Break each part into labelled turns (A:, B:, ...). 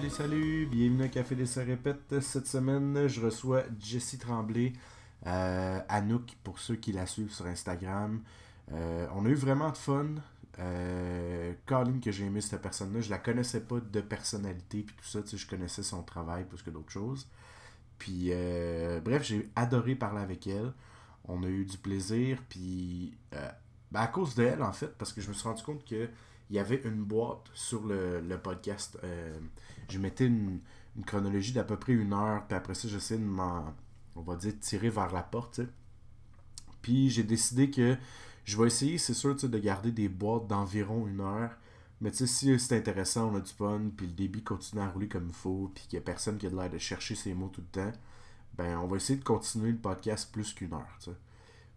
A: Salut, salut, bienvenue au Café des Répète. Cette semaine, je reçois Jessie Tremblay, euh, Anouk, pour ceux qui la suivent sur Instagram. Euh, on a eu vraiment de fun. Euh, Colin, que j'ai aimé cette personne-là, je la connaissais pas de personnalité, puis tout ça, tu sais, je connaissais son travail plus que d'autres choses. Puis, euh, bref, j'ai adoré parler avec elle. On a eu du plaisir, puis ben, à cause d'elle, en fait, parce que je me suis rendu compte que il y avait une boîte sur le, le podcast. Euh, je mettais une, chronologie d'à peu près une heure, puis après ça, j'essaie de m'en, on va dire, tirer vers la porte, tu sais. Puis j'ai décidé que je vais essayer, c'est sûr, de garder des boîtes d'environ une heure. Mais tu sais, si c'est intéressant, on a du fun, puis le débit continue à rouler comme il faut, puis qu'il n'y a personne qui a l'air de chercher ses mots tout le temps, ben on va essayer de continuer le podcast plus qu'une heure.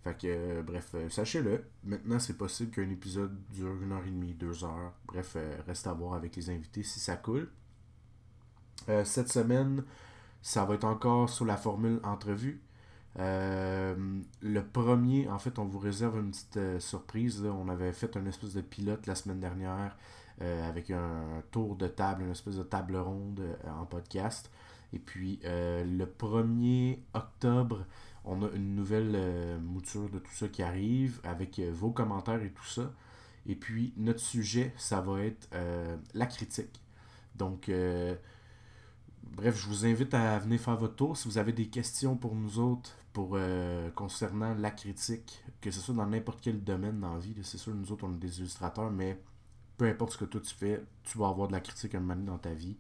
A: Fait euh, bref, euh, sachez-le, maintenant c'est possible qu'un épisode dure une heure et demie, deux heures. Bref, euh, reste à voir avec les invités si ça coule. Cette semaine, ça va être encore sur la formule entrevue. Le premier, en fait, on vous réserve une petite surprise. On avait fait un espèce de pilote la semaine dernière avec un tour de table, une espèce de table ronde en podcast. Et puis, le 1er octobre, on a une nouvelle euh, mouture de tout ça qui arrive avec euh, vos commentaires et tout ça. Et puis, notre sujet, ça va être euh, la critique. Donc, bref, je vous invite à venir faire votre tour. Si vous avez des questions pour nous autres concernant la critique, que ce soit dans n'importe quel domaine dans la vie, c'est sûr, nous autres, on est des illustrateurs, mais peu importe ce que toi tu fais, tu vas avoir de la critique un moment dans ta vie.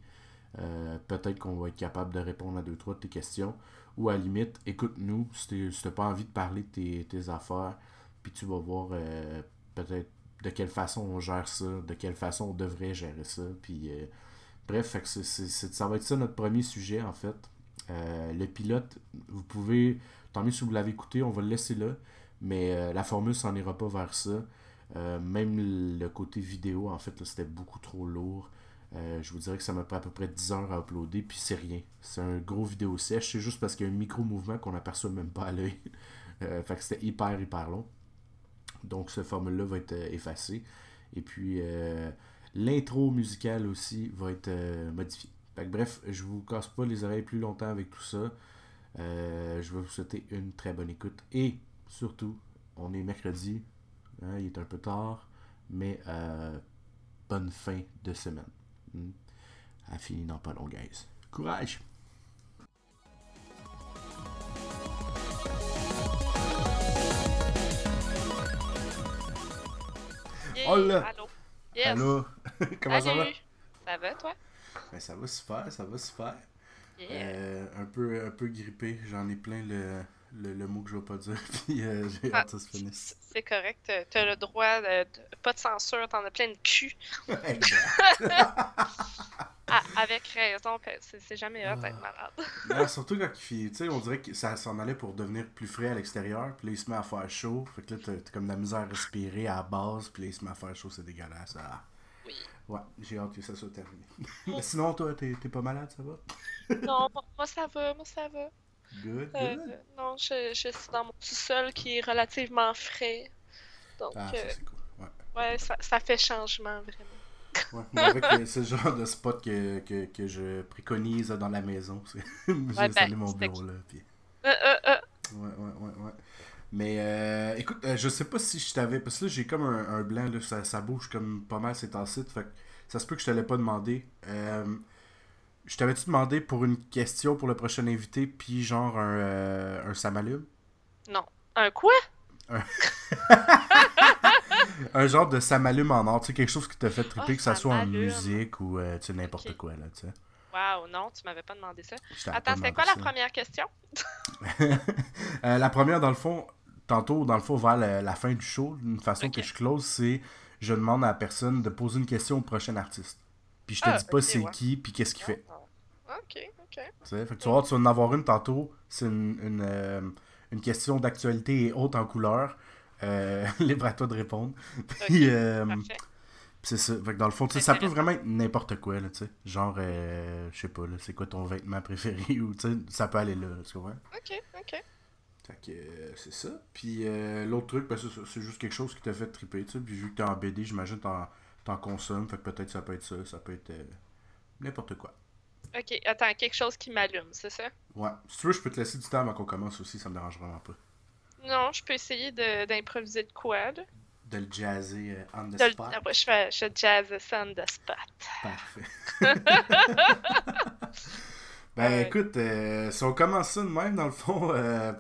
A: Peut-être qu'on va être capable de répondre à deux, trois de tes questions. Ou à la limite, écoute-nous si si t'as pas envie de parler de tes, tes affaires, puis tu vas voir euh, peut-être de quelle façon on gère ça, de quelle façon on devrait gérer ça. Puis, euh, bref, ça va être ça notre premier sujet en fait. Euh, le pilote, vous pouvez, tant mieux si vous l'avez écouté, on va le laisser là, mais la formule s'en ira pas vers ça. Même le côté vidéo, en fait, c'était beaucoup trop lourd. Euh, je vous dirais que ça m'a pris à peu près 10 heures à uploader, puis c'est rien. C'est un gros vidéo sèche, c'est juste parce qu'il y a un micro-mouvement qu'on n'aperçoit même pas à l'œil. Euh, fait que c'était hyper, hyper long. Donc, ce formule-là va être euh, effacé. Et puis, l'intro musicale aussi va être modifiée. Fait que, bref, je vous casse pas les oreilles plus longtemps avec tout ça. Je vais vous souhaiter une très bonne écoute. Et surtout, on est mercredi. hein, il est un peu tard. Mais bonne fin de semaine. Hmm. À fini dans pas long, guys. Courage! Oh là!
B: Allô? Yes.
A: Allô? Comment ça va?
B: Ça va, toi?
A: Ben, ça va super, ça va super.
B: Yeah.
A: Euh, un, peu, un peu grippé, j'en ai plein le, le, le mot que je vais pas dire, puis euh, j'ai
B: Ah,
A: hâte que ça se finisse.
B: C'est correct. t'as- le droit de, de- Pas de censure, t'en as plein de cul. Ah, avec raison, c'est jamais
A: Ah.
B: d'être malade.
A: Non, surtout quand il fait, tu sais, on dirait que ça s'en allait pour devenir plus frais à l'extérieur, puis là il se met à faire chaud, fait que là t'as comme de la misère à respirer à la base, puis là il se met à faire chaud, c'est dégueulasse. Ah.
B: Oui.
A: Ouais, j'ai hâte que ça soit terminé. Mais sinon, toi, t'es t'es pas malade, ça va?
B: Non, moi, ça va, moi ça va.
A: Good,
B: Euh,
A: good.
B: non, je, je suis dans mon sous-sol qui est relativement frais. Donc,
A: Ah, ça
B: euh,
A: cool. Ouais.
B: ouais, ça, ça fait changement, vraiment.
A: Ouais, moi, avec ce genre de spot que, que, que je préconise dans la maison, j'ai
B: ben,
A: installé mon bureau là, puis...
B: Euh, euh, euh,
A: Ouais, ouais, ouais, ouais. Mais euh, écoute, euh, je sais pas si je t'avais. Parce que là, j'ai comme un, un blanc, là, ça, ça bouge comme pas mal ces temps-ci. Fait que ça se peut que je te l'ai pas demandé. Euh, je t'avais-tu demandé pour une question pour le prochain invité, puis genre un, euh, un ça m'allume
B: non. Un quoi?
A: Un genre de ça m'allume en or, tu sais, quelque chose qui t'a fait triper,
B: Ah,
A: que ça soit en musique ou euh, tu sais, n'importe quoi, là, tu sais.
B: Waouh, non, tu m'avais pas demandé ça. Attends, c'était quoi la première question?
A: Euh, la première, dans le fond, tantôt, dans le fond, vers la, la fin du show, une façon que je close, c'est je demande à la personne de poser une question au prochain artiste. Puis je te
B: Ah,
A: dis pas c'est
B: ouais.
A: qui, puis qu'est-ce qu'il fait.
B: Ok, ok.
A: Tu sais, fait que tu vas voir, tu vas en avoir une tantôt. C'est une, une, euh, une question d'actualité et haute en couleur. Euh, libre à toi de répondre. Puis, euh, puis c'est ça. Fait que dans le fond, ça peut vraiment être n'importe quoi, là, tu sais. Genre, euh, je sais pas, là, c'est quoi ton vêtement préféré ou, tu sais, ça peut aller là, tu vois.
B: Ok, ok.
A: Fait que euh, c'est ça. Puis euh, l'autre truc, ben, c'est juste quelque chose qui t'a fait triper, tu sais. Puis vu que t'es en BD, j'imagine t'en, t'en consommes. Fait que peut-être ça peut être ça. Ça peut être n'importe quoi.
B: Ok, attends, quelque chose qui m'allume, c'est ça?
A: Ouais. Si tu veux, je peux te laisser du temps avant qu'on commence aussi, ça me dérange vraiment pas.
B: Non, je peux essayer d'improviser de, quoi, là?
A: De le jazzer euh, on the
B: De
A: spot.
B: Ah, ouais, je fais, je jazz ça on the spot.
A: Parfait. ben
B: Ouais.
A: écoute, euh, si on commence ça de même, dans le fond, euh,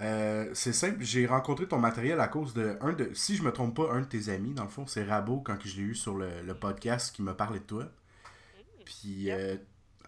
A: euh, c'est simple. J'ai rencontré ton matériel à cause de un de. Si je me trompe pas, un de tes amis, dans le fond, c'est Rabo, quand je l'ai eu sur le, le podcast qui m'a parlé de toi. Puis, euh,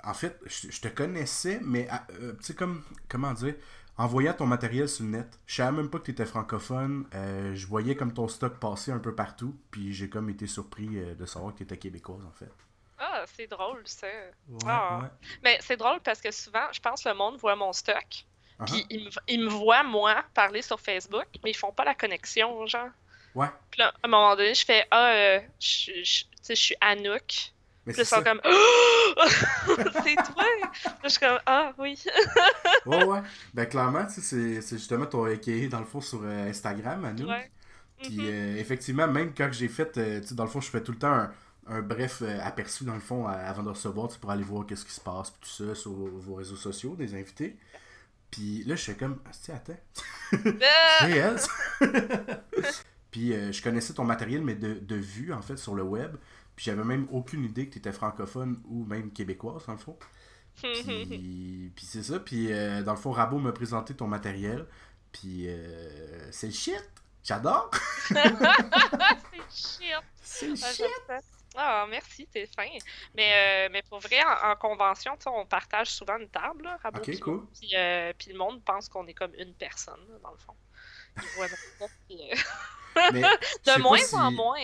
A: en fait, je, je te connaissais, mais ah, euh, tu sais, comme, comment dire, en voyant ton matériel sur le net, je savais même pas que tu étais francophone. euh, je voyais comme ton stock passer un peu partout. Puis, j'ai comme été surpris euh, de savoir que tu étais québécoise, en fait.
B: Ah, c'est drôle, ça.
A: Ouais,
B: Ah.
A: ouais.
B: Mais c'est drôle parce que souvent, je pense que le monde voit mon stock.
A: Uh-huh.
B: Puis ils me, ils me voient, moi, parler sur Facebook, mais ils font pas la connexion, genre.
A: Ouais.
B: Puis là, à un moment donné, je fais Ah, euh, je suis Anouk.
A: Mais
B: Puis ils sont comme C'est toi? Je suis comme Ah, oui.
A: Ouais, ouais. Ben, clairement, c'est justement ton AKA, dans le fond, sur euh, Instagram, à nous.
B: Ouais.
A: Puis,
B: Mhm.
A: euh, effectivement, même quand j'ai fait, euh, dans le fond, je fais tout le temps un, un bref aperçu, dans le fond, à- avant de recevoir, pour aller voir qu'est-ce qui se passe, puis tout ça, sur vos réseaux sociaux, des invités. Puis là, je suis comme, ah, attends. Ça. Puis euh, je connaissais ton matériel, mais de, de vue, en fait, sur le web. Puis j'avais même aucune idée que tu étais francophone ou même québécoise, dans le fond. Puis, puis c'est ça. Puis euh, dans le fond, Rabo m'a présenté ton matériel. Puis euh, c'est le shit. J'adore.
B: c'est.
A: C'est le
B: Ah,
A: shit.
B: j'aime ça. Ah, merci, t'es fin. Mais, euh, mais pour vrai, en, en convention, on partage souvent une table, là, Rabo
A: Ok,
B: puis
A: cool.
B: moi. Puis, euh, puis le monde pense qu'on est comme une personne, là, dans le fond.
A: Mais, sais
B: De moins
A: si-
B: en moins.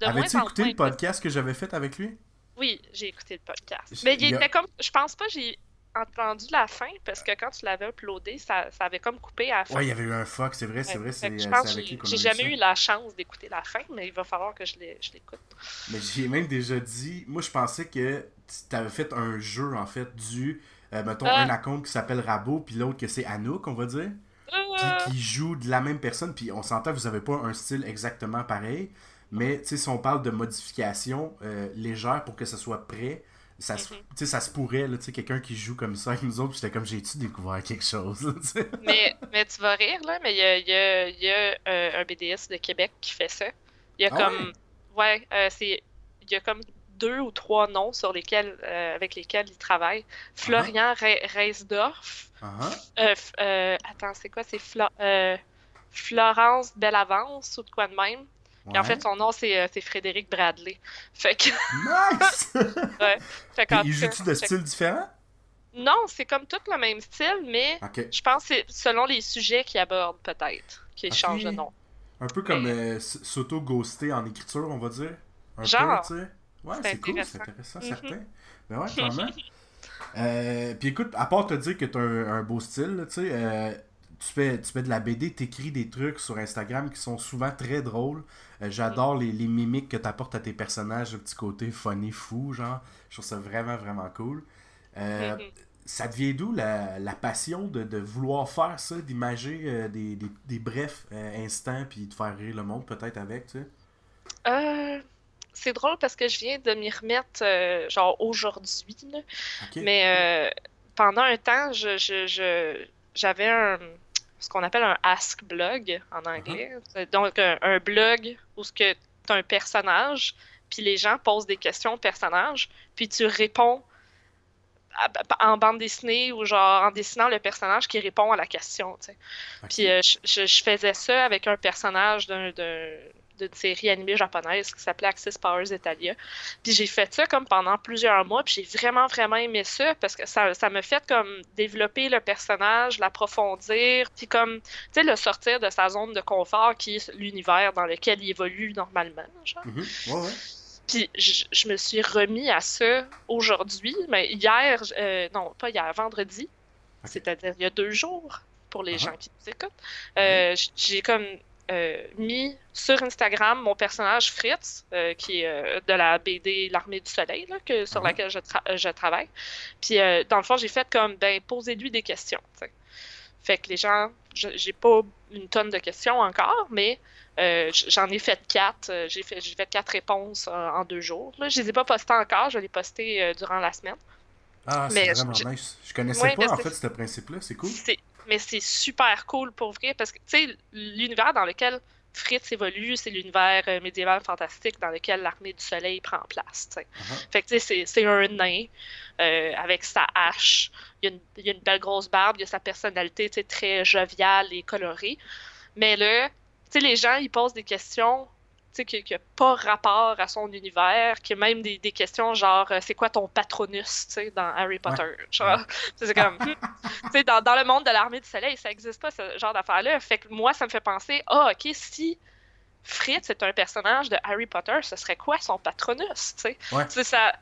B: De
A: Avais-tu
B: moins en
A: écouté
B: moins.
A: le podcast que j'avais fait avec lui?
B: Oui, j'ai écouté le podcast. Mais il
A: a-
B: était comme. Je pense pas que j'ai entendu la fin parce que quand tu l'avais uploadé, ça, ça avait comme coupé à la fin.
A: Ouais, il y avait eu un fuck, c'est vrai, c'est
B: Ouais,
A: vrai, c'est
B: je
A: euh,
B: pense que j'ai jamais
A: ça.
B: eu la chance d'écouter la fin, mais il va falloir que je l'écoute.
A: Mais j'ai même déjà dit, moi je pensais que tu avais fait un jeu en fait du, euh, mettons,
B: Ah.
A: un account qui s'appelle Rabo, puis l'autre que c'est Anouk, on va dire, puis
B: Euh,
A: qui joue de la même personne, puis on s'entend, vous avez pas un style exactement pareil, mais si on parle de modification euh, légère pour que ça soit prêt, ça, se-
B: Mhm.
A: ça se pourrait, là, tu sais, quelqu'un qui joue comme ça avec nous autres, j'étais comme, j'ai-tu découvert quelque chose,
B: mais, mais tu vas rire, là, mais il y a, y a- il y a, euh, un BDS de Québec qui fait ça. Il y a
A: Ah
B: comme. Ouais, euh, c'est. Il y a comme deux ou trois noms sur lesquels, euh, avec lesquels il travaille. Florian Re- Reisdorf.
A: Ah,
B: Euh, euh, attends, c'est quoi? C'est Flo- euh, Florence Bellavance ou de quoi de même? Puis en
A: ouais.
B: fait, son nom, c'est Frédéric Bradley. Fait que.
A: Nice!
B: fait
A: Puis
B: qu'en
A: il joue-tu de
B: fait-
A: styles différents?
B: Non, c'est comme tout le même style, mais je pense que c'est selon les sujets qu'il aborde, peut-être, qu'il
A: Ok.
B: change de nom.
A: Un peu comme
B: Mais-
A: euh, s'auto-ghoster en écriture, on va dire. Un
B: Genre.
A: peu, tu sais. Ouais,
B: C'est
A: cool, c'est
B: intéressant.
A: intéressant,
B: Mhm.
A: certain. Ben ouais, clairement. Euh, puis écoute, à part te dire que t'as un, un beau style, là, euh, tu fais, tu fais de la BD, t'écris des trucs sur Instagram qui sont souvent très drôles. Euh, J'adore les, les mimiques que t'apportes à tes personnages, le petit côté funny, fou, genre. Je trouve ça vraiment, vraiment cool. Euh,
B: Mhm.
A: ça devient d'où la, la passion de, de vouloir faire ça, d'imager des, des, des brefs instants, puis de faire rire le monde peut-être avec, tu sais?
B: C'est drôle parce que je viens de m'y remettre, euh, genre aujourd'hui. Mais euh, pendant un temps, je, je, je- j'avais un, ce qu'on appelle un ask blog en anglais. C'est Donc, un, un blog où tu as un personnage, puis les gens posent des questions au personnage, puis tu réponds en bande dessinée ou genre en dessinant le personnage qui répond à la question. Puis euh, je, je- je faisais ça avec un personnage d'un, d'un- d'une série animée japonaise qui s'appelait Axis Powers Italia. Puis j'ai fait ça comme pendant plusieurs mois, puis j'ai vraiment, vraiment aimé ça parce que ça, ça me fait comme développer le personnage, l'approfondir, puis comme, tu sais, le sortir de sa zone de confort qui est l'univers dans lequel il évolue normalement. Genre.
A: Mhm. Ouais, ouais.
B: Puis je, je me suis remis à ça aujourd'hui, mais hier, euh, non, pas hier, vendredi, c'est-à-dire il y a deux jours pour les
A: Ah.
B: gens qui nous écoutent. Euh, j- J'ai comme euh, mis sur Instagram mon personnage Fritz, euh, qui est euh, de la BD L'Armée du Soleil, là, que, sur laquelle je, tra- je travaille. Puis dans le fond, j'ai fait comme, ben, posez-lui des questions. Fait que les gens, j'ai pas une tonne de questions encore, mais j'en ai fait quatre. J'ai fait, fait quatre réponses en deux jours. Là. Je les ai pas postées encore. Je les poster durant la semaine.
A: Ah, c'est vraiment nice. Je connaissais pas, en fait, ce principe-là. C'est cool.
B: Mais c'est super cool pour vrai parce que, tu sais, l'univers dans lequel Fritz évolue, c'est l'univers euh, médiéval fantastique dans lequel l'armée du soleil prend place. Uh-huh. Fait que c'est un nain euh, avec sa hache. Il y, a une, belle grosse barbe, il a sa personnalité très joviale et colorée. Mais là, les gens, ils posent des questions qui n'a pas rapport à son univers, qui a même des, des questions genre euh, c'est quoi ton patronus dans Harry Potter. C'est comme hmm. dans, dans le monde de l'armée du soleil, ça n'existe pas ce genre d'affaire-là. Fait que moi, ça me fait penser Ah, ok, si Fritz est un personnage de Harry Potter, ce serait quoi son patronus? Ouais. Ça,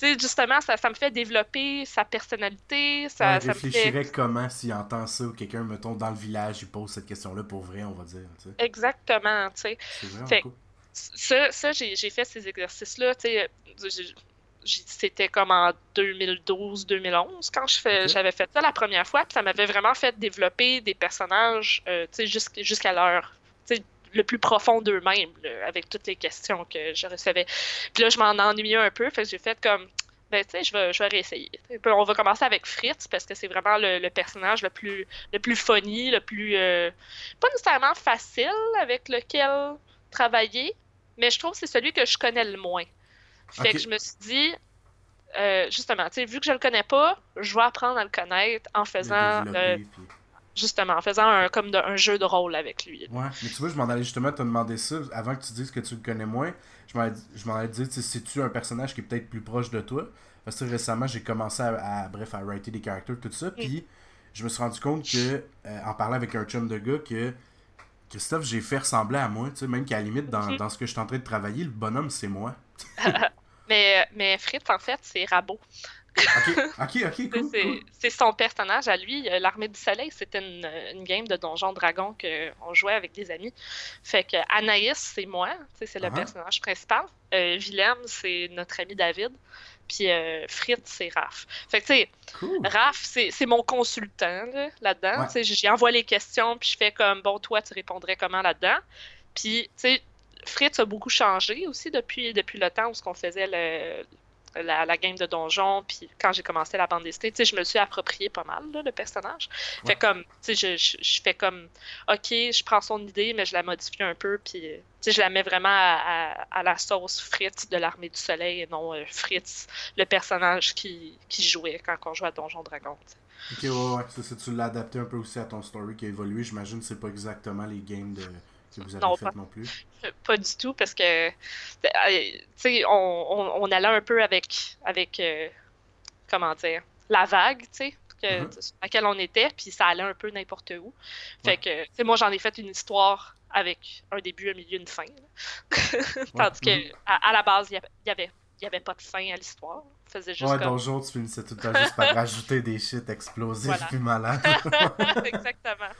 B: justement, ça, ça me fait développer sa personnalité. Ça,
A: ça réfléchirait comment s'il entend ça ou quelqu'un, mettons, dans le village, il pose cette question-là pour vrai, on va dire.
B: Exactement. C'est vraiment cool ça, ça j'ai fait ces exercices-là, c'était comme en 2012-2011 quand j'avais fait ça la première fois, puis ça m'avait vraiment fait développer des personnages euh, jusqu'à leur le plus profond d'eux-mêmes, avec toutes les questions que je recevais. Puis là, je m'en ennuyais un peu, fait que j'ai fait comme, ben, tu sais, je vais, je vais réessayer. On va commencer avec Fritz, parce que c'est vraiment le, personnage le plus, le plus funny, le plus, euh, pas nécessairement facile avec lequel travailler, mais je trouve que c'est celui que je connais le moins. Fait que je me suis dit, euh, justement, tu sais, vu que je le connais pas, je vais apprendre à le connaître en faisant. Euh, justement, en faisant un, comme un jeu de rôle avec lui.
A: Ouais, mais tu vois, je m'en allais justement te demander ça avant que tu dises que tu le connais moins. Je m'en allais dire, si tu un personnage qui est peut-être plus proche de toi? Parce que récemment, j'ai commencé à, bref, à writer des caractères, tout ça. Mm. Puis je me suis rendu compte que, euh, en parlant avec un chum de gars, que Christophe, j'ai fait ressembler à moi, tu sais, même qu'à la limite, dans, dans, ce que je suis en train de travailler, le bonhomme, c'est moi.
B: mais, mais Fritz, en fait, c'est Rabot.
A: ok, ok, ok, cool.
B: C'est son personnage à lui. Euh, L'Armée du Soleil, c'était une, une, game de Donjon Dragon qu'on jouait avec des amis. Fait que Anaïs, c'est moi, c'est le uh-huh. personnage principal. Euh, Willem, c'est notre ami David. Puis euh, Fritz, c'est Raph. Fait que, tu sais, Raph, c'est mon consultant là-dedans. Là J'y envoie les questions, puis je fais comme, bon, toi, tu répondrais comment là-dedans? Puis, tu sais, Fritz a beaucoup changé aussi depuis, depuis le temps où on faisait le, la, game de donjon, puis quand j'ai commencé la bande dessinée, tu sais, je me suis approprié pas mal, le personnage. Fait comme, tu sais, je, je, fais comme, ok, je prends son idée, mais je la modifie un peu, puis, tu sais, je la mets vraiment à, à, la sauce Fritz de l'Armée du Soleil, et non euh, Fritz, le personnage qui, qui jouait quand on jouait à Donjon Dragon,
A: Ok, ouais, ouais, ça, tu l'as adapté un peu aussi à ton story qui a évolué. J'imagine que c'est pas exactement les games de vous avez non, fait pas, non plus?
B: Pas du tout, parce que, euh, tu on, on, allait un peu avec, avec euh, comment dire, la vague, tu sais, mm-hmm. à laquelle on était, puis ça allait un peu n'importe où. Fait que, tu moi, j'en ai fait une histoire avec un début, un milieu, une fin. Tandis que, mm-hmm. à, la base, il y avait il n'y avait pas de fin à l'histoire. Faisait juste
A: ouais, comme... Donjon, tu finissais tout le temps juste par rajouter des shit explosifs puis malades.
B: Exactement.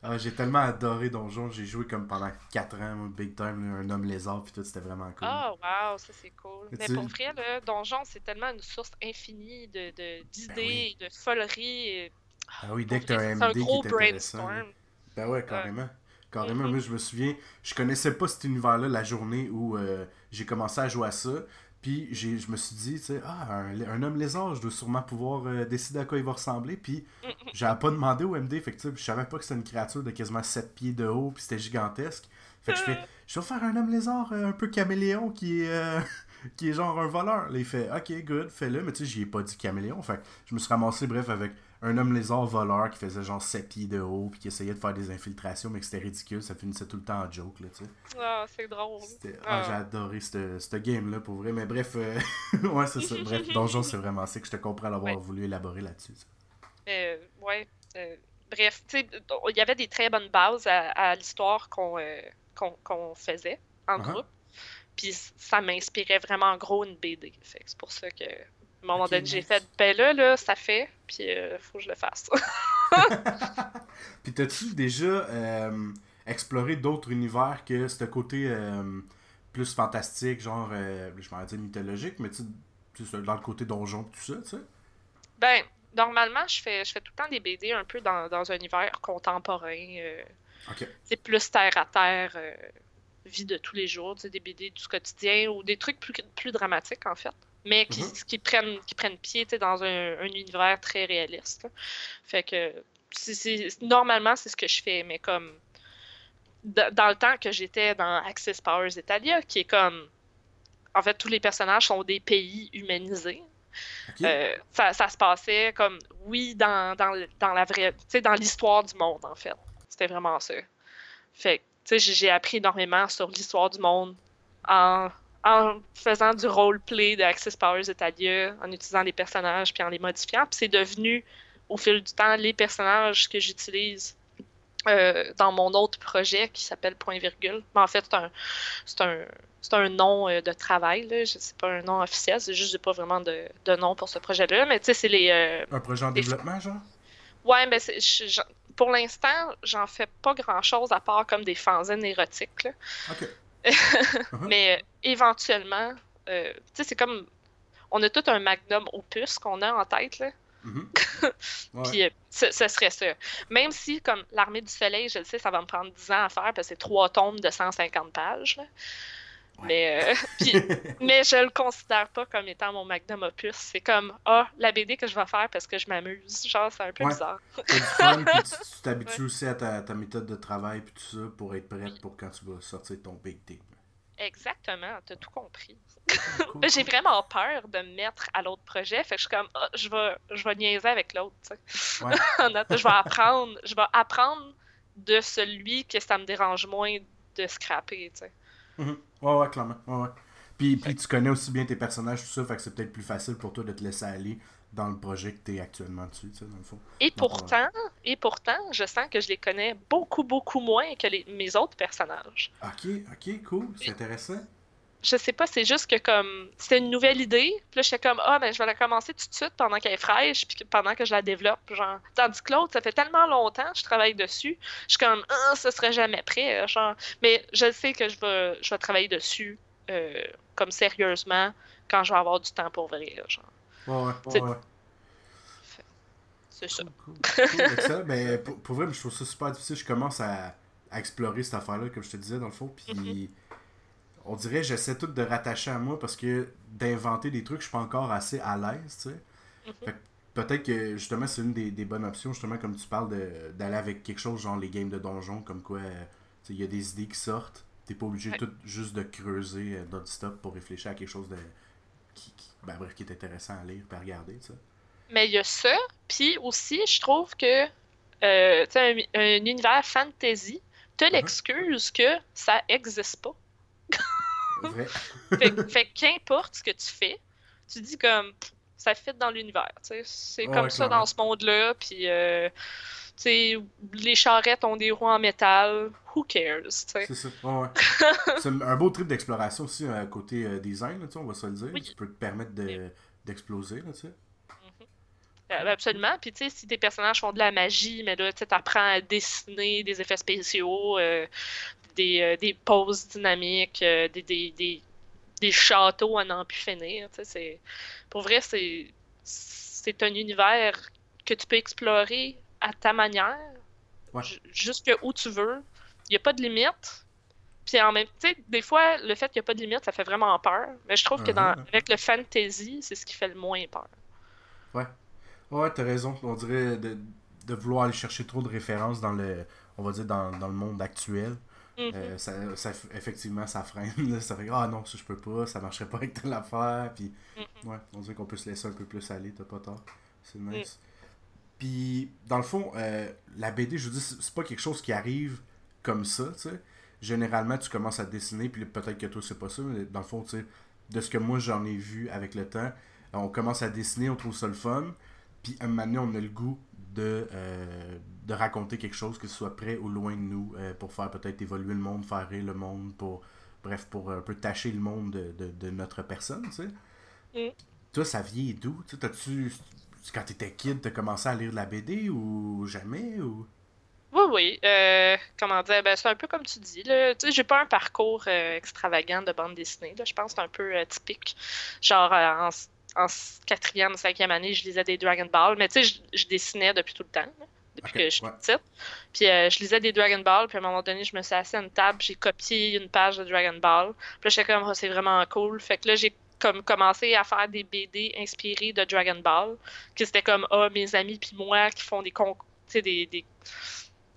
A: ah, j'ai tellement adoré Donjon, j'ai joué comme pendant 4 ans, big time, un homme lézard, puis tout, c'était vraiment cool.
B: Oh, wow, ça c'est cool. Mais, pour vrai, là, Donjon, c'est tellement une source infinie de, d'idées, de, de foleries.
A: Ah oui, dès que tu as un MD qui est intéressant. Ben ouais, carrément. Carrément, mm-hmm. moi je me souviens, je connaissais pas cet univers-là la journée où euh, j'ai commencé à jouer à ça. Puis je me suis dit, tu sais, ah, un, homme lézard, je dois sûrement pouvoir euh, décider à quoi il va ressembler. Puis j'avais pas demandé au MD, fait que je savais pas que c'était une créature de quasiment 7 pieds de haut, puis c'était gigantesque. Fait que je fais, je vais faire un homme lézard euh, un peu caméléon qui est, euh, qui est genre un voleur. Là, il fait, ok, good, fais-le, mais tu sais, j'y ai pas dit caméléon. Fait je me suis ramassé, bref, avec un homme lézard voleur qui faisait genre 7 pieds de haut puis qui essayait de faire des infiltrations mais que c'était ridicule ça finissait tout le temps en joke là tu sais.
B: Ah c'est drôle.
A: Ah, j'ai adoré ce game là pour vrai. Mais bref euh, ouais c'est ça. Bref Donjon c'est vraiment ça que je te comprends l'avoir voulu élaborer là-dessus
B: euh, ouais euh, bref tu sais il y avait des très bonnes bases à, l'histoire qu'on euh, qu'on faisait en uh-huh. groupe. Puis ça m'inspirait vraiment en gros une BD c'est pour ça que à un moment donné, j'ai fait, ben là, là, ça fait, puis euh, faut que je le fasse.
A: puis t'as-tu déjà euh, exploré d'autres univers que ce côté euh, plus fantastique, genre, je m'en dire mythologique, mais tu dans le côté donjon, tout ça, tu sais?
B: Ben, normalement, je fais, je fais tout le temps des BD un peu dans, dans un univers contemporain. C'est plus terre à terre vie de tous les jours, des BD du quotidien ou des trucs plus, plus dramatiques, en fait, mais qui, mm-hmm. qui prennent, qui prennent pied dans un, un, univers très réaliste. Fait que, normalement, c'est ce que je fais, mais comme dans le temps que j'étais dans Access Powers Italia, qui est comme. En fait, tous les personnages sont des pays humanisés. Euh, ça, ça, se passait comme, oui, dans, dans, dans la vraie. Tu sais, dans l'histoire du monde, en fait. C'était vraiment ça. Fait tu sais, j'ai appris énormément sur l'histoire du monde en, en faisant du roleplay de Access Powers Italia, en utilisant les personnages puis en les modifiant. Puis c'est devenu, au fil du temps, les personnages que j'utilise euh, dans mon autre projet qui s'appelle Point Virgule. Mais en fait, c'est un, un, un, nom euh, de travail. Là. Sais pas un nom officiel, c'est juste que pas vraiment de, de, nom pour ce projet-là. Mais tu sais, c'est les. Euh,
A: un projet en développement, genre?
B: Ouais, mais pour l'instant, j'en fais pas grand-chose à part comme des fanzines érotiques. Là. OK. Mais éventuellement, tu sais, c'est comme. On a tout un magnum opus qu'on a en tête, là. Mhm. Puis euh, ce, serait ça. Même si, comme l'Armée du Soleil, je le sais, ça va me prendre 10 ans à faire parce que c'est trois tomes de 150 pages. Mais, euh, mais je le considère pas comme étant mon magnum opus. C'est comme, ah, la BD que je vais faire parce que je m'amuse. Genre, c'est un peu bizarre.
A: du fun, puis tu t'habitues aussi à ta, ta, méthode de travail, puis tout ça, pour être prête pour quand tu vas sortir ton big.
B: Exactement, t'as tout compris. J'ai vraiment peur de me mettre à l'autre projet, fait que je suis comme, ah, je, vais, je vais niaiser avec l'autre. Je vais apprendre, je vais apprendre de celui que ça me dérange moins de scraper, tu sais.
A: Mm-hmm. Ouais, ouais, clairement. Ouais, ouais. Puis, puis tu connais aussi bien tes personnages, tout ça, fait que c'est peut-être plus facile pour toi de te laisser aller dans le projet que tu es actuellement dessus, tu sais, dans le fond.
B: Et pourtant, et pourtant, je sens que je les connais beaucoup, beaucoup moins que les, mes autres personnages.
A: Ok, ok, cool, c'est intéressant.
B: Je sais pas, c'est juste que comme c'était une nouvelle idée, puis là j'étais comme ah ben je vais la commencer tout de suite pendant qu'elle est fraîche, puis pendant que je la développe, genre. Tandis que l'autre, ça fait tellement longtemps que je travaille dessus, je suis comme ah ce serait jamais prêt, genre. Mais je sais que je vais, je vais travailler dessus euh, comme sérieusement quand je vais avoir du temps pour vrai, genre.
A: Ouais, ouais, ouais.
B: C'est ça.
A: Cool, ça. Ben, pour, pour, vrai, je trouve ça super difficile. Je commence à, à explorer cette affaire-là, comme je te disais, dans le fond. Puis, mm-hmm. On dirait, j'essaie tout de rattacher à moi parce que d'inventer des trucs, je suis pas encore assez à l'aise, tu sais. Mm-hmm. Peut-être que justement c'est une des, des, bonnes options, justement comme tu parles d'aller avec quelque chose genre les games de donjon, comme quoi il y a des idées qui sortent. T'es pas obligé tout juste de creuser euh, non-stop pour réfléchir à quelque chose de, qui, ben, bref, qui est intéressant à lire et à regarder. Ça.
B: Mais il y a ça, puis aussi, je trouve que euh, un, un, univers fantasy te uh-huh. l'excuse que ça existe pas.
A: Vrai.
B: fait, fait qu'importe ce que tu fais, tu dis comme ça fit dans l'univers. C'est comme ça dans ce monde-là, puis euh, les charrettes ont des roues en métal, who cares?
A: C'est ça, ouais. c'est un beau trip d'exploration aussi, à euh, côté euh, design, là, on va se le dire. Tu peux te permettre d'exploser, de.
B: Mm-hmm. Euh, absolument. Puis, tu sais, si tes personnages font de la magie, mais là, tu apprends à dessiner des effets spéciaux, des, des poses dynamiques, des, des, des, des, châteaux à n'en plus finir. Pour vrai, c'est, c'est un univers que tu peux explorer à ta manière, jusque où tu veux. Il n'y a pas de limite. Puis en même temps, des fois, le fait qu'il n'y a pas de limite, ça fait vraiment peur. Mais je trouve que dans, uh-huh. avec le fantasy, c'est ce qui fait le moins peur.
A: Ouais. Ouais, t'as raison. On dirait de, de, vouloir aller chercher trop de références dans le, on va dire, dans, dans le monde actuel. Euh, ça, ça, effectivement, ça freine. Ça fait Ah non, ça je peux pas, ça marcherait pas avec telle affaire. Puis, mm-hmm. ouais, on dirait qu'on peut se laisser un peu plus aller, t'as pas tort. C'est nice. Mm. Puis, dans le fond, euh, la BD, je vous dis, c'est pas quelque chose qui arrive comme ça, tu sais. Généralement, tu commences à dessiner, puis peut-être que toi, c'est pas ça, mais dans le fond, tu sais, de ce que moi, j'en ai vu avec le temps, on commence à dessiner, on trouve ça le fun, puis à un moment donné, on a le goût de, euh, de raconter quelque chose, que ce soit près ou loin de nous, euh, pour faire peut-être évoluer le monde, faire rire le monde, pour, bref, pour un peu tâcher le monde de, de, notre personne, tu sais. Mm. Toi, ça vient d'où? Tu T'as-tu quand t'étais kid, t'as commencé à lire de la BD ou jamais ou?
B: Oui, oui. Euh, comment dire ben, C'est un peu comme tu dis. Là. Tu sais, j'ai pas un parcours euh, extravagant de bande dessinée. Là. Je pense que c'est un peu euh, typique. Genre, en, en, quatrième, cinquième année, je lisais des Dragon Ball. Mais tu sais, je, dessinais depuis tout le temps. Depuis que je suis petite. Puis euh, je lisais des Dragon Ball, puis à un moment donné, je me suis assis à une table, j'ai copié une page de Dragon Ball. Puis là, j'étais comme, oh, c'est vraiment cool. Fait que là, j'ai comme commencé à faire des BD inspirés de Dragon Ball, que c'était comme, ah, mes amis puis moi qui font des concours, des, des,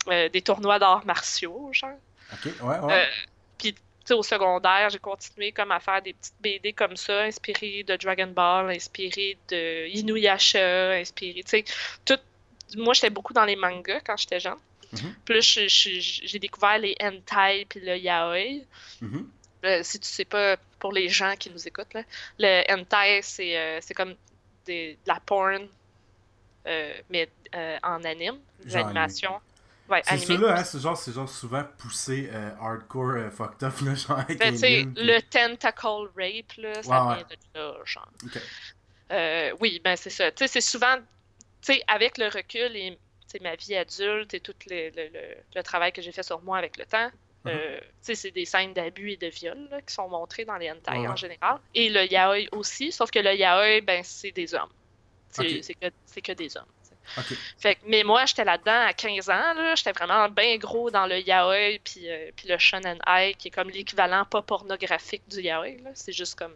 B: euh, des tournois d'arts martiaux, genre.
A: Ok, ouais, ouais. Euh,
B: puis au secondaire, j'ai continué comme à faire des petites BD comme ça, inspirées de Dragon Ball, inspirées de Inuyasha, inspirées, tu sais, tout. Moi, j'étais beaucoup dans les mangas quand j'étais jeune. Mm Puis j'ai découvert les hentai puis le yaoi. Mm-hmm. Euh, si tu sais pas, pour les gens qui nous écoutent, là, le hentai, c'est euh, comme de la porn, euh, mais en anime, l'animation.
A: Ouais, c'est ça hein, c'est genre, genre souvent poussé hardcore fucked up, là, genre avec ben,
B: Le tentacle rape, là, ça vient de là, genre. oui, ben c'est ça. Tu sais, c'est souvent, tu sais, avec le recul et ma vie adulte et tout le, le, le travail que j'ai fait sur moi avec le temps, euh, uh-huh. c'est des scènes d'abus et de viol qui sont montrées dans les hentai en général. Et le yaoi aussi, sauf que le yaoi, ben, c'est des hommes. C'est que, que, des hommes. Fait, mais moi, j'étais là-dedans à 15 ans. J'étais vraiment bien gros dans le yaoi puis, euh, puis le shonen ai, qui est comme l'équivalent pas pornographique du yaoi. C'est juste comme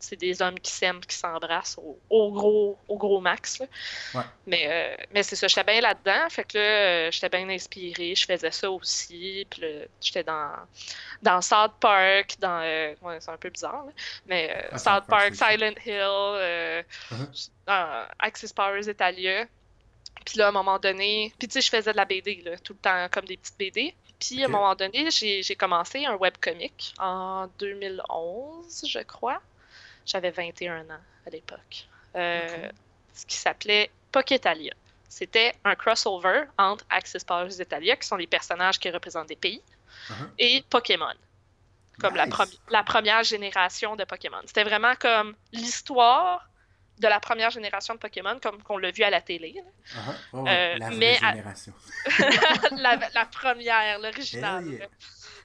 B: c'est des hommes qui s'aiment, qui s'embrassent au, gros, au gros max. Mais, euh, mais c'est ça, j'étais bien là-dedans. Fait que là, euh, j'étais bien inspirée. Je faisais ça aussi. Puis j'étais dans, dans South Park, dans. Euh, c'est un peu bizarre, mais ah, South Park, Silent Hill, uh-huh. Access Powers Italia. Puis là, à un moment donné, puis tu sais, je faisais de la BD, là, tout le temps, comme des petites BD. Puis à un moment donné, j'ai commencé un webcomic en 2011, je crois. J'avais 21 ans à l'époque. Euh, ce qui s'appelait Pocketalia. C'était un crossover entre Access Powers Italia, qui sont les personnages qui représentent des pays, uh-huh. et Pokémon. Comme la, la, première génération de Pokémon. C'était vraiment comme l'histoire de la première génération de Pokémon, comme qu'on l'a vu à la télé.
A: Uh-huh. Euh, la mais génération.
B: la, première, l'original.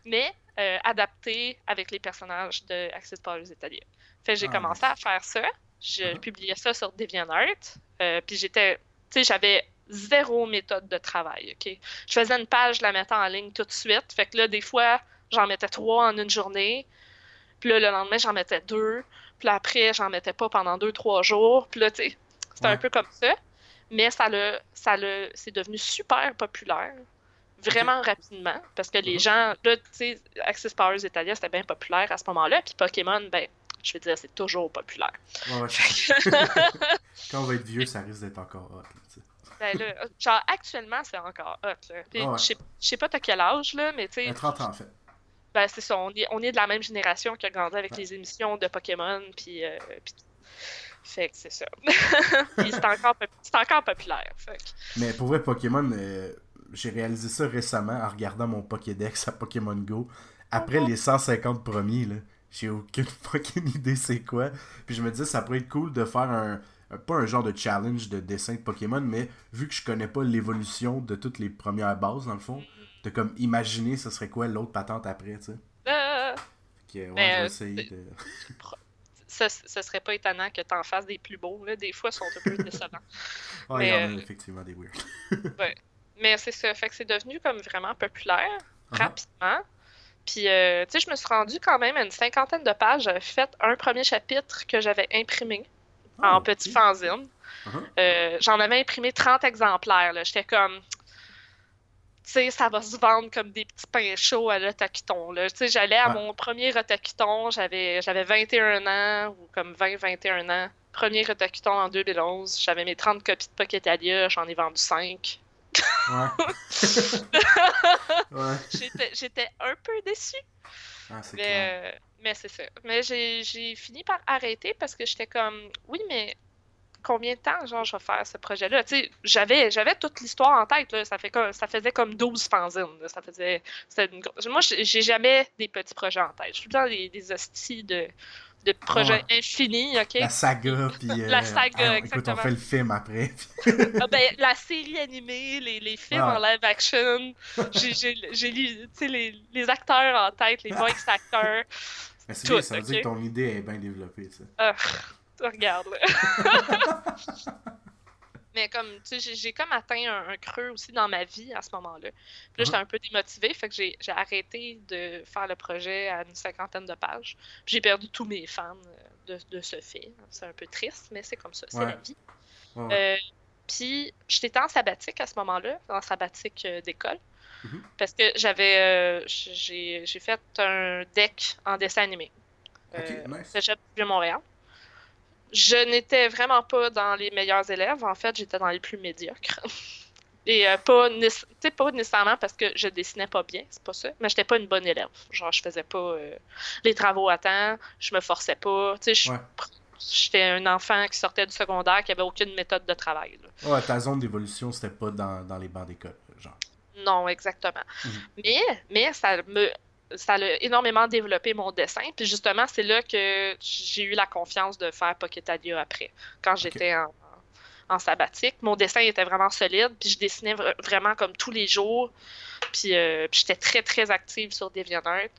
B: Mais euh, adapté avec les personnages de Access Powers Italia. Fait j'ai ah, commencé à faire ça. Je uh-huh. publiais ça sur DeviantArt. Euh, puis j'étais, tu sais, j'avais zéro méthode de travail, OK? Je faisais une page, je la mettais en ligne tout de suite. Fait que là, des fois, j'en mettais trois en une journée. Puis là, le lendemain, j'en mettais deux. Puis après, j'en mettais pas pendant deux, trois jours. Puis là, tu sais, c'était un peu comme ça. Mais ça le, ça le, c'est devenu super populaire. Vraiment rapidement. Parce que les uh-huh. gens, là, tu sais, Access Powers Italia, c'était bien populaire à ce moment-là. Puis Pokémon, ben, je veux dire, c'est toujours populaire.
A: Ouais, ouais, Quand on va être vieux, ça risque d'être encore hot.
B: ben là, genre, actuellement, c'est encore hot. Là. Puis, Je sais pas t'as quel âge, là, mais tu sais.
A: 30 ans, en fait.
B: Ben, c'est ça. On est, on est de la même génération qui a grandi avec les émissions de Pokémon, puis. Euh, fait que c'est ça. c'est encore, encore, populaire. Fait
A: Mais pour vrai, Pokémon, euh, j'ai réalisé ça récemment en regardant mon Pokédex à Pokémon Go. Après mhm. les 150 premiers, là j'ai aucune fucking idée c'est quoi. Puis je me disais, ça pourrait être cool de faire un, pas un genre de challenge de dessin de Pokémon, mais vu que je connais pas l'évolution de toutes les premières bases, dans le fond, de comme imaginer ce serait quoi l'autre patente après, tu sais.
B: Euh...
A: ouais, essayer de...
B: ça, ce serait pas étonnant que t'en fasses des plus beaux, là. Des fois, ils sont un peu décevants.
A: ouais, il y en a euh, effectivement des weird.
B: ouais. Mais c'est ça, fait que c'est devenu comme vraiment populaire, uh-huh. rapidement. Puis, euh, tu sais, je me suis rendue quand même à une cinquantaine de pages. J'avais fait un premier chapitre que j'avais imprimé ah, en petit fanzine. Uh-huh. Euh, j'en avais imprimé 30 exemplaires. J'étais comme, tu sais, ça va se vendre comme des petits pains chauds à l'Otaquiton. Tu sais, j'allais à mon premier Otaquiton, j'avais 21 ans, ou comme 20-21 ans. Premier Otaquiton en 2011. J'avais mes 30 copies de Pocketalia, j'en ai vendu 5. Ouais. J'étais un peu déçue.
A: Ah,
B: mais, euh, mais c'est ça. Mais j'ai fini par arrêter parce que j'étais comme, oui, mais combien de temps, genre, je vais faire ce projet-là? Tu sais, j'avais, j'avais toute l'histoire en tête, là. Ça, fait comme, ça faisait comme 12 fanzines, Ça faisait... Moi, j'ai jamais des petits projets en tête. Je suis temps des, des hosties de de projets infinis, ok?
A: La saga, puis... Euh,
B: la saga, exactement.
A: Écoute, on fait le film après.
B: ah ben, la série animée, les, les films en live action, j'ai lu, les, les acteurs en tête, les voice acteurs.
A: Mais c'est bien, ça veut dire que ton idée est bien développée, ça.
B: Ah, regarde, là. Mais comme, tu sais, j'ai comme atteint un, creux aussi dans ma vie à ce moment-là. Puis là, j'étais uh-huh. un peu démotivée, fait que j'ai arrêté de faire le projet à une cinquantaine de pages. J'ai perdu tous mes fans euh, de, ce fait. C'est un peu triste, mais c'est comme ça, c'est la vie. Euh, puis j'étais en sabbatique à ce moment-là, en sabbatique euh, d'école. Mm-hmm. Parce que j'avais j'ai fait un deck en dessin animé.
A: Okay, nice.
B: de Montréal je n'étais vraiment pas dans les meilleurs élèves. En fait, j'étais dans les plus médiocres. Et euh, pas, pas nécessairement parce que je dessinais pas bien, c'est pas ça, mais j'étais pas une bonne élève. Genre, je faisais pas euh, les travaux à temps, je me forçais pas. Tu sais, j'étais un enfant qui sortait du secondaire qui avait aucune méthode de travail.
A: Ouais, ta zone d'évolution, c'était pas dans, les bancs d'école, genre.
B: Non, exactement. Mhm. Mais, mais ça me ça a énormément développé mon dessin. Puis justement, c'est là que j'ai eu la confiance de faire Pocket après, quand j'étais en, sabbatique. Mon dessin était vraiment solide, puis je dessinais vraiment comme tous les jours. Puis, euh, j'étais très, très active sur DeviantArt.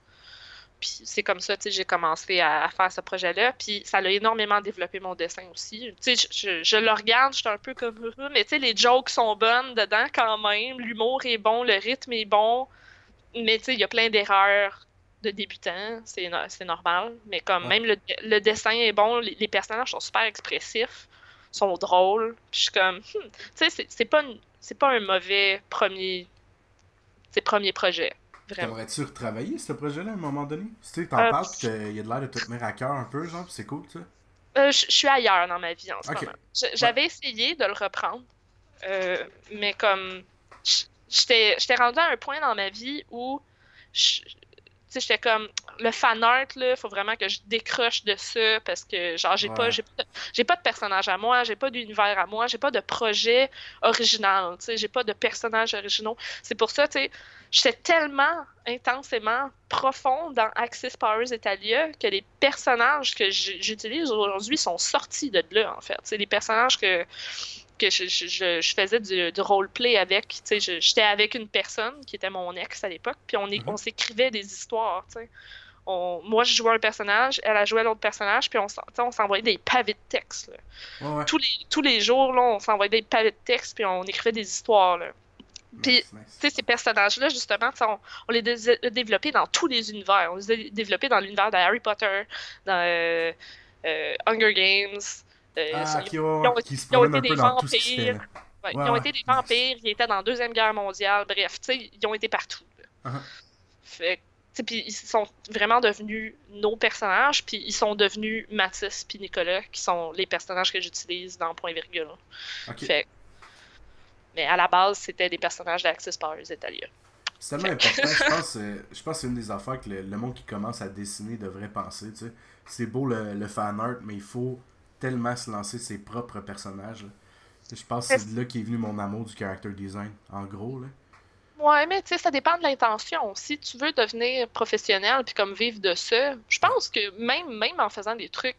B: Puis c'est comme ça, que j'ai commencé à, faire ce projet-là. Puis ça a énormément développé mon dessin aussi. Tu sais, je, je, le regarde, je suis un peu comme... Mais tu sais, les jokes sont bonnes dedans quand même. L'humour est bon, le rythme est bon mais tu sais, il y a plein d'erreurs de débutants, c'est, normal. Mais comme même le, dessin est bon, les, personnages sont super expressifs, sont drôles. Puis je suis comme, hmm, tu sais, c'est, pas, c'est pas un mauvais premier, premier projet.
A: T'aimerais-tu retravailler ce projet-là à un moment donné? Tu sais, t'en euh, parles, pis il y a de l'air de te tenir à cœur un peu, genre, c'est cool, tu sais.
B: Euh, je suis ailleurs dans ma vie en ce moment. J'avais essayé de le reprendre, euh, mais comme j'étais rendu à un point dans ma vie où j'étais comme le fan art là faut vraiment que je décroche de ça parce que genre j'ai pas j'ai pas de personnage à moi j'ai pas d'univers à moi j'ai pas de projet original tu sais j'ai pas de personnages originaux. C'est pour ça tu sais j'étais tellement intensément profond dans Axis Powers Italia que les personnages que j'utilise aujourd'hui sont sortis de là en fait. C'est les personnages que que je, je, faisais du, du roleplay avec. J'étais avec une personne qui était mon ex à l'époque, puis on, mm-hmm. on s'écrivait des histoires. On, moi, je jouais un personnage, elle a joué l'autre personnage, puis on, on s'envoyait des pavés de texte. Tous, les, tous les jours, là, on s'envoyait des pavés de texte, puis on écrivait des histoires. Là. Puis, ces personnages-là, justement, on, on, les a développés dans tous les univers. On les a développés dans l'univers de Harry Potter, dans euh, euh, Hunger Games,
A: euh, ah, ils, ont, qui se un peu dans tout ce qui
B: ils ont été des vampires, ils étaient dans la Deuxième Guerre mondiale, bref, ils ont été partout. Fait puis ils sont vraiment devenus nos personnages, puis ils sont devenus Mathis puis Nicolas, qui sont les personnages que j'utilise dans Point Virgule. Fait, mais à la base, c'était des personnages d'Axis Powers Italia.
A: C'est tellement important, je pense, euh, je pense que c'est une des affaires que le, monde qui commence à dessiner devrait penser. C'est beau le, le fan art, mais il faut tellement se lancer ses propres personnages. Je pense que c'est de là qu'est venu mon amour du character design, en gros. Là.
B: Ouais, mais tu sais, ça dépend de l'intention. Si tu veux devenir professionnel puis comme vivre de ça, je pense que même, même en faisant des trucs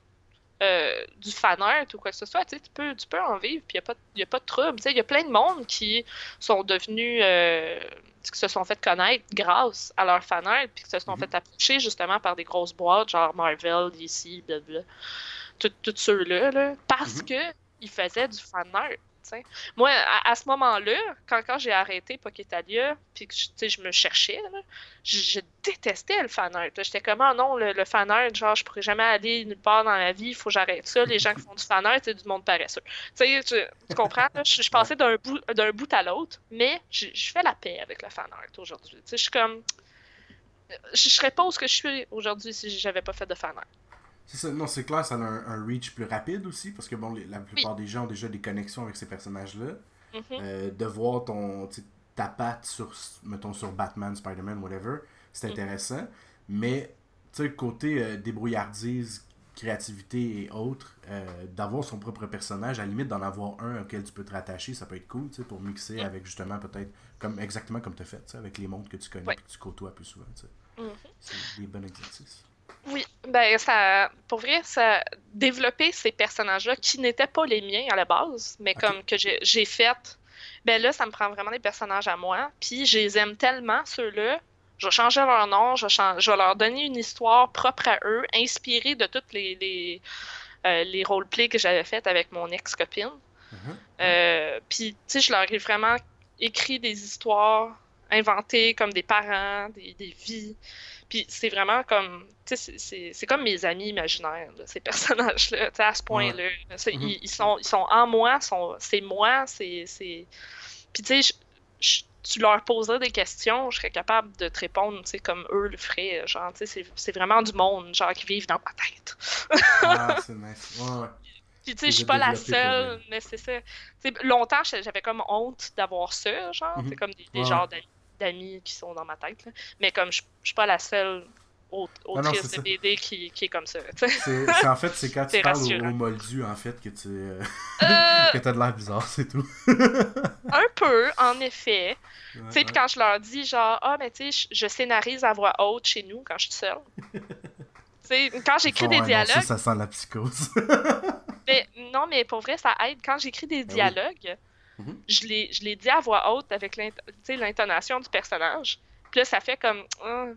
B: euh, du fan art ou quoi que ce soit, tu peux, tu peux en vivre puis il n'y a, pas de trouble. Il y a plein de monde qui sont devenus, euh, qui se sont fait connaître grâce à leur fan art puis qui se sont mm-hmm. fait approcher justement par des grosses boîtes genre Marvel, DC, blablabla tous ceux-là, parce qu'ils mhm. que ils faisaient du fan art. Moi, à, ce moment-là, quand, quand j'ai arrêté Pokétalia, puis que je me cherchais, je, détestais le fan art. J'étais comme, ah non, le, fan art, genre, je pourrais jamais aller nulle part dans la vie, il faut que j'arrête ça. Les gens qui font du fan art, c'est du monde paresseux. Tu, tu comprends? Je, je, passais d'un bout, bout à l'autre, mais je, fais la paix avec le fan art aujourd'hui. Je suis comme. Je serais pas où ce que je suis aujourd'hui si j'avais pas fait de fan art.
A: C'est non, c'est clair, ça a un, reach plus rapide aussi, parce que bon, la plupart des gens ont déjà des connexions avec ces personnages-là. Mm-hmm. Euh, de voir ton, ta patte sur, mettons, sur Batman, Spider-Man, whatever, c'est mm-hmm. intéressant. Mais, tu sais, côté euh, débrouillardise, créativité et autres, euh, d'avoir son propre personnage, à la limite d'en avoir un auquel tu peux te rattacher, ça peut être cool, tu sais, pour mixer mm. avec justement peut-être, comme exactement comme tu as fait, avec les mondes que tu connais et que tu côtoies plus souvent, tu sais. Mm-hmm. C'est des bons exercices.
B: Oui, ben ça, pour vrai, ça développer ces personnages-là qui n'étaient pas les miens à la base, mais comme que j'ai fait, ben là, ça me prend vraiment des personnages à moi. Puis je les aime tellement ceux-là, je vais changer leur nom, je vais, je vais leur donner une histoire propre à eux, inspirée de toutes les les, euh, les roleplays que j'avais fait avec mon ex-copine. Mm-hmm. Euh, Puis, tu sais, je leur ai vraiment écrit des histoires inventées comme des parents, des, des vies. Puis c'est vraiment comme, tu sais, c'est comme mes amis imaginaires, ces personnages-là, tu sais, à ce point-là. Mm-hmm. Ils, sont, ils sont en moi, c'est moi, c'est... Puis tu sais, tu leur poserais des questions, je serais capable de te répondre, tu sais, comme eux le feraient. Genre, tu sais, c'est vraiment du monde, genre, qui vivent dans ma tête.
A: ah, c'est nice. Ouais, ouais.
B: Puis, tu sais, je suis pas la seule, mais c'est ça. sais, longtemps, j'avais comme honte d'avoir ça, genre, c'est mm-hmm. comme des, des genres d'amis qui sont dans ma tête. Là. Mais comme je, je suis pas la seule autrice de BD qui, qui, est comme ça.
A: C'est en fait, c'est quand tu parles au, moldu, en fait, que tu euh... euh que as de l'air bizarre, c'est tout.
B: un peu, en effet. tu sais, puis quand je leur dis, genre, ah, mais tu sais, je scénarise à voix haute chez nous quand je suis seule. sais, quand j'écris des dialogues. ça,
A: ça sent la psychose.
B: mais non, mais pour vrai, ça aide. Quand j'écris des ben Mhm. Je l'ai dit à voix haute avec l'intonation du personnage. Puis là, ça fait comme. Ah,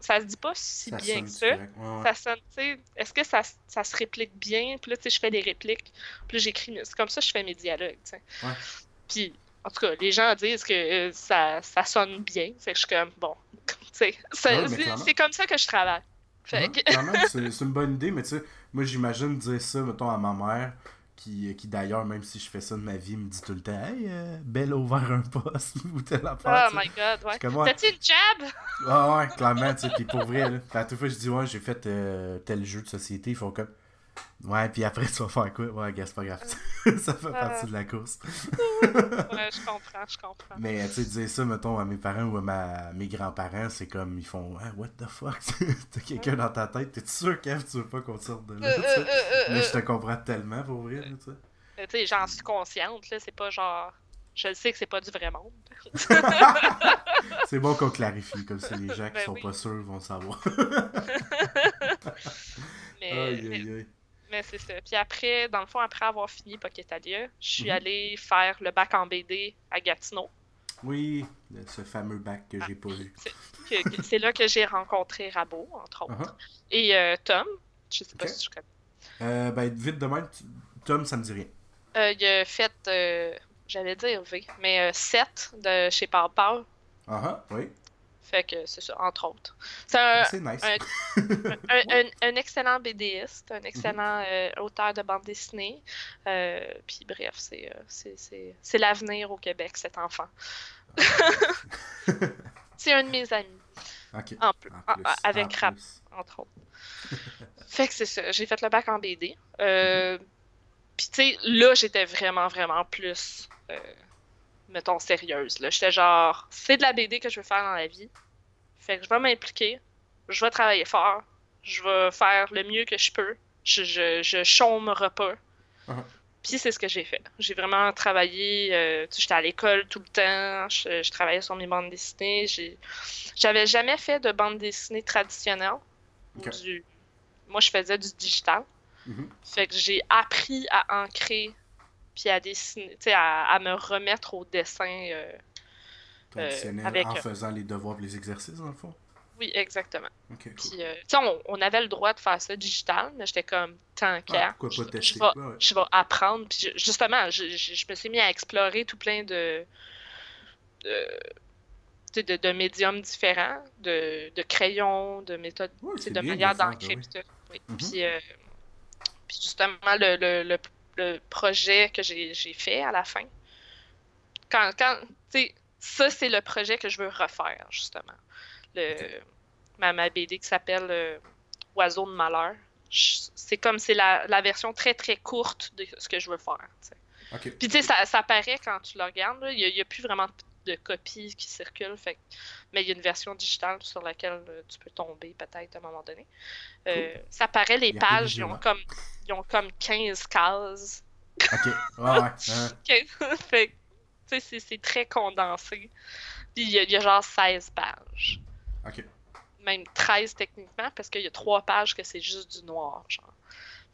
B: ça se dit pas si bien que ça. Ça sonne, tu sais. Est-ce que ça, ça, se réplique bien? Puis là, tu sais, je fais des répliques. Puis là, j'écris. C'est comme ça que je fais mes dialogues, tu sais. Puis, en tout cas, les gens disent que euh, ça, ça sonne bien. Fait que je suis comme, bon. c'est comme ça que je travaille.
A: C'est une bonne idée, mais tu sais, moi, j'imagine dire ça, mettons, à ma mère qui, qui d'ailleurs, même si je fais ça de ma vie, me dit tout le temps Hey, euh, Belle a ouvert un poste ou telle
B: affaire. Oh my god, ouais. T'as-tu une job?
A: Ah ouais, clairement, tu sais. Puis pour vrai, là, à toute fois, je dis Ouais, j'ai fait euh, tel jeu de société, ils font comme Ouais, puis après, tu vas faire quoi? Ouais, gars, c'est pas grave. ça fait partie de la course.
B: ouais, je comprends, je comprends.
A: Mais, tu sais, dire ça, mettons, à mes parents ou à ma... mes grands-parents, c'est comme, ils font, ah, what the fuck? T'as quelqu'un dans ta tête, t'es sûr, Kev, tu veux pas qu'on sorte de là? Euh, euh, euh, Mais je te comprends tellement, pour vrai, tu
B: sais. Tu sais, j'en suis consciente, là, c'est pas genre. Je sais que c'est pas du vrai monde.
A: c'est bon qu'on clarifie, comme ça les gens qui ben sont pas sûrs vont savoir.
B: mais, aïe, aïe, aïe. Mais c'est ça. Puis après, dans le fond, après avoir fini Pocketalia, je suis mhm. allée faire le bac en BD à Gatineau.
A: Oui, ce fameux bac que j'ai pas vu.
B: C'est là que j'ai rencontré Rabot, entre autres. Uh-huh. Et euh, Tom, je sais pas si tu connais.
A: Euh, ben, vite de même, Tom, ça me dit rien.
B: Euh, il a fait, euh, j'allais dire V, mais 7 de chez Pau
A: Ah, uh oui.
B: Fait que c'est ça, entre autres. C'est un,
A: nice.
B: un, excellent BDiste, un excellent euh, auteur de bande dessinée. Euh, puis bref, c'est, euh, c'est, l'avenir au Québec, cet enfant. c'est un de mes amis. En, plus, avec Rap, entre autres. fait que c'est ça, j'ai fait le bac en BD. Mm-hmm. Puis tu sais, là, j'étais vraiment, vraiment plus mettons, sérieuse. Là. J'étais genre, c'est de la BD que je veux faire dans la vie. Fait que je vais m'impliquer, je vais travailler fort, je vais faire le mieux que je peux. Je, je, je chômerai pas. Uh-huh. Puis c'est ce que j'ai fait. J'ai vraiment travaillé. Euh, j'étais à l'école tout le temps. Je, travaillais sur mes bandes dessinées. J'avais jamais fait de bande dessinée traditionnelle. Moi, je faisais du digital. Mm-hmm. Fait que j'ai appris à ancrer puis à dessiner, à, à me remettre au dessin. Euh,
A: euh avec, en faisant les devoirs et les exercices, dans le fond?
B: Oui, exactement. Puis, euh, on, on, avait le droit de faire ça digital, mais j'étais comme, tant qu'à, ah, je, je, vais, je vais apprendre. Puis justement, je, je, me suis mis à explorer tout plein de, de, de, de médiums différents, de, de crayons, de méthodes, de manière d'ancrer. Oui. Mm-hmm. Puis, euh, puis, justement, le, le, le, le projet que j'ai fait à la fin. Quand, quand ça, c'est le projet que je veux refaire, justement. Le, ma, ma, BD qui s'appelle euh, Oiseau de malheur. C'est comme, c'est la, la, version très, très courte de ce que je veux faire. Puis, tu sais, ça, ça paraît quand tu le regardes. Il n'y a, plus vraiment de copies qui circulent. Fait, mais il y a une version digitale sur laquelle euh, tu peux tomber peut-être à un moment donné. Euh, ça paraît, les pages, ils ont, comme, ils ont comme 15 cases.
A: OK. Ouais, ouais.
B: fait c'est très condensé. Puis il y, a genre 16 pages.
A: OK.
B: Même 13 techniquement, parce qu'il y a 3 pages que c'est juste du noir, genre.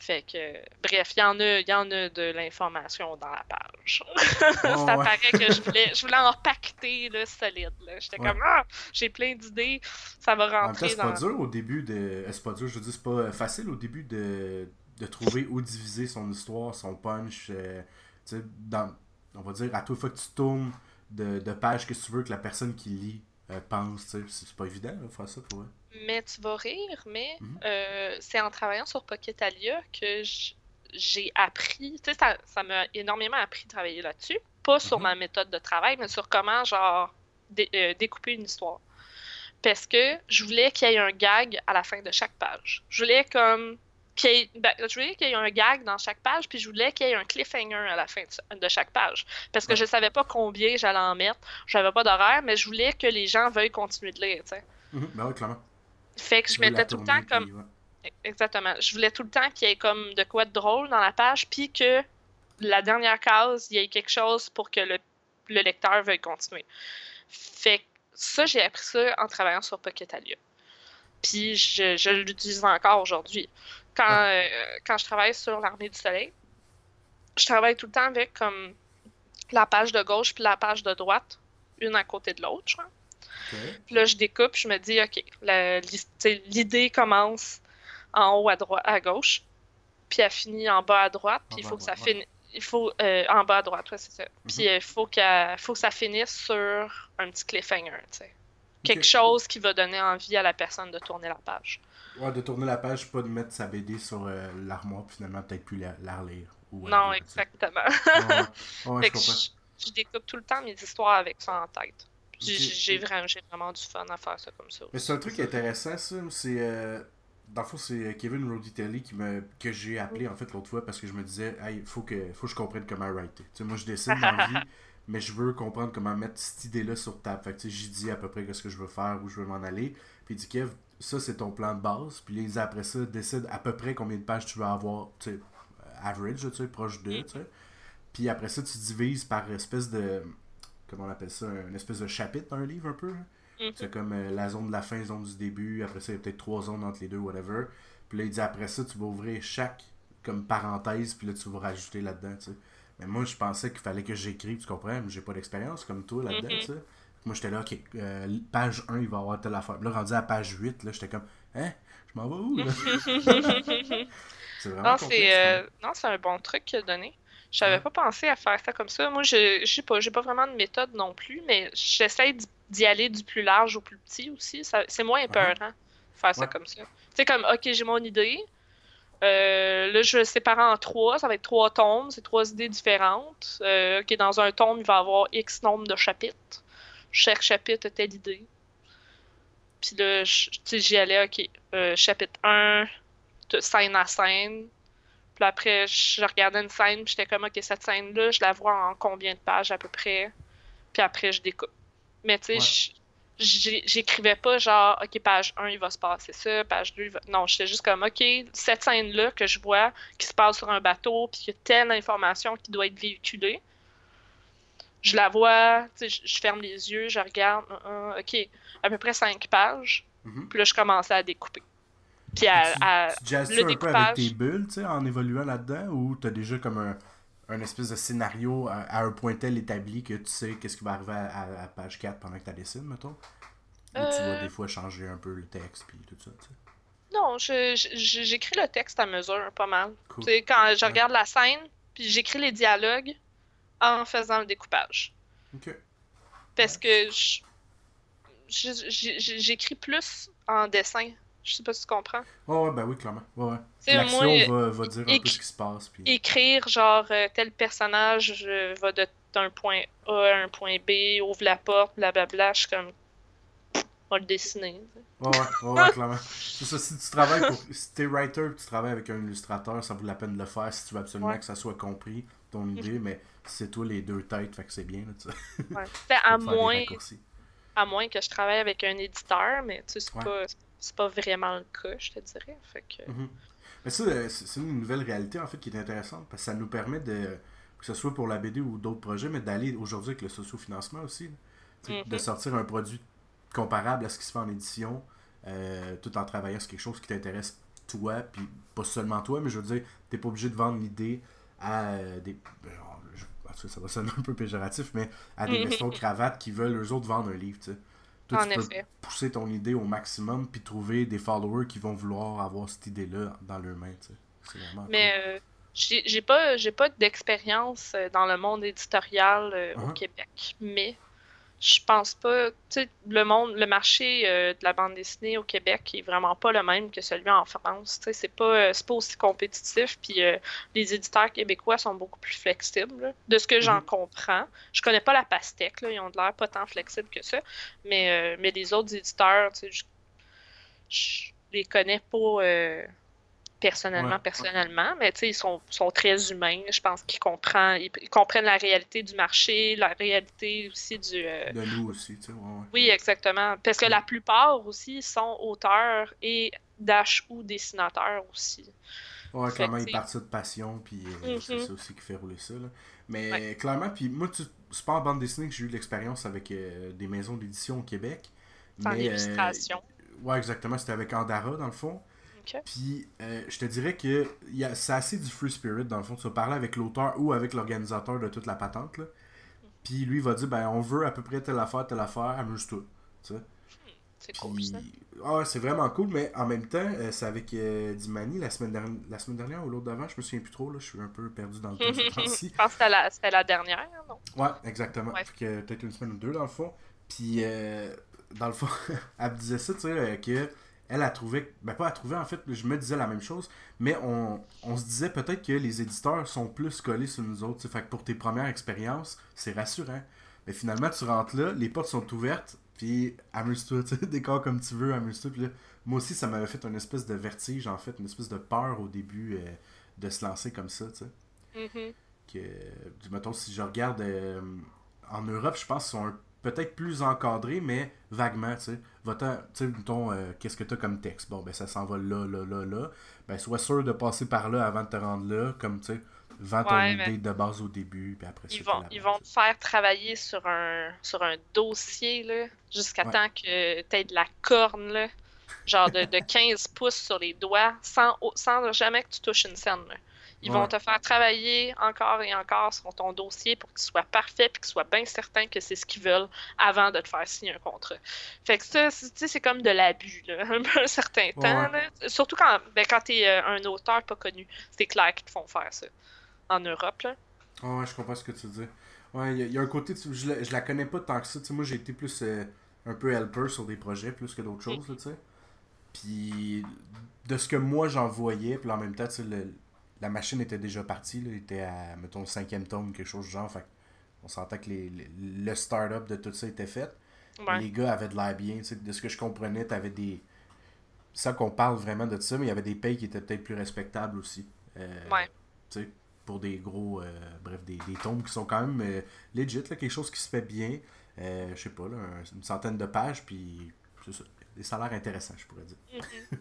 B: Fait que, bref, il y en a, y en a de l'information dans la page. ça paraît que je voulais, je voulais en pacter là, solide. J'étais comme, ah, j'ai plein d'idées, ça va rentrer
A: C'est
B: pas
A: dur au début de. C'est pas dur, je veux dire, c'est pas facile au début de, de trouver où diviser son histoire, son punch. Euh, tu sais, dans on va dire, à toute fois que tu tournes de, de page que tu veux que la personne qui lit euh, pense, tu sais. C'est pas évident de faire ça pour eux.
B: Mais tu vas rire, mais
A: Mhm.
B: euh, c'est en travaillant sur Pocketalia que j'ai appris, tu sais, ça, m'a énormément appris de travailler là-dessus. Pas sur
A: Mhm.
B: ma méthode de travail, mais sur comment, genre, dé- euh, découper une histoire. Parce que je voulais qu'il y ait un gag à la fin de chaque page. Je voulais comme qu'il y ait, ben, je voulais qu'il y ait un gag dans chaque page, puis je voulais qu'il y ait un cliffhanger à la fin de, chaque page. Parce que je savais pas combien j'allais en mettre, j'avais pas d'horaire, mais je voulais que les gens veuillent continuer de lire, tu sais.
A: Mhm. Ben oui, clairement.
B: Fait que je mettais tout le temps comme
A: puis, ouais.
B: Exactement. Je voulais tout le temps qu'il y ait comme de quoi de drôle dans la page, puis que la dernière case, il y ait quelque chose pour que le, le lecteur veuille continuer. Fait que ça, j'ai appris ça en travaillant sur Pocketalia. Puis je, je l'utilise encore aujourd'hui. Quand, euh, quand je travaille sur l'Armée du Soleil, je travaille tout le temps avec comme la page de gauche puis la page de droite, une à côté de l'autre, genre. Puis là, je découpe, je me dis, OK, l'idée commence en haut à droite, à gauche, puis elle finit en bas à droite, puis il faut que ça finisse. Il faut euh, en bas à droite, ouais, c'est ça. Puis
A: Mhm.
B: il faut, qu'elle- faut que ça finisse sur un petit cliffhanger, tu sais. Quelque chose qui va donner envie à la personne de tourner la page.
A: Ouais, de tourner la page, pas de mettre sa BD sur euh, l'armoire, puis finalement peut-être plus la, la relire. Ou, euh,
B: non, exactement.
A: Ouais, ouais, je
B: découpe tout le temps mes histoires avec ça en tête. J'ai vraiment, vraiment du fun à faire ça comme ça.
A: Mais c'est un truc intéressant, ça. C'est. euh, Dans le fond, c'est Kevin Roditelli qui me... que j'ai appelé en fait l'autre fois parce que je me disais, hey, faut que, faut que je comprenne comment writer. Tu sais, moi, je dessine la vie, mais je veux comprendre comment mettre cette idée-là sur table. Fait que tu sais, j'y dis à peu près ce que je veux faire, où je veux m'en aller. Puis il dit, Kev, ça c'est ton plan de base. Puis les après ça, décide à peu près combien de pages tu veux avoir, tu sais, average, tu sais, proche de, tu sais. Puis après ça, tu divises par espèce de. Comment on appelle ça Une espèce de chapitre dans un livre, un peu. hein.
B: Mhm.
A: C'est comme euh, la zone de la fin, zone du début. Après ça, il y a peut-être trois zones entre les deux, whatever. Puis là, il dit après ça, tu vas ouvrir chaque comme parenthèse, puis là, tu vas rajouter là-dedans, tu sais. Mais moi, je pensais qu'il fallait que j'écrive, tu comprends? Mais j'ai pas d'expérience comme toi là-dedans,
B: Mhm.
A: tu sais. Moi, j'étais là, ok, euh, page 1, il va y avoir telle affaire. Puis là, rendu à page 8, là, j'étais comme, hein? Je m'en vais où, là? c'est vraiment
B: Non,
A: complexe,
B: c'est euh, non, c'est un bon truc qu'il a donné. J'avais pas pensé à faire ça comme ça. Moi, je sais pas, j'ai pas vraiment de méthode non plus, mais j'essaie d'y- aller du plus large au plus petit aussi. C'est moins épeurant de faire ça comme ça. Tu sais, comme, ok, j'ai mon idée. Euh, là, je vais le séparer en trois. Ça va être trois tomes. C'est trois idées différentes. Euh, ok, dans un tome, il va y avoir X nombre de chapitres. Chaque chapitre a telle idée. Puis là, j'y allais, ok, euh, chapitre 1, de scène à scène. Puis après, je regardais une scène, puis j'étais comme, ok, cette scène-là, je la vois en combien de pages à peu près? Puis après, je découpe. Mais tu sais,
A: Ouais.
B: j'écrivais pas genre, ok, page 1, il va se passer ça, page 2, il va... Non, j'étais juste comme, ok, cette scène-là que je vois, qui se passe sur un bateau, puis qu'il y a telle information qui doit être véhiculée. Je la vois, tu sais, je- ferme les yeux, je regarde, ok, à peu près 5 pages.
A: Mhm.
B: Puis là, je commençais à découper. Puis à,
A: tu,
B: à-
A: tu
B: le
A: un peu avec tes bulles, tu sais, en évoluant là-dedans, ou t'as déjà comme un, un espèce de scénario à, à un point tel établi que tu sais qu'est-ce qui va arriver à, page 4 pendant que tu dessines, mettons? Ou tu vas
B: Euh.
A: des fois changer un peu le texte puis tout ça, tu sais?
B: Non, j'écris le texte à mesure, pas mal.
A: Cool.
B: Tu sais, quand je
A: Ouais.
B: regarde la scène, puis j'écris les dialogues en faisant le découpage.
A: Ok.
B: Parce que j'ai- j'ai- j'écris plus en dessin. Je sais pas si tu comprends.
A: Ouais, ouais, ben oui, clairement. Ouais, ouais. L'action va, va dire un peu ce qui se passe. Puis...
B: Écrire genre euh, tel personnage va de- d'un point A à un point B, ouvre la porte, blablabla. Je suis comme. On va le dessiner.
A: Ouais, ouais, ouais, clairement. C'est ça, si tu travailles pour. Si t'es writer tu travailles avec un illustrateur, ça vaut la peine de le faire si tu veux absolument
B: Ouais.
A: que ça soit compris, ton idée, mais c'est toi les deux têtes, fait que c'est bien, là, tu sais.
B: Ouais. Tu sais, à moins, à moins que je travaille avec un éditeur, mais tu sais, c'est
A: Ouais.
B: pas, c'est pas vraiment le cas, je te dirais. Fait que.
A: Mhm. Mais ça, euh, c'est une nouvelle réalité en fait qui est intéressante parce que ça nous permet de, que ce soit pour la BD ou d'autres projets, mais d'aller aujourd'hui avec le sociofinancement aussi. sais,
B: Mhm.
A: De sortir un produit comparable à ce qui se fait en édition, euh, tout en travaillant sur quelque chose qui t'intéresse toi, puis pas seulement toi, mais je veux dire, t'es pas obligé de vendre l'idée à euh, des. ben, je- en tout cas, ça va sonner un peu péjoratif, mais à des
B: Mhm.
A: veston cravates qui veulent eux autres vendre un livre, tu sais. Toi,
B: En
A: tu peux
B: effet.
A: pousser ton idée au maximum puis trouver des followers qui vont vouloir avoir cette idée-là dans leurs mains, vraiment
B: Mais euh, J'ai pas, pas d'expérience euh, dans le monde éditorial euh, au
A: Uh-huh.
B: Québec, mais je pense pas. Tu sais, le monde, le marché euh, de la bande dessinée au Québec est vraiment pas le même que celui en France. Tu sais, c'est pas, euh, pas aussi compétitif. Puis euh, les éditeurs québécois sont beaucoup plus flexibles, là, de ce que j'en
A: Mhm.
B: comprends. Je connais pas la pastèque, là, ils ont de l'air pas tant flexibles que ça. Mais, euh, mais les autres éditeurs, tu sais, je, je les connais pas. Personnellement,
A: Ouais.
B: personnellement, mais tu sais, ils sont, sont très humains. Je pense qu'ils comprennent, ils, comprennent la réalité du marché, la réalité aussi du. euh,
A: De nous aussi, tu sais. Ouais, ouais.
B: Oui, exactement. Parce que la plupart aussi sont auteurs et dash ou dessinateurs aussi.
A: Ouais,
B: Fait
A: clairement, ils partent de passion, puis euh, c'est
B: Mhm.
A: ça aussi qui fait rouler ça. Là. Mais clairement, puis moi, tu- c'est pas en bande dessinée que j'ai eu l'expérience avec euh, des maisons d'édition au Québec.
B: En
A: mais,
B: illustration.
A: ouais, exactement, c'était avec Andara, dans le fond. Puis, euh, je te dirais que il y a- c'est assez du free spirit, dans le fond. Tu vas parler avec l'auteur ou avec l'organisateur de toute la patente. Là. Puis, lui, il va dire ben, on veut à peu près telle affaire, telle affaire, amuse-toi.
B: C'est cool,
A: Puis,
B: ça.
A: ah, c'est vraiment cool, mais en même temps, euh, c'est avec euh, Dimani la semaine, dernière, la semaine dernière ou l'autre d'avant, je me souviens plus trop, là, je suis un peu perdu dans le temps
B: Je pense que c'était la, c'était la dernière, non?
A: Ouais, exactement.
B: Ouais.
A: Fait que peut-être une semaine ou deux dans le fond. Puis, dans le fond, elle me disait ça, tu sais, que elle a trouvé, ben pas à trouver en fait, je me disais la même chose, mais on, on se disait peut-être que les éditeurs sont plus collés sur nous autres, tu sais, fait que pour tes premières expériences, c'est rassurant. Mais finalement, tu rentres là, les portes sont ouvertes, puis amuse-toi, décore comme tu veux, amuse-toi. Puis là, moi aussi, ça m'avait fait une espèce de vertige, en fait, une espèce de peur au début euh, de se lancer comme ça, tu sais
B: Mhm.
A: que, mettons, si je regarde euh, en Europe, je pense qu'ils sont un- peut-être plus encadrés, mais vaguement, tu sais. Va-t'en- Tu sais, mettons, euh, qu'est-ce que tu as comme texte? Bon, ben ça s'en va là, là, là, là. Ben, sois sûr de passer par là avant de te rendre là, comme, tu sais, vends ton
B: Ouais,
A: idée de base au début, puis après ça,
B: Ils
A: t'as
B: vont, ils vont te faire travailler sur un, sur un dossier, là, jusqu'à
A: Ouais.
B: temps que tu aies de la corne, là, genre de, de 15 pouces sur les doigts, sans, sans jamais que tu touches une scène. là. Ils vont te faire travailler encore et encore sur ton dossier pour qu'il soit parfait et qu'il soit bien certain que c'est ce qu'ils veulent avant de te faire signer un contrat. Fait que ça, c'est- tu sais, c'est comme de l'abus, là, un certain temps. Là. Surtout quand, ben, quand tu es un auteur pas connu. C'est clair qu'ils te font faire ça. En Europe, là.
A: Ouais, je comprends ce que tu dis. Ouais, il y, a- il y a un côté, tu- je, la, je la connais pas tant que ça. Moi, j'ai été plus euh, un peu helper sur des projets plus que d'autres choses, tu sais. Puis, de ce que moi j'en voyais, puis en même temps, tu sais, le- la machine était déjà partie, là, elle était à, mettons, cinquième tome, quelque chose du genre. Fait on sentait que les, les- le start-up de tout ça était fait.
B: Ouais.
A: Les gars avaient de l'air bien, de ce que je comprenais, t'avais des. Ça qu'on parle vraiment de ça, mais il y avait des payes qui étaient peut-être plus respectables aussi. Euh,
B: Ouais.
A: Pour des gros. euh, bref, des, des tomes qui sont quand même euh, legit, là, quelque chose qui se fait bien. Euh, je sais pas, là, un- une centaine de pages, puis c'est ça. Des salaires intéressants, je pourrais dire.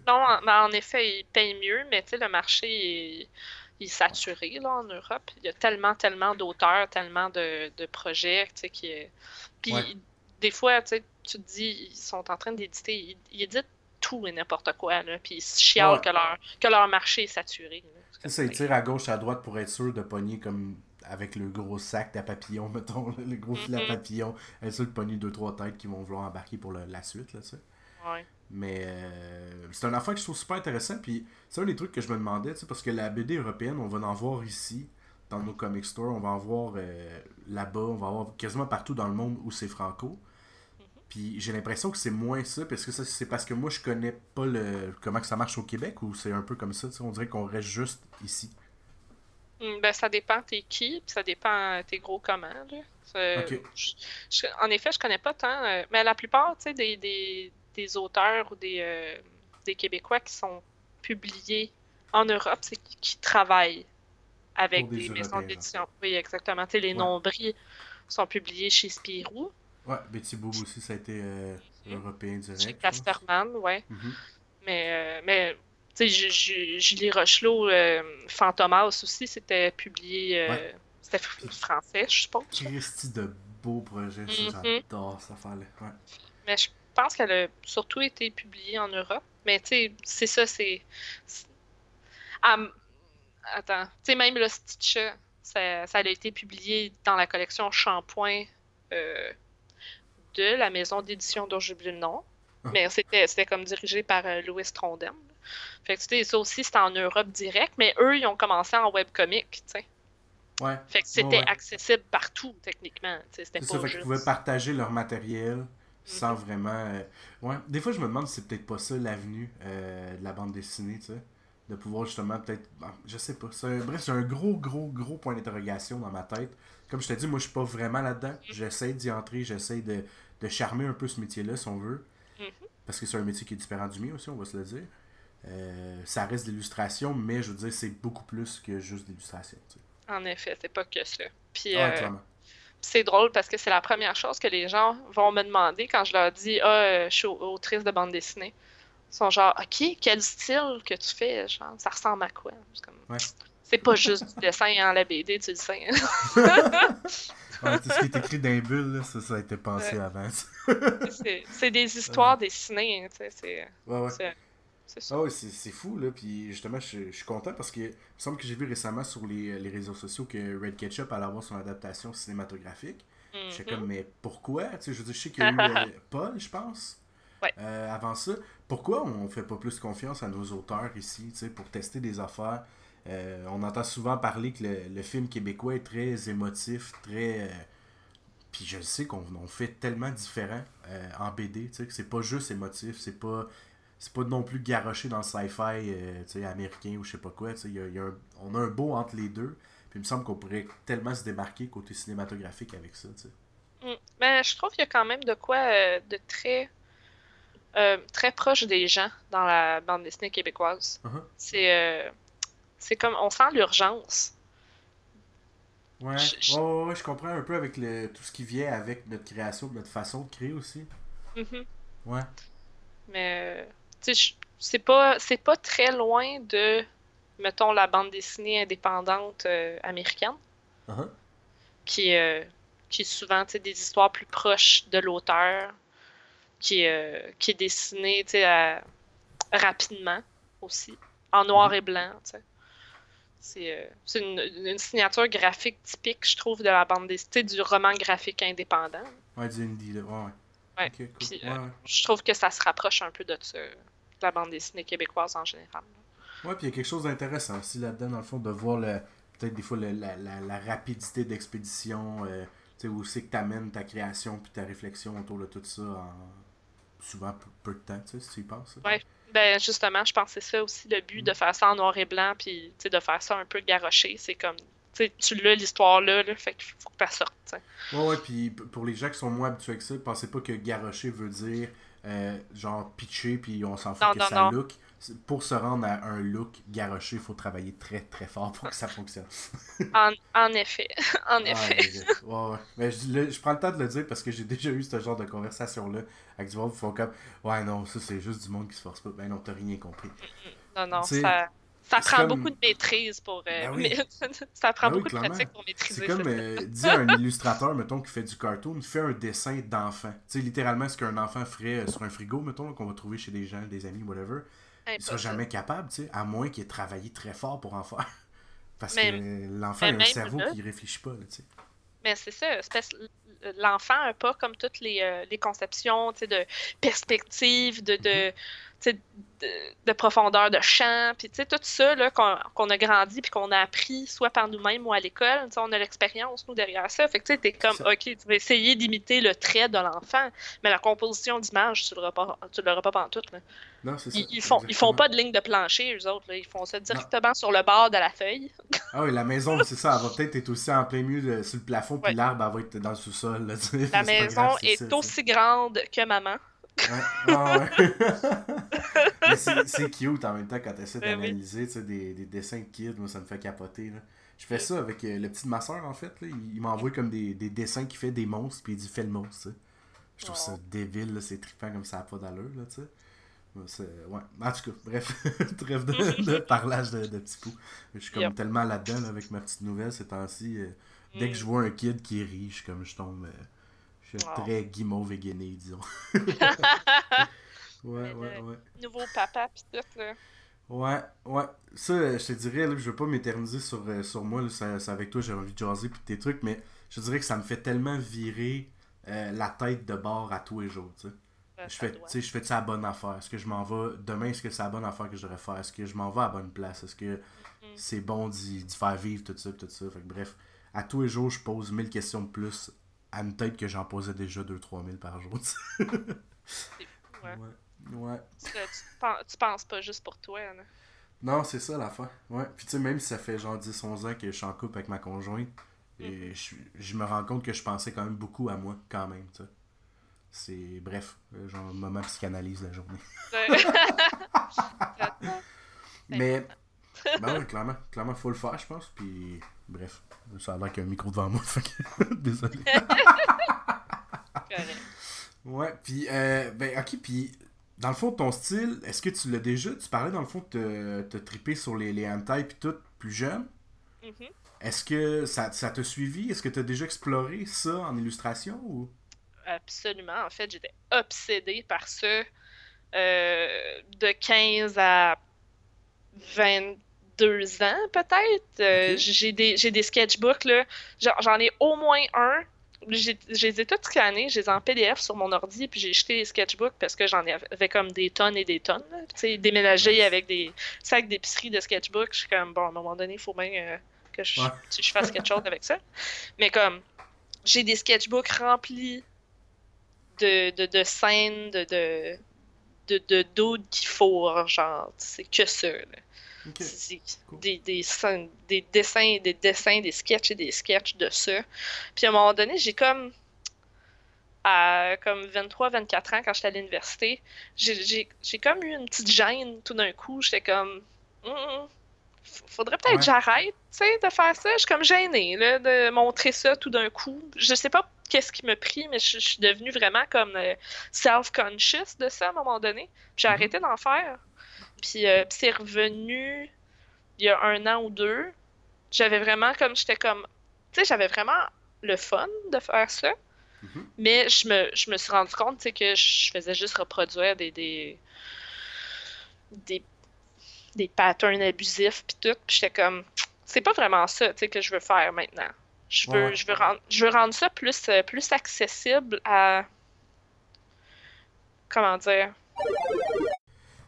B: Non, en, ben, en effet, ils payent mieux, mais tu sais, le marché est, il est saturé là, en Europe. Il y a tellement, tellement d'auteurs, tellement de, de projets, tu sais, qui... Puis
A: Ouais.
B: des fois, tu te dis, ils sont en train d'éditer, ils, ils éditent tout et n'importe quoi, là, puis ils se chialent
A: Ouais.
B: que, leur, que leur marché est saturé. là.
A: Ça, ils tirent à gauche, à droite pour être sûr de pogner comme avec le gros sac à papillon, mettons, le gros filet à
B: Mhm.
A: papillon, être sûr de pogner deux, trois têtes qui vont vouloir embarquer pour le- la suite, là, tu sais.
B: Ouais.
A: Mais euh, c'est un affaire que je trouve super intéressant. Puis c'est un des trucs que je me demandais, parce que la BD européenne, on va en voir ici, dans nos comic stores, on va en voir euh, là-bas, on va en voir quasiment partout dans le monde où c'est franco. Puis j'ai l'impression que c'est moins ça, parce que ça, c'est parce que moi je connais pas le comment que ça marche au Québec, ou c'est un peu comme ça, on dirait qu'on reste juste ici.
B: Hum, Ben, ça dépend t'es qui, puis ça dépend t'es gros comment, là. C'est-
A: Ok.
B: je- je- en effet, je connais pas tant, euh, mais la plupart, tu sais, des, des, des auteurs ou des, euh, des Québécois qui sont publiés en Europe, c'est qui, qui travaillent avec
A: des
B: des, maisons d'édition. Oui, exactement. Les
A: Ouais.
B: nombris sont publiés chez Spirou,
A: Ouais, Betty Boop aussi, ça a été euh, européen direct.
B: chez. Casterman, ouais.
A: Mhm.
B: Mais, euh, mais tu sais, Ju- Ju- Julie Rochelot, euh, Fantomas aussi, c'était publié.
A: Ouais.
B: C'était fr- français, je suppose.
A: Christy de beaux projets, ça,
B: Mhm.
A: j'adore cette affaire-là. Ouais.
B: Mais je pense qu'elle a surtout été publiée en Europe. Mais tu sais, c'est ça, c'est. attends. Tu sais, même le Stitcha, ça, ça a été publié dans la collection Shampoing euh, de la maison d'édition dont j'oublie le nom.
A: Ah.
B: Mais c'était comme dirigé par euh, Louis Trondem. Fait que tu sais, ça aussi, c'était en Europe direct, mais eux, ils ont commencé en webcomic, tu sais.
A: Ouais.
B: Fait que c'était accessible partout, techniquement. C'était
A: pas ça, fait qu'ils pouvaient partager leur matériel sans vraiment... Euh, ouais. Des fois, je me demande si c'est peut-être pas ça l'avenue euh, de la bande dessinée, tu sais. De pouvoir justement peut-être... Je sais pas. Bref, c'est un gros, gros, gros point d'interrogation dans ma tête. Comme je t'ai dit, moi, je suis pas vraiment là-dedans. Mhm. J'essaie d'y entrer, j'essaie de, de charmer un peu ce métier-là, si on veut. Mhm. Parce que c'est un métier qui est différent du mien aussi, on va se le dire. Euh, ça reste l'illustration, mais je veux dire, c'est beaucoup plus que juste d'illustration.
B: En effet, c'est pas que ça. Puis, euh, c'est drôle parce que c'est la première chose que les gens vont me demander quand je leur dis Ah, euh, je suis autrice de bande dessinée. Ils sont genre Ok, quel style que tu fais genre, Ça ressemble à quoi? C'est pas juste du dessin en la BD, tu le sais.
A: Hein. tout ce qui est écrit dans les bulles, ça, ça a été pensé avant.
B: c'est des histoires dessinées. Hein, c'est
A: ouais. Ah oui, c'est fou, là. Puis justement, je, suis content parce que il me semble que j'ai vu récemment sur les, les, réseaux sociaux que Red Ketchup allait avoir son adaptation cinématographique. Je sais comme, mhm. mais pourquoi? Tu sais, Je veux dire, je sais qu'il y a eu euh, Paul, je pense. Euh, avant ça, pourquoi on fait pas plus confiance à nos auteurs ici, tu sais, pour tester des affaires? Euh, On entend souvent parler que le, le, film québécois est très émotif, très. Puis je sais qu'on fait tellement différent en BD, tu sais, que c'est pas juste émotif, c'est pas c'est pas non plus garoché dans le sci-fi euh, américain ou je sais pas quoi. Y y a un, on a un beau entre les deux. Puis il me semble qu'on pourrait tellement se démarquer côté cinématographique avec ça.
B: Mm. Ben, je trouve qu'il y a quand même de quoi euh, de très euh, très proche des gens dans la bande dessinée québécoise. Uh-huh. C'est c'est comme on sent l'urgence.
A: Ouais. Je, ouais, je comprends un peu avec le, tout ce qui vient avec notre création, notre façon de créer aussi.
B: Mm-hmm.
A: Ouais.
B: Mais c'est pas c'est pas très loin de mettons la bande dessinée indépendante euh, américaine.
A: Uh-huh.
B: qui euh, qui est souvent des histoires plus proches de l'auteur qui euh, qui est dessinée rapidement aussi en noir mm-hmm. et blanc c'est une, une, signature graphique typique je trouve de la bande dessinée du roman graphique indépendant.
A: Ouais du indie là. Ouais
B: je trouve que ça se rapproche un peu de ça la bande dessinée québécoise en général.
A: Oui, puis il y a quelque chose d'intéressant aussi là-dedans, dans le fond, de voir peut-être des fois la, la, rapidité d'expédition, euh, tu sais, où c'est que tu amènes ta création puis ta réflexion autour de tout ça en souvent peu, de temps, tu sais, si tu y penses.
B: Oui, ben justement, je c'est ça aussi le but de mm. faire ça en noir et blanc, puis de faire ça un peu garoché. C'est comme tu l'as l'histoire là, là, fait qu'il faut que tu sortes.
A: Ouais, ouais, puis pour les gens qui sont moins habitués avec ça, pensez pas que garocher veut dire euh, genre pitché puis on s'en fout que ça look. Pour se rendre à un look garoché, il faut travailler très très fort pour que ça fonctionne.
B: en, en, effet. en effet.
A: Ouais, ouais. Mais je, je, prends le temps de le dire parce que j'ai déjà eu ce genre de conversation-là avec du monde qui font comme Ouais, non, ça c'est juste du monde qui se force pas. Ben non, t'as rien compris.
B: Non, non, ça. Ça prend beaucoup de maîtrise pour. Euh, ben ça prend ben beaucoup de pratique pour maîtriser.
A: C'est comme, euh, dis à un illustrateur, mettons, qui fait du cartoon, fait un dessin d'enfant. Tu sais, littéralement, ce qu'un enfant ferait euh, sur un frigo, mettons, qu'on va trouver chez des gens, des amis, whatever. Il sera jamais capable, tu sais, à moins qu'il ait travaillé très fort pour en faire. Parce que l'enfant a un cerveau qui réfléchit pas, tu sais.
B: Mais c'est ça, l'enfant n'a pas comme toutes les, les conceptions de perspective, de, de, de, profondeur de champ, puis tout ça qu'on a grandi puis qu'on a appris soit par nous-mêmes ou à l'école, on a l'expérience nous derrière ça. Fait que tu es comme OK, tu vas essayer d'imiter le trait de l'enfant, mais la composition d'image, tu l'auras pas tu l'auras pas pantoute
A: Non, c'est
B: ça. Ils, font ils font pas de ligne de plancher eux autres, ils font ça directement sur le bord de la feuille.
A: ah oui, la maison, c'est ça, elle va peut-être être aussi en plein milieu sur le plafond puis l'arbre va être dans le sous-sol
B: La maison est aussi grande que maman.
A: Ouais, ouais. Mais c'est cute en même temps quand tu essaies ben d'analyser des, des, dessins de kids. Moi, ça me fait capoter. Là. Je fais ça avec euh, le petit de ma soeur, en fait. Là. Il, m'envoie comme des, des, dessins qui fait des monstres, puis il dit fais le monstre. Je trouve ça débile, c'est trippant comme ça n'a pas d'allure. Là, sais. Ouais. En tout cas, bref, trêve de, de, parlage de, de petits poux. Je suis comme tellement là-dedans avec ma petite nouvelle ces temps-ci. Euh, dès que mm. je vois un kid qui est riche, comme je tombe. Euh, je suis très guimauve et gainé, disons. ouais, ouais, ouais.
B: Nouveau papa, pis tout, là.
A: Ouais, ouais. Ça, je te dirais, là, je veux pas m'éterniser sur, euh, sur moi, c'est avec toi, j'ai envie de jaser pis tes trucs, mais je dirais que ça me fait tellement virer euh, la tête de bord à tous les jours, tu sais. je fais, tu sais, je fais ça la bonne affaire. Est-ce que je m'en vais demain, est-ce que c'est la bonne affaire que je devrais faire? Est-ce que je m'en vais à la bonne place? Est-ce que mm. c'est bon d'y faire vivre tout ça, tout ça? Fait que, bref, à tous les jours, je pose 1000 questions de plus à une tête que j'en posais déjà 2-3 000 par jour.
B: c'est fou, ouais.
A: Ouais.
B: Tu, penses pas juste pour toi, là.
A: Non, c'est ça l'affaire. Ouais. Puis tu sais, même si ça fait genre 10-11 ans que je suis en couple avec ma conjointe, et mm. je, me rends compte que je pensais quand même beaucoup à moi, quand même, tu sais. C'est, bref, euh, genre, un moment psychanalyse la journée. Mais, ben ouais, clairement, clairement, faut le faire, je pense. Puis, bref, ça a l'air qu'il y a un micro devant moi, désolé. ouais, puis, euh, ben, ok, puis, dans le fond, ton style, est-ce que tu l'as déjà, tu parlais dans le fond de te, te triper sur les, les hentai puis tout, plus jeune.
B: Mm-hmm.
A: Est-ce que ça, ça t'a suivi? Est-ce que tu as déjà exploré ça en illustration ou?
B: Absolument. En fait, j'étais obsédée par ça euh, de 15 à 22 ans, peut-être. Euh, j'ai des, des sketchbooks, là. J'en ai au moins un. Je les ai toutes scannés, je les ai en PDF sur mon ordi, puis j'ai jeté les sketchbooks parce que j'en avais comme des tonnes et des tonnes. Tu sais, déménager avec des sacs d'épicerie de sketchbooks, je suis comme, bon, à un moment donné, il faut bien euh, que je, je fasse quelque chose avec ça. Mais comme, j'ai des sketchbooks remplis de, de, de scènes, de, de, de, de dudes qui fourrent, genre, c'est que ça. Des, des, des, dessins, des dessins, des sketchs et des sketchs de ça. Puis à un moment donné, j'ai comme à comme 23-24 ans quand j'étais à l'université, j'ai comme eu une petite gêne tout d'un coup. J'étais comme hum, faudrait peut-être que j'arrête, de faire ça. Je suis comme gênée, là, de montrer ça tout d'un coup. Je sais pas qu'est-ce qui m'a pris, mais je, suis devenue vraiment comme euh, self-conscious de ça à un moment donné. J'ai mhm. arrêté d'en faire. Puis, euh, puis c'est revenu il y a un an ou deux. J'avais vraiment comme, j'étais comme, tu sais, j'avais vraiment le fun de faire ça. Mhm. Mais je me, je me suis rendu compte que je faisais juste reproduire des, des, des des patterns abusifs puis tout. Puis j'étais comme, c'est pas vraiment ça que je veux faire maintenant. Je veux, je veux, rendre, je veux rendre ça plus, euh, plus accessible à. Comment dire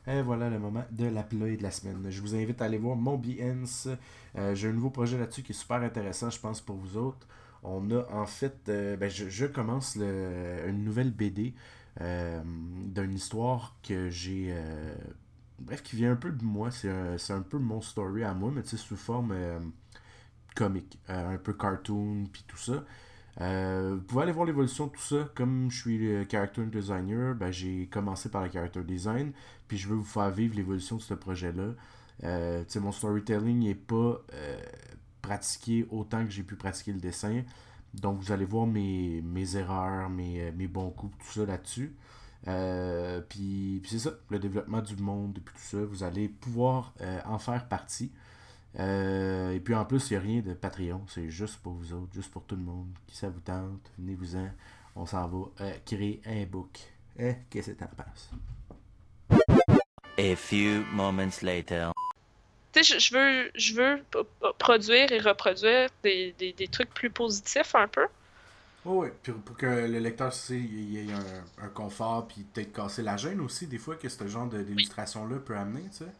A: et voilà le moment de la play de la semaine. Je vous invite à aller voir mon Behance. Euh, j'ai un nouveau projet là-dessus qui est super intéressant, je pense, pour vous autres. On a en fait, euh, ben, je, commence une nouvelle BD d'une histoire que j'ai bref, qui vient un peu de moi. C'est un, peu mon story à moi, mais tu sais, sous forme euh, comique, euh, un peu cartoon, puis tout ça. Euh, vous pouvez aller voir l'évolution de tout ça. Comme je suis le character designer, ben, j'ai commencé par le character design, puis je veux vous faire vivre l'évolution de ce projet-là. sais, mon storytelling n'est pas pratiqué autant que j'ai pu pratiquer le dessin. Donc, vous allez voir mes, mes erreurs, mes, mes bons coups, tout ça là-dessus. Euh, puis, c'est ça, le développement du monde et tout ça, vous allez pouvoir euh, en faire partie. Euh, et puis en plus, il n'y a rien de Patreon, c'est juste pour vous autres, juste pour tout le monde. Qui ça vous tente, venez-vous-en, on s'en va créer un book. Eh, qu'est-ce que t'en penses?
C: A few moments later.
B: Tu sais, je veux, je veux produire et reproduire des, des, des trucs plus positifs un peu.
A: oui, pour, pour que le lecteur il y ait un, un confort, puis peut-être casser la gêne aussi, des fois, que ce genre d'illustration-là peut amener, tu sais.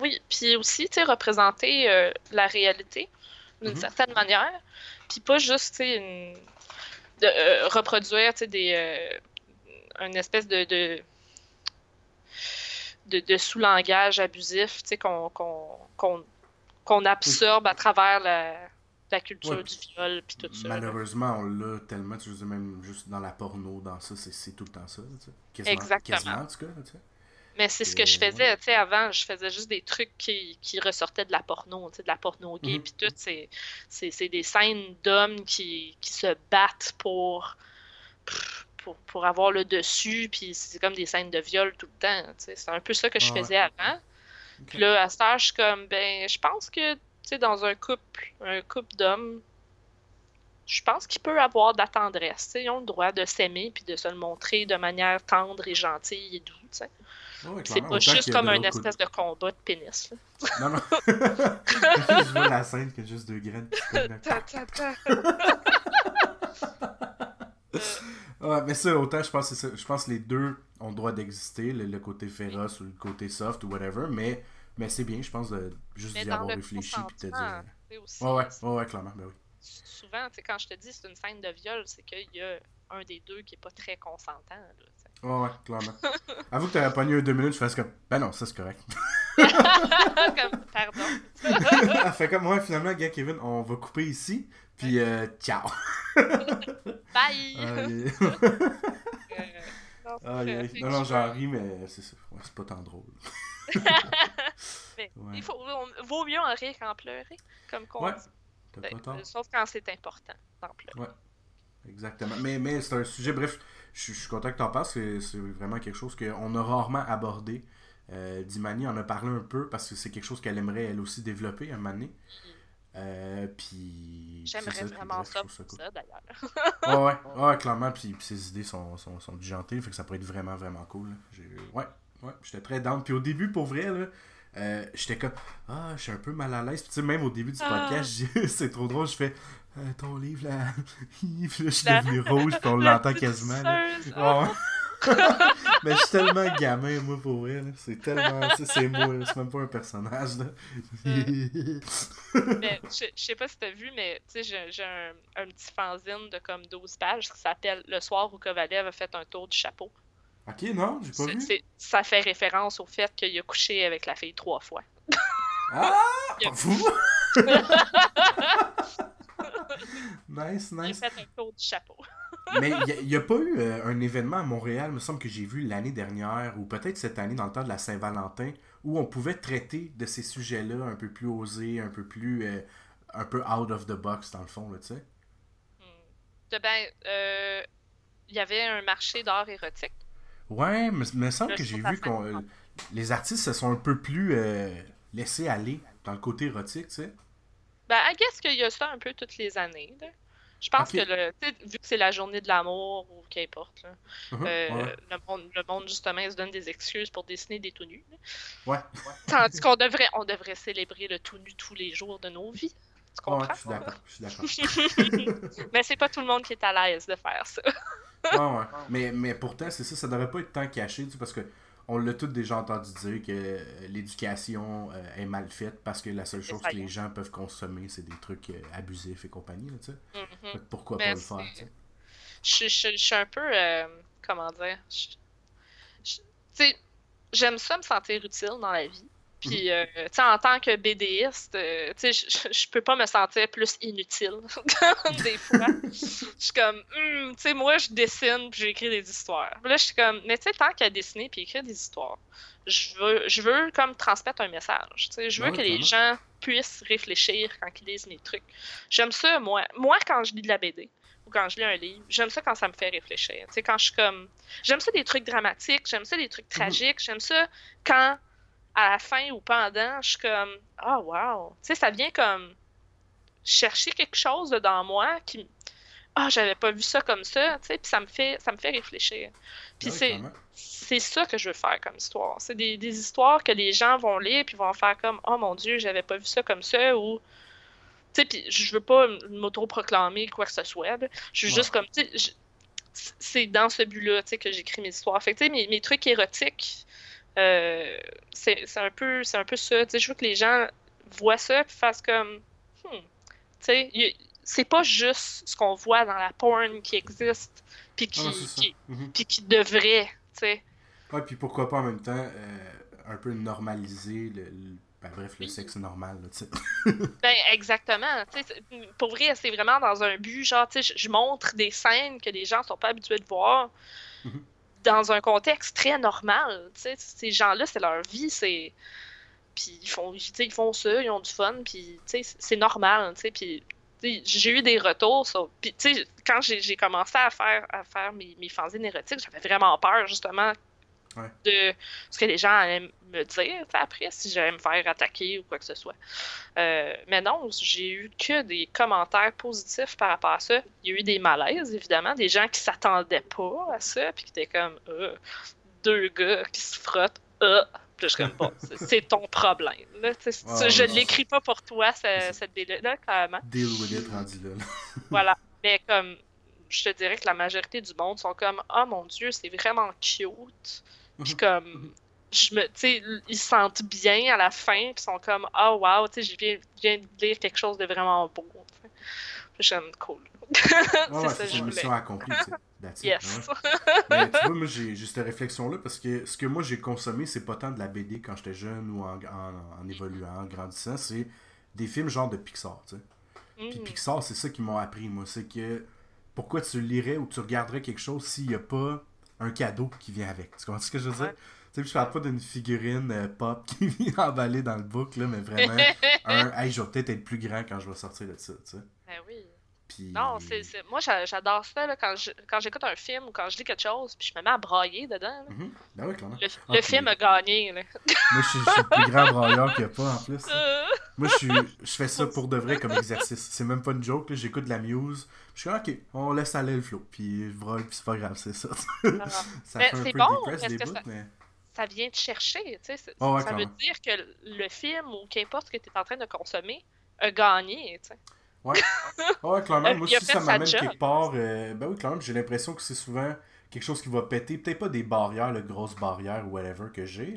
B: Oui, puis aussi, tu sais, représenter euh, la réalité d'une mhm. certaine manière, puis pas juste, tu sais, de euh, reproduire, tu sais, des... Euh, une espèce de... de de, sous-langage abusif, tu sais, qu'on qu'on absorbe à travers la, la culture du viol puis tout ça.
A: Malheureusement, on l'a tellement, tu sais, même juste dans la porno, dans ça, c'est tout le temps ça. Tu sais.
B: quasiment, Exactement.
A: Quasiment, en tout cas. Tu sais.
B: Mais c'est ce que je faisais, tu sais, avant, je faisais juste des trucs qui, qui ressortaient de la porno, tu sais, de la porno gay, mhm. puis tout, c'est des scènes d'hommes qui, qui se battent pour, pour, pour avoir le dessus, puis c'est comme des scènes de viol tout le temps, tu sais, c'est un peu ça que je faisais avant. Puis là, à ce je suis comme, ben, je pense que tu sais, dans un couple, un couple d'hommes, je pense qu'il peut avoir de la tendresse. Ils ont le droit de s'aimer puis de se le montrer de manière tendre et gentille et c'est pas juste comme un espèce de combat de pénis.
A: Non, non. je vois la scène que juste deux graines ouais, mais ça, autant je pense que Je pense que les deux ont le droit d'exister, le, le côté féroce ou le côté soft ou whatever, mais, mais c'est bien, je pense, de juste d'y avoir réfléchi puis de te dire.
B: aussi,
A: Ouais, ouais, ouais, ouais, clairement, ben oui.
B: souvent, quand je te dis c'est une scène de viol, c'est qu'il y a un des deux qui est pas très consentant. Là, sais.
A: Ouais, ouais, clairement. Avoue que t'aurais pogné un deux minutes, je fasse comme, ben non, ça c'est correct.
B: Comme, pardon.
A: Elle fait comme, ouais, finalement, gars, Kevin, on va couper ici, puis euh, ciao.
B: Bye! Euh, non,
A: Non, j'en ris, mais c'est ça. Ouais, c'est pas tant drôle.
B: mais
A: Ouais.
B: il faut, on- vaut mieux en rire qu'en pleurer, comme qu'on
A: Ouais,
B: dit. Ben. Sauf quand c'est important d'en pleurer.
A: Exactement. Mais, mais c'est un sujet, bref, je je suis content que t'en parles, c'est vraiment quelque chose qu'on a rarement abordé. Euh, Dimani en a parlé un peu parce que c'est quelque chose qu'elle aimerait elle aussi développer à un moment donné. Euh, puis.
B: J'aimerais
A: ça,
B: vraiment ça
A: cool.
B: ça, d'ailleurs.
A: Ouais, clairement. Puis, puis ses idées sont, sont, sont fait que ça pourrait être vraiment, vraiment cool. Ouais, ouais, j'étais très down. Puis au début, pour vrai, là, euh, j'étais comme, ah, je suis un peu mal à l'aise. Puis tu sais, même au début du
B: Ah.
A: podcast, c'est trop drôle, je fais, Euh, ton livre, là, je suis
B: La-
A: devenu rouge, puis on l'entend quasiment. là. Mais je suis tellement gamin, moi, pour vrai. C'est tellement. C'est moi, c'est même pas un personnage. Là.
B: Mais je, sais pas si t'as vu, mais j'ai un, un petit fanzine de comme 12 pages qui s'appelle Le soir où Kovalev a fait un tour du chapeau.
A: ok, non, j'ai pas vu.
B: ça fait référence au fait qu'il a couché avec la fille trois fois.
A: Ah,
B: Il
A: nice, nice.
B: fait un tour du chapeau.
A: Mais il n'y a, pas eu euh, un événement à Montréal, me semble que j'ai vu l'année dernière, ou peut-être cette année dans le temps de la Saint-Valentin, où on pouvait traiter de ces sujets-là un peu plus osés, un peu plus. euh, un peu out of the box, dans le fond, tu sais?
B: De ben, euh, il y avait un marché d'art érotique.
A: Ouais, mais me semble
B: Le
A: que j'ai vu qu'on. euh, les artistes se sont un peu plus euh, laissés aller dans le côté érotique, tu sais?
B: Ben, I guess qu'il y a ça un peu toutes les années. là. Je pense que, le, vu que c'est la journée de l'amour ou qu'importe, là,
A: Mhm,
B: euh,
A: ouais.
B: le, monde, le monde, justement, il se donne des excuses pour dessiner des tout nus.
A: Ouais.
B: Tandis qu'on devrait, on devrait célébrer le tout nu tous les jours de nos vies. Tu comprends?
A: je suis d'accord. Je suis d'accord.
B: Mais c'est pas tout le monde qui est à l'aise de faire ça.
A: Ouais, ouais. Mais, mais pourtant, c'est ça, ça devrait pas être tant caché, tu sais, parce que on l'a tous déjà entendu dire que euh, l'éducation euh, est mal faite parce que la seule chose que les gens peuvent consommer, c'est des trucs euh, abusifs et compagnie, là, tu sais. Fait que pourquoi
B: Mais
A: pas le faire,
B: je, je- je suis un peu. euh, comment dire? j'aime ça me sentir utile dans la vie. Puis, euh, tu sais, en tant que BDiste, euh, tu sais, je, peux pas me sentir plus inutile des fois. Je suis comme, Hmm, tu sais, moi, je dessine puis j'écris des histoires. Puis là, je suis comme, mais tu sais, tant qu'à dessiner puis écrire des histoires, je veux, je veux comme transmettre un message. Tu sais, je veux que les gens puissent réfléchir quand ils lisent mes trucs. J'aime ça, moi. Moi, quand je lis de la BD ou quand je lis un livre, j'aime ça quand ça me fait réfléchir. Tu sais, quand je suis comme. J'aime ça des trucs dramatiques, j'aime ça des trucs tragiques, j'aime ça quand, à la fin ou pendant, je suis comme. Ah, wow! Tu sais, ça vient comme. chercher quelque chose dans moi qui. Ah, j'avais pas vu ça comme ça, tu sais, puis ça me fait, ça me fait réfléchir. Puis
A: Ouais,
B: c'est, ça que je veux faire comme histoire. C'est des, des histoires que les gens vont lire puis vont faire comme oh mon dieu, j'avais pas vu ça comme ça ou tu sais puis je veux pas m'auto-proclamer quoi que ce soit. là. Je veux
A: Ouais.
B: juste comme tu sais je- c'est dans ce but-là tu sais que j'écris mes histoires. Fait que tu sais mes, mes trucs érotiques euh, c'est un peu c'est un peu ça, tu sais je veux que les gens voient ça puis fassent comme hmm, tu sais y- c'est pas juste ce qu'on voit dans la porn qui existe puis qui,
A: Ah, c'est ça.
B: qui,
A: Mhm.
B: puis qui devrait, tu sais.
A: Ouais, puis pourquoi pas en même temps euh, un peu normaliser le, le- ben, bref, le sexe normal, là, tu sais.
B: Ben, exactement. Tu sais, c'est- pour vrai, c'est vraiment dans un but, genre, tu sais, je- montre des scènes que les gens sont pas habitués de voir
A: Mhm.
B: Dans un contexte très normal. Ces gens-là, c'est leur vie, c'est. Puis ils font, ils font ça, ils ont du fun, puis c'est- normal, puis j'ai eu des retours sur. Puis, quand j'ai j'ai commencé à faire, à faire mes, mes fanzines érotiques, j'avais vraiment peur, justement,
A: Ouais.
B: de ce que les gens allaient me dire après, si j'allais me faire attaquer ou quoi que ce soit. Euh, mais non, j'ai eu que des commentaires positifs par rapport à ça. Il y a eu des malaises, évidemment, des gens qui s'attendaient pas à ça, puis qui étaient comme Euh, deux gars qui se frottent. Euh. Puis je suis comme, bon, c'est- ton problème. Là, je
A: ouais,
B: l'écris pas pour toi, cette BD-là, clairement.
A: Deal with it rendu là. là.
B: Voilà. Mais comme, je te dirais que la majorité du monde sont comme Ah mon Dieu, c'est vraiment cute. Puis
A: Mhm.
B: comme, je me, ils se sentent bien à la fin, puis sont comme Ah wow, tu sais, je viens, de lire quelque chose de vraiment beau. Puis j'aime cool.
A: Ouais,
B: c'est
A: ouais,
B: ça
A: c'est
B: que je
A: mission accomplie,
B: Yes.
A: ouais. Mais tu vois, moi, j'ai j'ai cette réflexion-là parce que ce que moi, j'ai consommé, c'est pas tant de la BD quand j'étais jeune ou en, en, en évoluant, en grandissant, c'est des films genre de Pixar, tu sais. Puis
B: Mm.
A: Pixar, c'est ça qui m'ont appris, moi. C'est que pourquoi tu lirais ou tu regarderais quelque chose s'il n'y a pas un cadeau qui vient avec. Tu comprends ce que je veux dire?
B: Ouais.
A: Tu sais, je parle pas d'une figurine euh, pop qui vient emballée dans le book, là, mais vraiment un Hey, je vais peut-être être plus grand quand je vais sortir de ça, tu sais.
B: Ben oui.
A: Puis.
B: Non, c'est, c'est- moi j'a- j'adore ça là, quand, je- quand j'écoute un film ou quand je lis quelque chose, puis je me mets à brailler dedans.
A: Mhm. Ben oui, clairement.
B: Le,
A: Ah,
B: le
A: puis-
B: film a gagné. Là.
A: Moi, je suis, je suis le plus grand brailleur qu'il n'y a pas en plus. Moi, je, suis, je fais ça pour de vrai comme exercice. C'est même pas une joke. là. J'écoute de la muse. Je suis ok, on laisse aller le flow. Puis je braille, puis c'est pas grave, c'est ça.
B: alors,
A: ça
B: Mais c'est bon,
A: depress
B: parce
A: des
B: que
A: bouts,
B: ça-
A: mais.
B: ça vient te chercher. tu sais,
A: Ah ouais,
B: ça veut dire que le film ou qu'importe ce que tu es en train de consommer a gagné. tu sais.
A: Ouais. Ah ouais, clairement. Moi,
B: il a
A: si
B: fait
A: ça m'amène quelque part, euh, ben oui, clairement, j'ai l'impression que c'est souvent quelque chose qui va péter. Peut-être pas des barrières, le grosses barrières ou whatever que j'ai.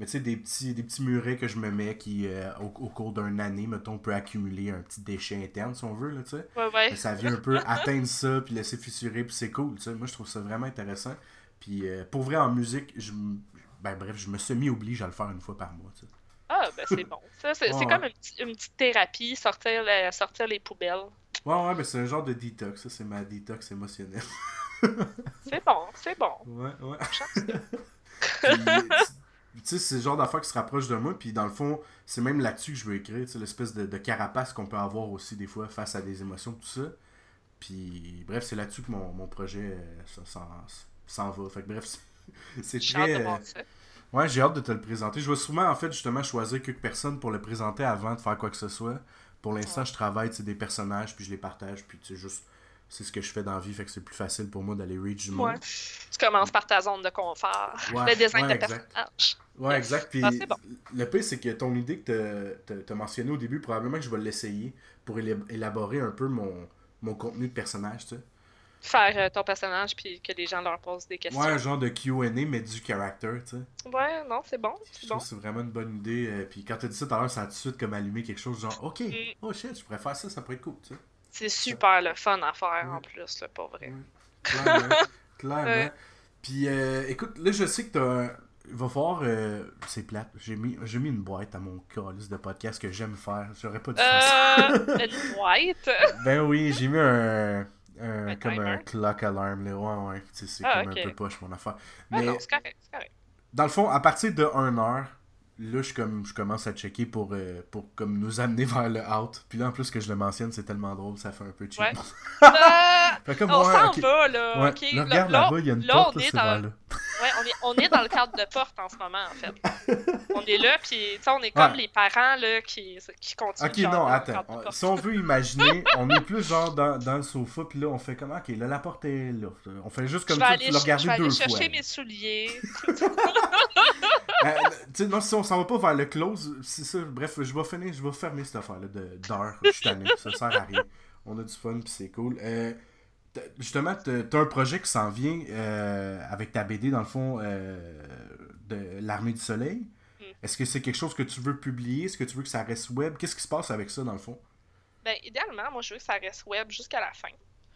A: Mais tu sais, des petits, des petits murets que je me mets qui, euh, au, au cours d'une année, mettons, peut accumuler un petit déchet interne, si on veut, là, tu sais.
B: Ouais, ouais.
A: Ça vient un peu atteindre ça, puis laisser fissurer, puis c'est cool, tu sais. Moi, je trouve ça vraiment intéressant. Puis euh, pour vrai, en musique, je ben bref, je me semi-oblige à le faire une fois par mois, tu sais.
B: Ah, ben c'est bon. Ça, c'est,
A: Ouais,
B: c'est
A: ouais.
B: comme une, petite- une petite thérapie, sortir, la- sortir les poubelles.
A: Ouais, ouais, ben c'est un genre de détox, ça, c'est ma détox émotionnelle.
B: C'est bon, c'est bon.
A: Ouais, ouais. Tu sais, c'est le genre d'affaire qui se rapproche de moi, puis dans le fond, c'est même là-dessus que je veux écrire, tu sais, l'espèce de, de carapace qu'on peut avoir aussi des fois face à des émotions, tout ça. Puis, bref, c'est là-dessus que mon, mon projet euh, s'en s'en va. Fait que bref, c'est- c'est très... euh. Ouais, j'ai hâte de te le présenter. Je vais souvent, en fait, justement, choisir quelques personnes pour le présenter avant de faire quoi que ce soit. Pour l'instant,
B: Ouais.
A: je travaille, des personnages, puis je les partage, puis tu sais, juste... C'est ce que je fais dans la vie, fait que c'est plus facile pour moi d'aller reach du monde.
B: Ouais. Tu commences par ta zone de confort.
A: Ouais,
B: le design
A: ouais,
B: de
A: exact.
B: personnage.
A: Ouais, exact. Puis
B: Ah, bon.
A: le pire, c'est que ton idée que tu as mentionné au début, probablement que je vais l'essayer pour élab- élaborer un peu mon, mon contenu de personnage, tu sais.
B: Faire euh, ton personnage puis que les gens leur posent des questions.
A: Ouais, un genre de QA, mais du character, tu sais.
B: Ouais, non, c'est bon. C'est bon.
A: c'est vraiment une bonne idée. euh, puis quand tu dit ça tout à l'heure, ça a tout de suite comme allumé quelque chose genre, ok,
B: Mm.
A: oh shit, je pourrais faire ça, ça pourrait être cool, tu sais.
B: C'est super le fun à faire en plus, là, pas vrai.
A: Ouais. Clairement. Puis écoute, écoute, là, je sais que t'as. un- Il va falloir. euh, C'est plate. J'ai mis, j'ai mis une boîte à mon calice de podcast que j'aime faire. J'aurais pas dû faire ça.
B: Euh, une boîte?
A: Ben oui, j'ai mis un. Un-
B: Un
A: comme un
B: timer?
A: clock alarm, là. Ouais, ouais. C'est
B: Ah,
A: comme
B: ok.
A: un peu poche, mon affaire.
B: Ah
A: Mais
B: non, c'est correct, c'est correct.
A: dans le fond, à partir de 1 heure, là, je, comme, je commence à checker pour, euh, pour comme nous amener vers le out. Puis là, en plus que je le mentionne, c'est tellement drôle, ça fait un peu cheap.
B: Ouais.
A: Fait comme,
B: on
A: ouais,
B: s'en
A: ok.
B: va, là.
A: Ouais.
B: ok?
A: Là, regarde
B: Là-
A: là-bas, il y a une
B: là,
A: porte, c'est
B: dans-
A: là.
B: Ouais, on est, on est dans le cadre de porte en ce moment, en fait. On est là, puis on est comme les parents là, qui, qui continuent.
A: Ok,
B: genre,
A: non,
B: le
A: attends. On-. Si on veut imaginer, on est plus genre dans, dans le sofa, puis là, on fait comme, ok, là, la porte est là. On fait juste comme ça, l'as
B: je vais aller chercher mes souliers.
A: Euh, non, si on s'en va pas vers le close, c'est ça. Bref, je vais finir, je vais fermer cette affaire-là de- d'heure. Je suis tanné, ça sert à rien. On a du fun, puis c'est cool. Euh, justement, t'as t'as un projet qui s'en vient euh, avec ta BD, dans le fond, euh, de l'Armée du Soleil.
B: Mm.
A: Est-ce que c'est quelque chose que tu veux publier? Est-ce que tu veux que ça reste web? Qu'est-ce qui se passe avec ça, dans le fond?
B: Ben, idéalement, moi, je veux que ça reste web jusqu'à la fin.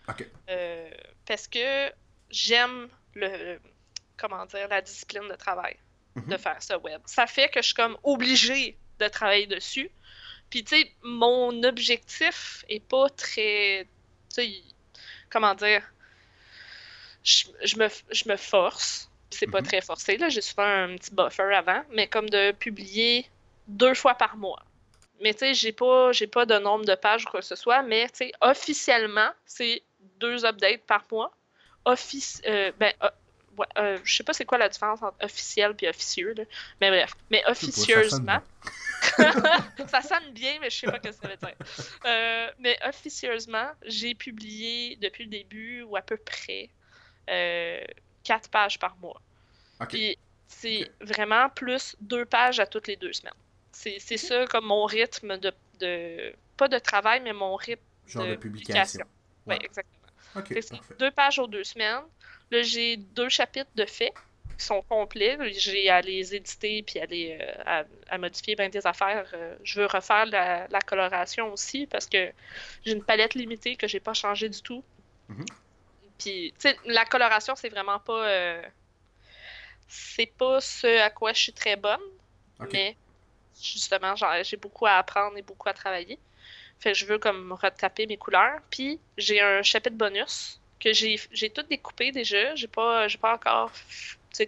A: Ok.
B: Euh, parce que j'aime le comment dire la discipline de travail
A: Mhm.
B: de faire ça web. Ça fait que je suis comme obligée de travailler dessus. Puis tu sais, mon objectif est pas très tu sais comment dire je, je me je me force, c'est pas
A: Mhm.
B: très forcé là, j'ai souvent un petit buffer avant, mais comme de publier deux fois par mois. Mais tu sais, j'ai pas, j'ai pas de nombre de pages ou quoi que ce soit, mais tu sais, officiellement, c'est deux updates par mois. Office, euh, ben, ouais, euh, je sais pas c'est quoi la différence entre officiel et officieux, là. mais bref. Mais
A: Je sais pas, ça sonne
B: officieusement, ça sonne bien, mais je sais pas ce que ça veut dire. Euh, mais officieusement, j'ai publié depuis le début, ou à peu près, euh, quatre pages par mois. Puis c'est vraiment plus deux pages à toutes les deux semaines. C'est c'est ça comme mon rythme de, de. Pas de travail, mais mon rythme
A: Genre
B: de
A: de publication.
B: Oui,
A: Ouais.
B: exactement. Deux pages aux deux semaines. Là, j'ai deux chapitres de faits qui sont complets. J'ai à les éditer puis à, les, euh, à, à modifier bien des affaires. Euh, je veux refaire la, la coloration aussi parce que j'ai une palette limitée que j'ai pas changée du tout.
A: Mhm.
B: Puis, tu sais, la coloration, c'est vraiment pas. euh, c'est pas ce à quoi je suis très bonne, mais justement, j'ai beaucoup à apprendre et beaucoup à travailler. Fait que je veux comme retaper mes couleurs. Puis j'ai un chapitre bonus que j'ai j'ai tout découpé déjà. J'ai pas j'ai pas encore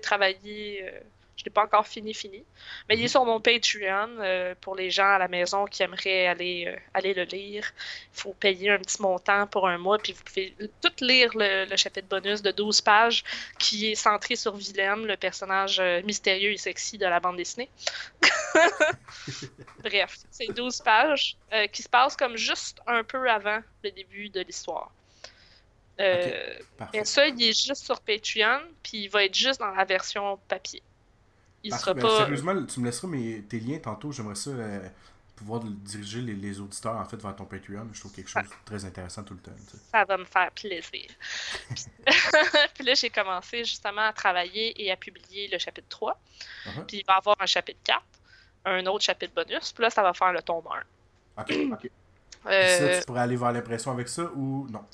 B: travaillé. euh, je l'ai pas encore fini fini. Mais il est
A: Mhm.
B: sur mon Patreon euh, pour les gens à la maison qui aimeraient aller euh, aller le lire. Il faut payer un petit montant pour un mois puis vous pouvez tout lire le, le chapitre bonus de 12 pages qui est centré sur Willem, le personnage mystérieux et sexy de la bande dessinée. Bref, c'est 12 pages euh, qui se passent comme juste un peu avant le début de l'histoire. Euh. Mais ça, il est juste sur Patreon, puis il va être juste dans la version papier. Il
A: Parfait.
B: sera
A: Ben,
B: pas.
A: Sérieusement, tu me laisseras mes, tes liens tantôt. J'aimerais ça euh, pouvoir diriger les, les auditeurs en fait vers ton Patreon. Je trouve quelque chose de très intéressant tout le temps. tu sais.
B: Ça va me faire plaisir. puis puis là, j'ai commencé justement à travailler et à publier le chapitre 3.
A: Uh-huh.
B: Puis il va y avoir un chapitre 4, un autre chapitre bonus, puis là, ça va faire le tome 1.
A: Ok, ok.
B: Euh,
A: ça, tu pourrais aller vers l'impression avec ça ou non?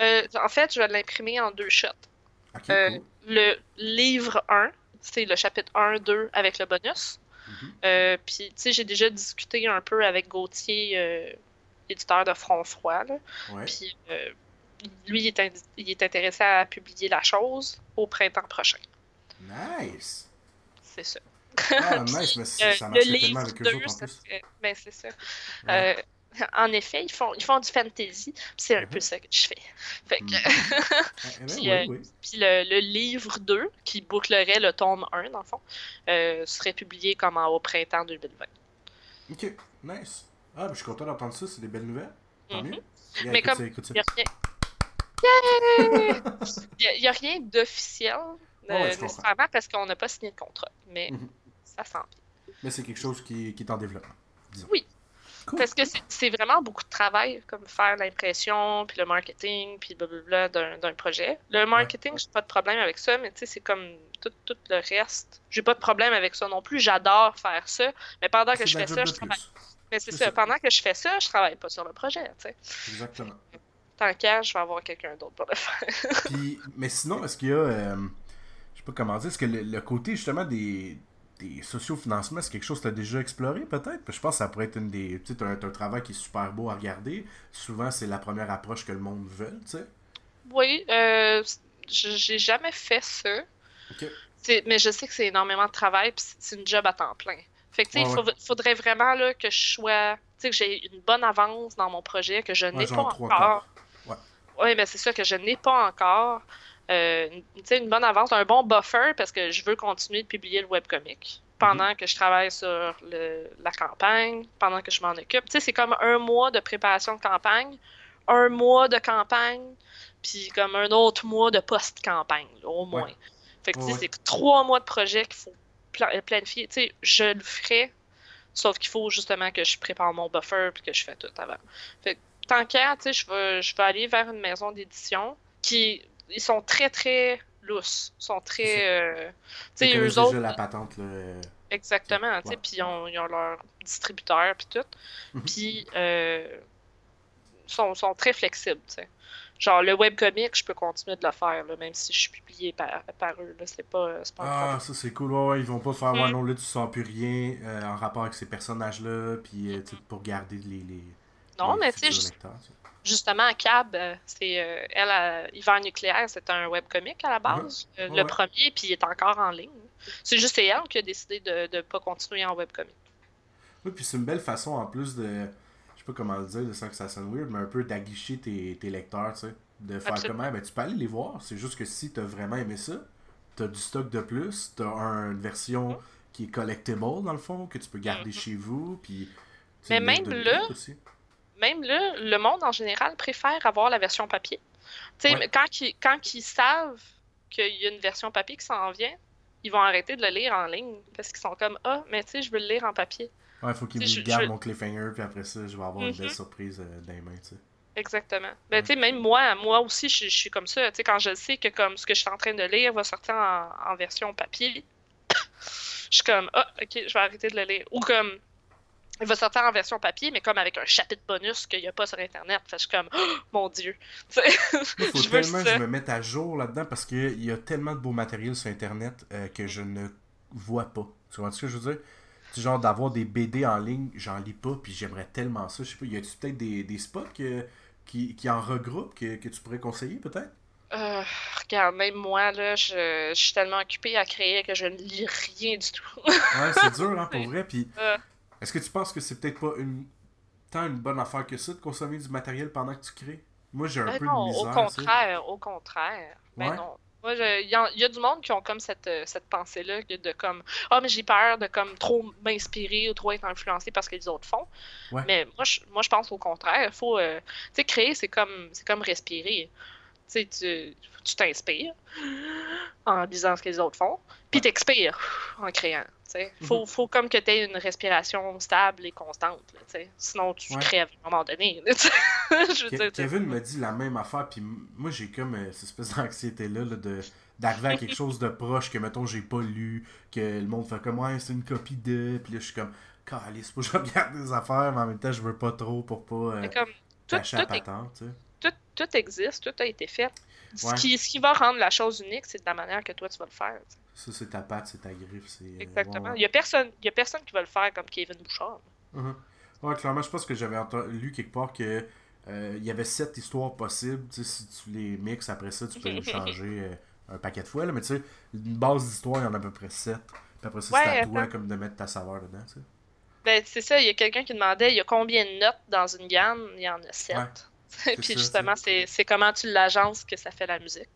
B: Euh, en fait, je vais l'imprimer en deux shots. Euh,
A: cool.
B: le livre 1, c'est le chapitre 1, 2 avec le bonus.
A: Mhm.
B: Euh, Puis, tu sais, j'ai déjà discuté un peu avec Gauthier, éditeur de Front Froid. Puis, lui, il est, il est intéressé à publier la chose au printemps prochain.
A: Nice!
B: C'est ça.
A: Ah, nice, mais ça
B: le
A: marchait tellement
B: livre
A: avec eux
B: 2,
A: autres en
B: ça
A: plus.
B: serait- Ben, c'est ça.
A: Ouais.
B: En effet, ils font, ils font du fantasy. C'est un
A: Mhm.
B: peu ça que je fais. Fait que,
A: Mhm. Ah, ben,
B: puis,
A: oui,
B: euh,
A: oui.
B: Puis le, le livre 2, qui bouclerait le tome 1, dans le fond, euh, serait publié comme en- au printemps 2020.
A: Ok, nice. Ah, ben, je suis content d'entendre ça, c'est des belles nouvelles. Tant
B: Mhm.
A: mieux. Yeah,
B: Mais
A: écoute
B: comme
A: ça, écoute ça.
B: Il n'y a rien. Yeah! Il y a- il y a rien d'officiel, euh,
A: ouais,
B: nécessairement, parce qu'on n'a pas signé de contrat. Mais
A: Mhm.
B: ça sent bien.
A: Mais c'est quelque chose qui, qui est en développement. disons.
B: Oui.
A: Cool.
B: Parce que c'est- vraiment beaucoup de travail, comme faire l'impression, puis le marketing, puis blablabla d'un d'un projet. Le marketing, j'ai pas de problème avec ça, mais tu sais, c'est comme tout, tout le reste. J'ai pas de problème avec ça non plus. J'adore faire ça, mais pendant que je fais ça, je travaille. Mais c'est
A: C'est
B: ça.
A: ça.
B: Pendant que je fais ça, je travaille pas sur le projet, tu sais.
A: Exactement.
B: Tant qu'à, je vais avoir quelqu'un d'autre pour le faire.
A: Puis, mais sinon, est-ce qu'il y a. euh, je sais pas comment dire. Est-ce que le, le côté justement des, des sociofinancements, c'est quelque chose que tu as déjà exploré peut-être? Je pense que ça pourrait être une des. Tu sais, un, travail qui est super beau à regarder. Souvent, c'est la première approche que le monde veut, tu sais.
B: Oui, euh, j'ai jamais fait ça. Mais je sais que c'est énormément de travail, puis c'est- une job à temps plein. Fait que, tu sais,
A: Ouais,
B: il faudrait vraiment là, que je sois. Tu sais, que j'ai une bonne avance dans mon projet, que je n'ai
A: Ouais,
B: pas encore. Oui, mais c'est ça que je n'ai pas encore. Euh, une- bonne avance, un bon buffer, parce que je veux continuer de publier le webcomic pendant que je travaille sur le- la campagne, pendant que je m'en occupe. C'est comme un mois de préparation de campagne, un mois de campagne, puis comme un autre mois de post-campagne, au moins.
A: Ouais.
B: Fait que,
A: Ouais,
B: c'est trois mois de projet qu'il faut pla- planifier. Je le ferai, sauf qu'il faut justement que je prépare mon buffer puis que je fais tout avant. Fait que, tant qu'à, vais, je vais aller vers une maison d'édition qui, ils sont très, très lousses. Ils sont très, tu sais,
A: Ils connaissent
B: eux autres,
A: déjà la patente, là.
B: Exactement, tu sais,
A: Ouais.
B: puis ils ont, ils ont leur distributeur, puis tout.
A: Mhm.
B: Puis, euh, sont, sont très flexibles, tu sais. Genre, le webcomic, je peux continuer de le faire, là, même si je suis publié par, par eux, là, c'est pas,
A: Ah,
B: problème.
A: ça c'est cool. Ouais, ouais, ils vont pas faire, ouais,
B: Mm.
A: non, là tu sens plus rien euh, en rapport avec ces personnages-là, puis euh, tu pour garder les. les
B: Non,
A: les
B: mais tu sais, justement, Cab, euh, c'est, euh, elle, euh, Hiver nucléaire, c'est un webcomic à la base, euh,
A: Ouais,
B: le
A: ouais.
B: premier, puis il est encore en ligne. C'est juste elle qui a décidé de ne pas continuer en webcomic.
A: Oui, puis c'est une belle façon en plus de. Je sais pas comment le dire, de ça que ça sonne weird, mais un peu d'aguicher tes, tes lecteurs, tu sais. De faire
B: Absolument.
A: comment Ben, tu peux aller les voir. C'est juste que si t'as vraiment aimé ça, t'as du stock de plus, t'as un- une version
B: Mhm.
A: qui est collectible dans le fond, que tu peux garder
B: Mhm.
A: chez vous, puis. tu
B: Mais même là,
A: aussi.
B: Même là, le monde en général préfère avoir la version papier. Sais,
A: Ouais.
B: quand, ils, quand ils savent qu'il y a une version papier qui s'en vient, ils vont arrêter de le lire en ligne parce qu'ils sont comme Ah, mais tu sais, je veux le lire en papier.
A: Ouais, faut qu'ils me gardent
B: je-
A: mon cliffhanger, puis après ça, je vais avoir une
B: Mhm.
A: belle surprise euh, dans les mains, tu sais.
B: Exactement. Ben, tu sais, même moi, moi aussi, je, je suis comme ça. Tu sais, quand je sais que comme ce que je suis en train de lire va sortir en, en version papier, je suis comme, ah, ok, je vais arrêter de le lire. Ou comme, il va sortir en version papier, mais comme avec un chapitre bonus qu'il n'y a pas sur Internet. Fait que je suis comme, oh, mon Dieu. Tu
A: Il faut
B: je veux
A: tellement que je me mette à jour là-dedans parce qu'il y a tellement de beau matériel sur Internet euh, que je ne vois pas. Tu vois ce que je veux dire? Du genre d'avoir des BD en ligne, j'en lis pas, puis j'aimerais tellement ça. Je sais pas, y a-tu peut-être des, des spots que- qui, qui en regroupent que, que tu pourrais conseiller peut-être?
B: Euh, regarde, même moi, là, je, je suis tellement occupée à créer que je ne lis rien du tout.
A: Ouais, c'est dur, hein, pour vrai. Puis
B: Euh.
A: Est-ce que tu penses que c'est peut-être pas une tant une bonne affaire que ça de consommer du matériel pendant que tu crées? Moi, j'ai un
B: Ben
A: peu
B: non,
A: de misère.
B: au contraire, au contraire. Ben
A: Ouais.
B: non. Moi, il y, a du monde qui ont comme cette, euh, cette pensée-là de comme ah mais j'ai peur de comme trop m'inspirer ou trop être influencé parce que les autres font.
A: Ouais.
B: Mais moi je, moi je pense au contraire, faut euh, tu sais créer c'est comme c'est comme respirer. Tu tu tu t'inspires en lisant ce que les autres font, puis t'expires en créant. Tu sais. Faut,
A: Mhm.
B: faut comme que tu aies une respiration stable et constante. là. Sinon, tu
A: Ouais.
B: crèves à un moment donné. là. Je dire,
A: Kevin me dit la même affaire, puis moi j'ai comme euh, cette espèce d'anxiété-là là, de d'arriver à quelque chose de proche que, mettons, j'ai pas lu, que le monde fait comme, ouais, c'est une copie de, puis là je suis comme, calice, faut que je regarde des affaires, mais en même temps, je veux pas trop pour pas euh,
B: c'est comme tout,
A: cacher la
B: tout
A: patente,
B: tout, tout existe, tout a été fait. Ce, qui, ce qui va rendre la chose unique, c'est de la manière que toi tu vas le faire.
A: Ça, c'est ta patte, c'est ta griffe, c'est... euh,
B: Exactement. Il y a personne, y a personne qui va le faire comme Kevin Bouchard.
A: Mhm. Ouais, clairement, je pense que j'avais lu quelque part que euh, il y avait sept histoires possibles. Si tu les mixes après ça, tu peux les changer euh, un paquet de fois. Là, mais tu sais, une base d'histoire, il y en a à peu près sept. Puis après ça,
B: Ouais,
A: c'est à toi comme de mettre ta saveur dedans.
B: Ben, c'est ça, il y a quelqu'un qui demandait il y a combien de notes dans une gamme? Il y en a sept.
A: Ouais,
B: Puis
A: ça,
B: justement, c'est comment tu l'agences que ça fait la musique.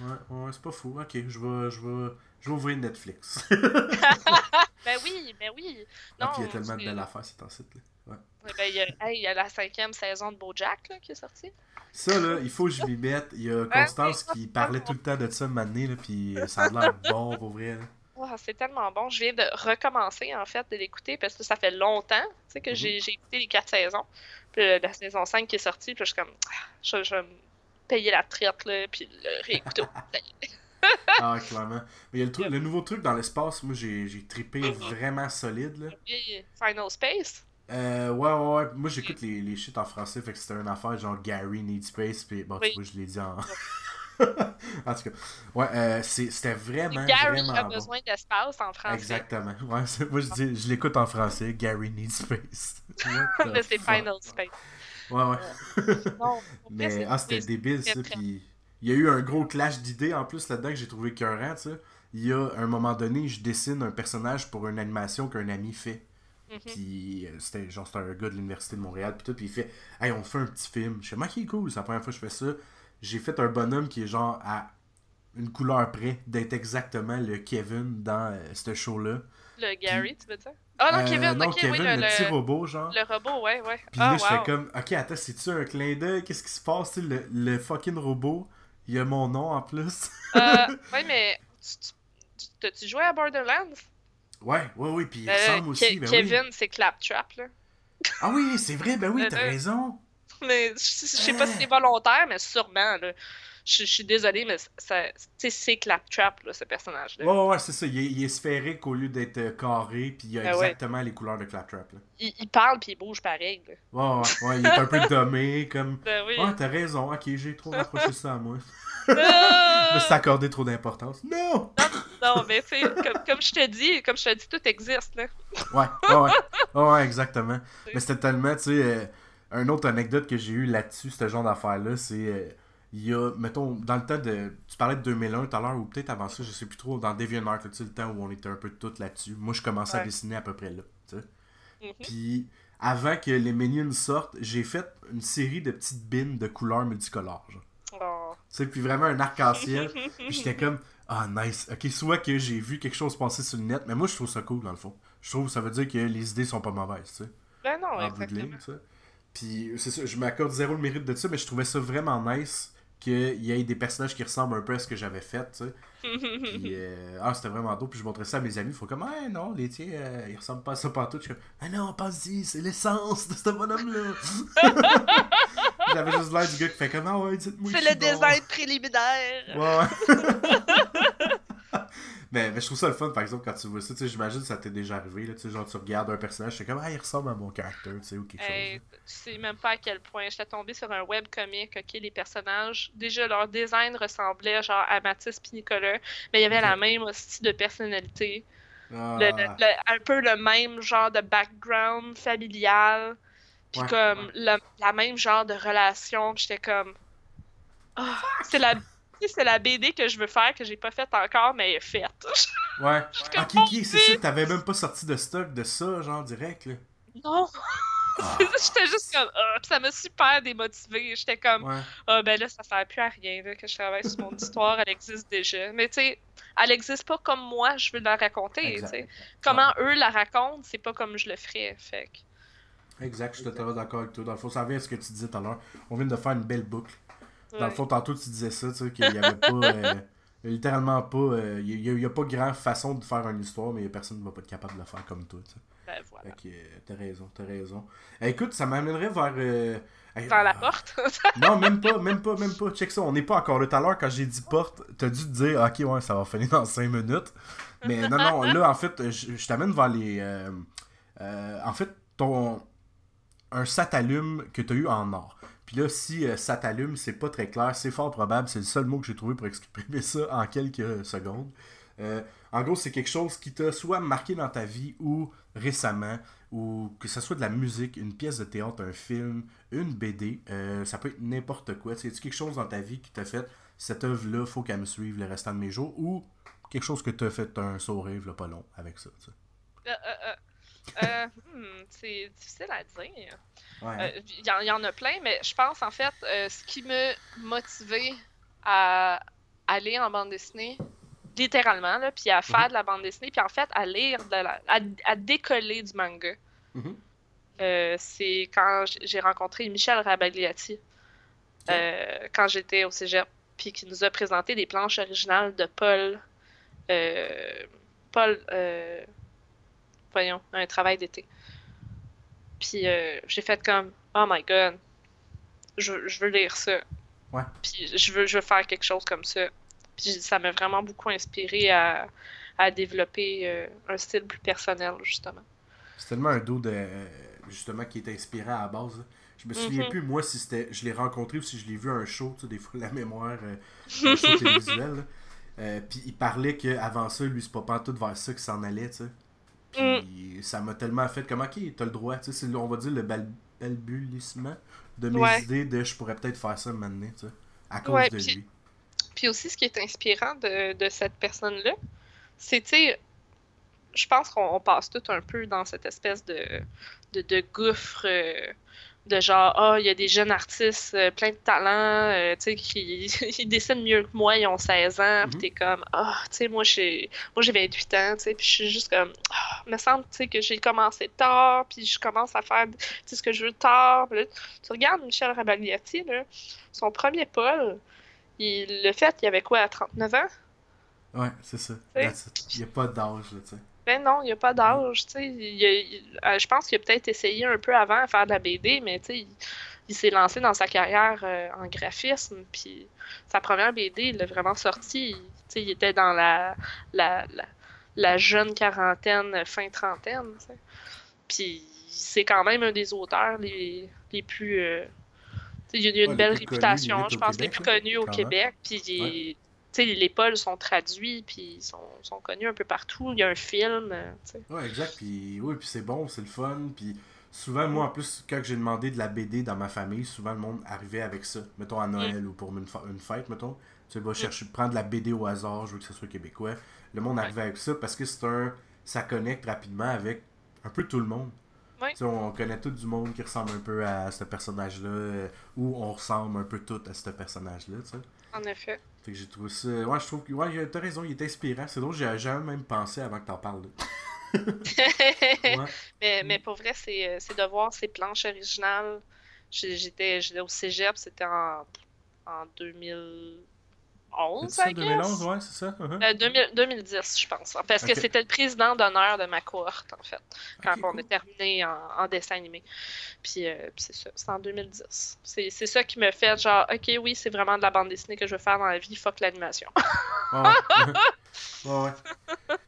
A: Ouais, ouais, c'est pas fou. Ok, je vais, je vais, je vais ouvrir Netflix.
B: Ben oui, ben oui. Non,
A: Ah, puis il y a tellement de belles affaires, c'est en site. Là. Ouais.
B: Ouais, ben, il, y a, hey, il y a la cinquième saison de BoJack là, qui est sortie.
A: Ça, là, il faut que je m'y mette. Il y a Constance qui parlait tout le temps de ça maintenant, là, puis ça a l'air bon pour vrai. là.
B: Ah, c'est tellement bon. Je viens de recommencer, en fait, de l'écouter parce que ça fait longtemps tu sais, que
A: Mhm.
B: j'ai j'ai écouté les quatre saisons. Puis euh, la saison 5 qui est sortie, puis je suis comme, ah, je, je vais me payer la traite, là, puis le réécouter.
A: Ah, clairement. Mais il y a le, truc, le nouveau truc dans l'espace, moi, j'ai trippé vraiment solide. Là.
B: Final Space?
A: Euh, ouais, ouais, ouais. Moi, j'écoute les, les shit en français, fait que c'était une affaire genre Gary Need Space, puis bon,
B: Oui.
A: tu vois, je l'ai dit en. en tout cas, ouais, euh, c'était vraiment,
B: Gary
A: vraiment
B: a
A: bon.
B: besoin d'espace en français.
A: Exactement. Ouais, c'est- moi, je, dis, je l'écoute en français, Gary Need Space.
B: Mais c'est? Final Space.
A: Ouais, ouais.
B: Non, pour vrai,
A: Mais ah, c'était débile ça. Puis il y a eu un gros clash d'idées en plus là-dedans que j'ai trouvé écœurant, tu sais. Il y a un moment donné, je dessine un personnage pour une animation qu'un ami fait.
B: Mhm.
A: Puis euh, c'était genre c'était un gars de l'université de Montréal puis tout puis il fait "Hey, on fait un petit film." Je fais "OK, cool, c'est la première fois que je fais ça." J'ai fait un bonhomme qui est genre à une couleur près d'être exactement le Kevin dans euh, ce show-là.
B: Le Gary, tu veux dire? Ah non,
A: Euh,
B: Kevin,
A: non,
B: ok,
A: Kevin,
B: oui,
A: le,
B: le,
A: petit
B: le,
A: robot genre.
B: le robot, ouais, ouais.
A: Puis
B: ah,
A: là, je
B: wow.
A: fais comme, ok, attends, c'est-tu un clin d'œil? Qu'est-ce qui se passe? Le, le fucking robot, il y a mon nom en plus.
B: Euh, ouais, mais tu- tu- t'as-tu joué à Borderlands?
A: ouais, ouais, oui, puis il
B: Euh,
A: ressemble aussi.
B: Ke-
A: ben
B: Kevin,
A: oui.
B: c'est Claptrap, là.
A: Ah oui, c'est vrai, ben oui, t'as raison.
B: Mais je sais pas si c'est volontaire, mais sûrement, là. Je je suis désolée, mais ça, tu sais, c'est Claptrap, là, ce personnage-là.
A: Ouais, ouais, ouais, c'est ça. Il est, il est sphérique au lieu d'être euh, carré, puis il a
B: Ah ouais.
A: exactement les couleurs de Claptrap. Là.
B: Il, il parle puis il bouge pareil, là.
A: Ouais, ouais, ouais, il est un peu dommé, comme.
B: Ben oui.
A: Ouais, t'as raison, ok, j'ai trop rapproché ça à moi. Je me suis
B: Ah!
A: accordé trop d'importance. Non!
B: non, mais tu comme, comme je te dis, comme je te dis, tout existe, là.
A: Ouais, ouais, ouais. Ouais, ouais, exactement. Mais c'était tellement, tu sais, euh, une autre anecdote que j'ai eue là-dessus, ce genre d'affaire-là, c'est. euh, il y a, mettons, dans le temps de. Tu parlais de 2001 tout à l'heure, ou peut-être avant ça, je sais plus trop, dans DeviantArt, tu sais, le temps où on était un peu toutes là-dessus? Moi, je commençais à dessiner à peu près là, tu sais.
B: Mhm.
A: Puis, avant que les Minions sortent, j'ai fait une série de petites bines de couleurs multicolores, genre.
B: Oh.
A: Tu sais, puis vraiment un arc-en-ciel. Puis j'étais comme, ah nice. Ok, soit que j'ai vu quelque chose passer sur le net, mais moi je trouve ça cool dans le fond. Je trouve que ça veut dire que les idées sont pas mauvaises, tu sais,
B: Ben non,
A: en
B: exactement.
A: tu sais. Puis c'est ça, je m'accorde zéro le mérite de ça, mais je trouvais ça vraiment nice qu'il y ait des personnages qui ressemblent un peu à ce que j'avais fait, tu sais. Puis, euh, ah, c'était vraiment dope. Puis je montrais ça à mes amis. Ils font comme, ah non, les tiens, euh, ils ressemblent pas à ça partout. Je suis comme, ah non, pense-y, c'est l'essence de ce bonhomme-là. J'avais juste l'air du gars qui fait comme, ah ouais, dites-moi.
B: C'est le
A: bon.
B: design préliminaire.
A: Ouais, ouais. mais, mais je trouve ça le fun, par exemple, quand tu vois ça. J'imagine que ça t'est déjà arrivé. Là, genre, tu regardes un personnage, tu fais comme, ah, il ressemble à mon caractère, tu sais, ou quelque
B: Hey,
A: chose.
B: tu sais même pas à quel point. J'étais tombée sur un webcomic, ok, les personnages, déjà leur design ressemblait genre à Mathis puis Nicolas, mais il y avait la même style de personnalité.
A: Ah,
B: Le- le- le- un peu le même genre de background familial, puis
A: Ouais,
B: comme
A: ouais.
B: la même genre de relation, j'étais comme... Ah, c'est la... C'est la BD que je veux faire, que j'ai pas faite encore, mais elle est faite.
A: Ouais. Ah, Kiki, c'est ça, t'avais même pas sorti de stock de ça, genre, direct, là.
B: non!
A: Ah,
B: J'étais juste comme... Ah, ça m'a super démotivée. J'étais comme...
A: ouais.
B: Ah ben là, ça sert plus à rien là, que je travaille sur mon histoire, elle existe déjà. Mais tu sais, elle existe pas comme moi je veux la raconter, tu
A: Exact.
B: sais. Comment eux la racontent, c'est pas comme je le ferais, fait que...
A: Exact, je suis totalement d'accord avec toi. Dans le fond, ça revient à ce que tu disais tout à l'heure. On vient de faire une belle boucle. Dans le fond, tantôt, tu disais ça, tu sais, qu'il y avait pas. euh, littéralement pas. euh, Il y, a- pas grand façon de faire une histoire, mais personne ne va pas être capable de le faire comme toi, tu sais.
B: Ben voilà.
A: Que euh, t'as raison, t'as raison. Eh, écoute, ça m'amènerait vers. euh, eh,
B: Vers la
A: ah,
B: porte?
A: Non, même pas, même pas, même pas. Check ça, on n'est pas encore là. Tout à l'heure, quand j'ai dit porte, t'as dû te dire, ok, ouais, ça va finir dans 5 minutes. Mais non, non, là, en fait, je, je t'amène vers les. euh, en fait, ton. Un satalume que t'as eu en or. Puis là, si euh, satalume, c'est pas très clair, c'est fort probable, c'est le seul mot que j'ai trouvé pour exprimer ça en quelques secondes. Euh, en gros, c'est quelque chose qui t'a soit marqué dans ta vie ou récemment, ou que ce soit de la musique, une pièce de théâtre, un film, une BD, euh, ça peut être n'importe quoi. Sais, quelque chose dans ta vie qui t'a fait cette œuvre-là, faut qu'elle me suive le restant de mes jours, ou quelque chose que t'as fait un sourire, là, pas long, avec ça.
B: Euh, hmm, c'est difficile à dire.
A: Ouais.
B: Euh, Il y, en- il y en a plein, mais je pense en fait, euh, ce qui m'a motivé à aller en bande dessinée, littéralement, là, puis à faire de la bande dessinée, puis en fait à lire, de la- à, à décoller du manga,
A: Mhm.
B: c'est quand j'ai rencontré Michel Rabagliati, quand j'étais au cégep, puis qui nous a présenté des planches originales de Paul. Paul. Voyons, un travail d'été. Puis euh, j'ai fait comme, oh my god, je, je veux lire ça.
A: Ouais.
B: Puis je veux, je veux faire quelque chose comme ça. Puis ça m'a vraiment beaucoup inspiré à, à développer euh, un style plus personnel, justement.
A: C'est tellement un dos de. justement, qui est inspirant à la base. là. Je me souviens
B: Mhm.
A: plus, moi, si c'était. Je l'ai rencontré ou si je l'ai vu à un show, tu sais, des fois, la mémoire, euh, un show télévisuel. Euh, puis il parlait qu'avant ça, lui, c'est pas pantoute vers ça qu'il s'en allait, tu sais. Puis ça m'a tellement fait comme, ok, t'as le droit, tu sais, c'est, on va dire le bal- balbutiement de mes
B: Ouais.
A: idées de je pourrais peut-être faire ça maintenant, tu sais, à cause
B: Ouais,
A: de
B: puis-
A: lui.
B: Puis aussi, ce qui est inspirant de, de cette personne-là, c'est, tu sais, je pense qu'on on passe tout un peu dans cette espèce de, de, de gouffre euh, de genre, ah, il y a des jeunes artistes euh, plein de talent, euh, tu sais, qui ils dessinent mieux que moi, ils ont 16 ans, puis
A: Mhm.
B: t'es comme, ah, tu sais, moi, j'ai moi j'ai 28 ans, tu sais, puis je suis juste comme, ah, me semble, tu sais, que j'ai commencé tard, puis je commence à faire, tu sais, ce que je veux tard. Là, tu regardes Michel Rabagliati, là, son premier Paul, il le fait, il avait quoi, à 39 ans?
A: Ouais, c'est ça. Il n'y a pas d'âge, tu sais.
B: Ben non, il n'y a pas d'âge, euh, je pense qu'il a peut-être essayé un peu avant à faire de la BD, mais il, il s'est lancé dans sa carrière euh, en graphisme, puis sa première BD, il l'a vraiment sorti. il- était dans la, la, la, la jeune quarantaine, fin trentaine. Puis c'est quand même un des auteurs les, les plus... euh, il a une belle réputation, je pense, les plus connus au. Québec, puis il- sais, les Pauls sont traduits, puis ils sont, sont connus un peu partout. Il y a un film, euh, tu sais.
A: Ouais, exact. Puis oui, puis c'est bon, c'est le fun. Puis souvent, moi, en plus, quand j'ai demandé de la BD dans ma famille, souvent le monde arrivait avec ça. Mettons à Noël ou pour une, une fête, mettons. Tu vas chercher, prendre de la BD au hasard, je veux que ce soit québécois. Le monde arrivait avec ça parce que c'est un. Ça connecte rapidement avec un peu tout le monde.
B: Ouais.
A: Sais, on connaît tout du monde qui ressemble un peu à ce personnage-là, euh, ou on ressemble un peu tout à ce personnage-là, tu sais.
B: En effet.
A: Fait que j'ai trouvé ça. Ouais, je trouve que. Ouais, t'as raison, il est inspirant. C'est drôle, j'y jamais même pensé avant que t'en parles. là. Ouais.
B: mais, mais pour vrai, c'est euh, c'est de voir ces planches originales. J'ai- J'étais j'étais au cégep, c'était en, en 2000, 2011,
A: C'est ça,
B: I
A: 2011,
B: guess.
A: ouais, c'est ça? uh-huh.
B: Euh, 2000 2010, je pense. Parce que c'était le président d'honneur de ma cohorte, en fait, quand on
A: cool.
B: a terminé en, en dessin animé. Puis, euh, puis c'est ça, c'est en 2010. C'est ça qui me fait genre, ok, oui, c'est vraiment de la bande dessinée que je veux faire dans la vie, fuck l'animation.
A: Ouais, ouais.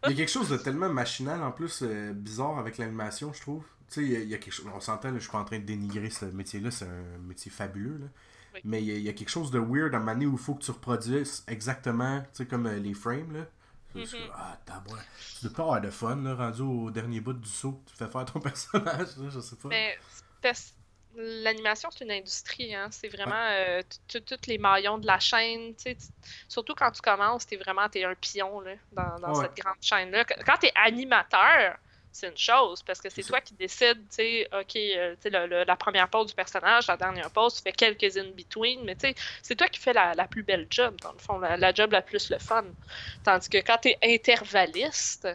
A: Il y a quelque chose de tellement machinal en plus, euh, bizarre avec l'animation, je trouve. Tu sais, il y a- il y, a quelque chose. On s'entend, je suis pas en train de dénigrer ce métier-là, c'est un métier fabuleux. Là.
B: Oui.
A: Mais il y, a, il y a quelque chose de weird à un moment donné où il faut que tu reproduises exactement, tu sais, comme euh, les frames. Là.
B: Mhm.
A: que, ah, tabouin. Tu dois pas avoir de fun, là, rendu au dernier bout du saut. Tu fais faire ton personnage, là, je sais pas.
B: Mais parce- l'animation, c'est une industrie, hein. C'est vraiment euh, tous les maillons de la chaîne. tu sais, tu- Surtout quand tu commences, t'es vraiment t'es un pion là, dans, dans
A: Ouais.
B: cette grande chaîne-là. Qu- Quand t'es animateur, c'est une chose, parce que c'est toi qui décides, tu sais, OK, euh, tu sais, la première pause du personnage, la dernière pause, tu fais quelques in-between, mais tu sais, c'est toi qui fais la, la plus belle job, dans le fond, la, la job la plus le fun. Tandis que quand t'es intervalliste,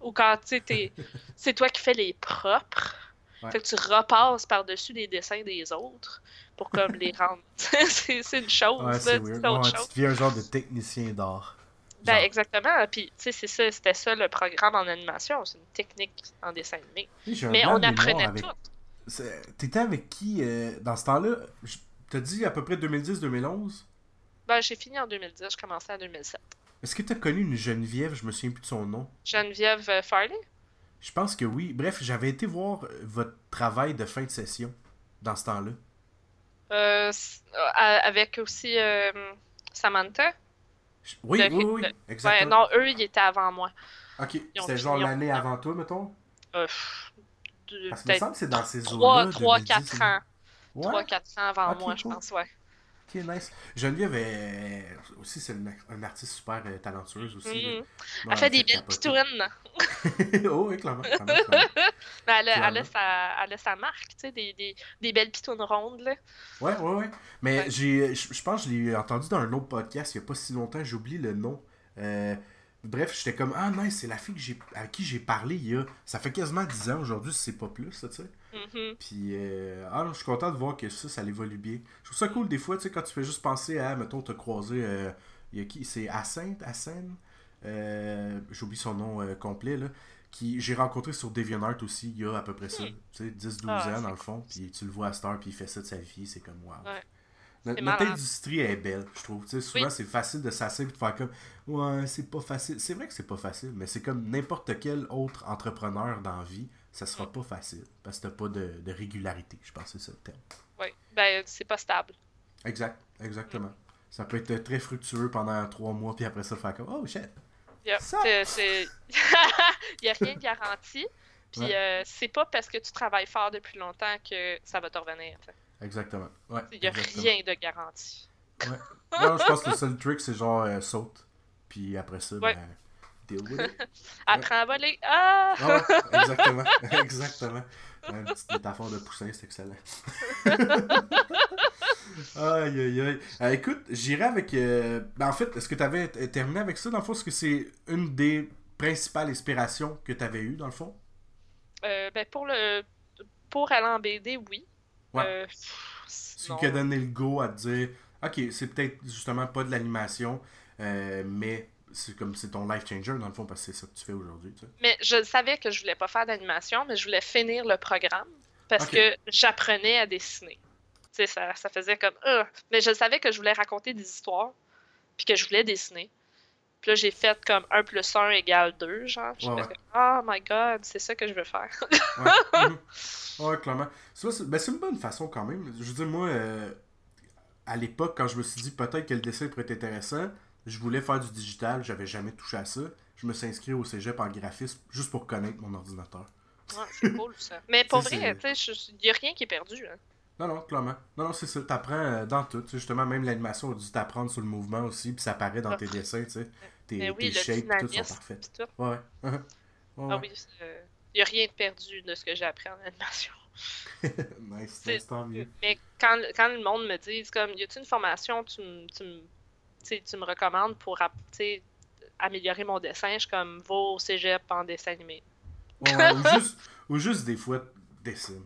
B: ou quand tu sais, t'es- c'est toi qui fais les propres,
A: Ouais.
B: fait que tu repasses par-dessus les dessins des autres pour comme les rendre. c'est une chose,
A: ouais,
B: là, autre
A: Ouais,
B: chose.
A: tu deviens un genre de technicien d'art.
B: Ben,
A: Genre.
B: exactement. Puis, tu sais, c'est ça, c'était ça le programme en animation. C'est une technique en dessin animé.
A: Oui,
B: Mais on apprenait
A: avec-
B: tout.
A: T'étais avec qui euh, dans ce temps-là? Je- T'as dit à peu près 2010-2011
B: Ben, j'ai fini en 2010, je commençais en 2007.
A: Est-ce que t'as connu une Geneviève? Je me souviens plus de son nom.
B: Geneviève euh, Farley?
A: Je pense que oui. Bref, j'avais été voir euh, votre travail de fin de session dans ce temps-là.
B: Euh, s- euh, avec aussi euh, Samantha?
A: Je- Oui,
B: Le-
A: oui, oui,
B: le- Ouais,
A: exactement.
B: non, eux, ils étaient avant moi.
A: ok,
B: ont
A: c'était genre
B: ont
A: l'année
B: fini.
A: avant toi, mettons?
B: Euh, deux-
A: Parce que me semble que c'est dans ces
B: 3,
A: eaux-là.
B: 3
A: 2010,
B: 4 ans.
A: Ouais?
B: 3, 4 ans avant moi, je
A: cool.
B: pense, ouais.
A: Ok, nice. Geneviève est aussi, c'est une, une artiste super euh, talentueuse aussi.
B: Mhm.
A: Bon,
B: Elle fait des belles pitounes.
A: oh, oui, clairement. clairement, clairement.
B: Mais elle, a- elle,
A: Clairement.
B: a sa, elle a sa marque, tu sais, des, des, des belles pitounes rondes, là.
A: Ouais, ouais, ouais. Mais
B: Ouais.
A: j'ai, je je pense que je l'ai entendu dans un autre podcast il n'y a pas si longtemps, j'oublie le nom. Euh, bref, j'étais comme, ah nice, c'est la fille que j'ai, à qui j'ai parlé il y a. Ça fait quasiment 10 ans aujourd'hui, c'est pas plus, ça, tu sais.
B: Mhm.
A: Puis, euh, ah non, je suis content de voir que ça, ça évolue bien. Je trouve ça cool des fois, tu sais, quand tu fais juste penser à, mettons, t'as croisé, euh, il y a qui C'est Ascent, Ascent euh, J'oublie son nom euh, complet, là. Qui j'ai rencontré sur DeviantArt aussi, il y a à peu près ça, tu sais, 10-12
B: Ah,
A: ans dans le fond. Puis tu le vois à Star, puis il fait ça de sa vie, c'est comme, wow.
B: Ouais.
A: Notre, industrie est belle, je trouve. Souvent,
B: Oui.
A: c'est facile de s'asseoir et de faire comme Ouais, c'est pas facile. C'est vrai que c'est pas facile, mais c'est comme n'importe quel autre entrepreneur dans la vie, ça sera
B: Mm.
A: pas facile. Parce que t'as pas de, de régularité. Je pense que c'est ça le terme.
B: Oui. Ben, c'est pas stable.
A: Exact, exactement. Ça peut être très fructueux pendant trois mois, puis après ça, faire comme Oh shit. Ça-
B: c'est- Il n'y a rien de garanti. Puis
A: Ouais.
B: euh, c'est pas parce que tu travailles fort depuis longtemps que ça va te revenir.
A: Exactement. Ouais.
B: Il n'y a
A: exactement.
B: rien de garanti.
A: Non, je pense que le seul trick, c'est genre euh, saute. Puis après ça,
B: Ouais.
A: ben. Deal with it.
B: Apprends à voler. Ah!
A: Ah ouais, exactement. exactement. Ouais, Une petite métaphore de poussin, c'est excellent. aïe, aïe, aïe. Euh, écoute, j'irai avec. euh, ben, en fait, est-ce que tu avais terminé avec ça? Dans le fond Est-ce que c'est une des principales inspirations que tu avais eues dans le fond?
B: Euh, ben, pour le pour aller en BD, oui.
A: Ouais.
B: Euh,
A: Ce qui a donné le go à te dire Ok, c'est peut-être justement pas de l'animation, euh, mais c'est comme c'est ton life changer dans le fond, parce que c'est ça que tu fais aujourd'hui. tu sais.
B: Mais je savais que je voulais pas faire d'animation, mais je voulais finir le programme parce que j'apprenais à dessiner. Tu sais, ça, ça faisait comme Ah! Mais je savais que je voulais raconter des histoires, puis que je voulais dessiner. Puis là, j'ai fait comme 1 plus 1 égale 2, genre. J'ai
A: Ouais, ouais.
B: Oh my god, c'est ça que je veux faire.
A: Ouais. Ouais, clairement. C'est ben, une bonne façon quand même. Je veux dire, moi, euh, à l'époque, quand je me suis dit peut-être que le dessin pourrait être intéressant, je voulais faire du digital, j'avais jamais touché à ça. Je me suis inscrit au cégep en graphisme juste pour connaître mon ordinateur.
B: Ouais, c'est cool, ça. Mais pour vrai, tu sais, il n'y a rien qui est perdu. hein.
A: Non, non, clairement. Non, non, c'est ça. T'apprends euh, dans tout. Justement, même l'animation a dû t'apprendre sur le mouvement aussi, puis ça apparaît dans
B: Ah.
A: tes dessins, tu sais. Tes,
B: Mais oui,
A: tes shapes, tout sont
B: pis tout.
A: Ouais. ouais. Ouais,
B: Ah oui, il n'y a rien de perdu de ce que j'ai appris en animation.
A: nice,
B: C'est-
A: nice, tant mieux.
B: Mais quand, quand le monde me dit, comme, y a-t-il une formation tu, me- tu, tu me recommandes pour améliorer mon dessin, je suis comme, va au cégep en dessin animé.
A: Ouais, ou, juste, ou juste des fois, dessine.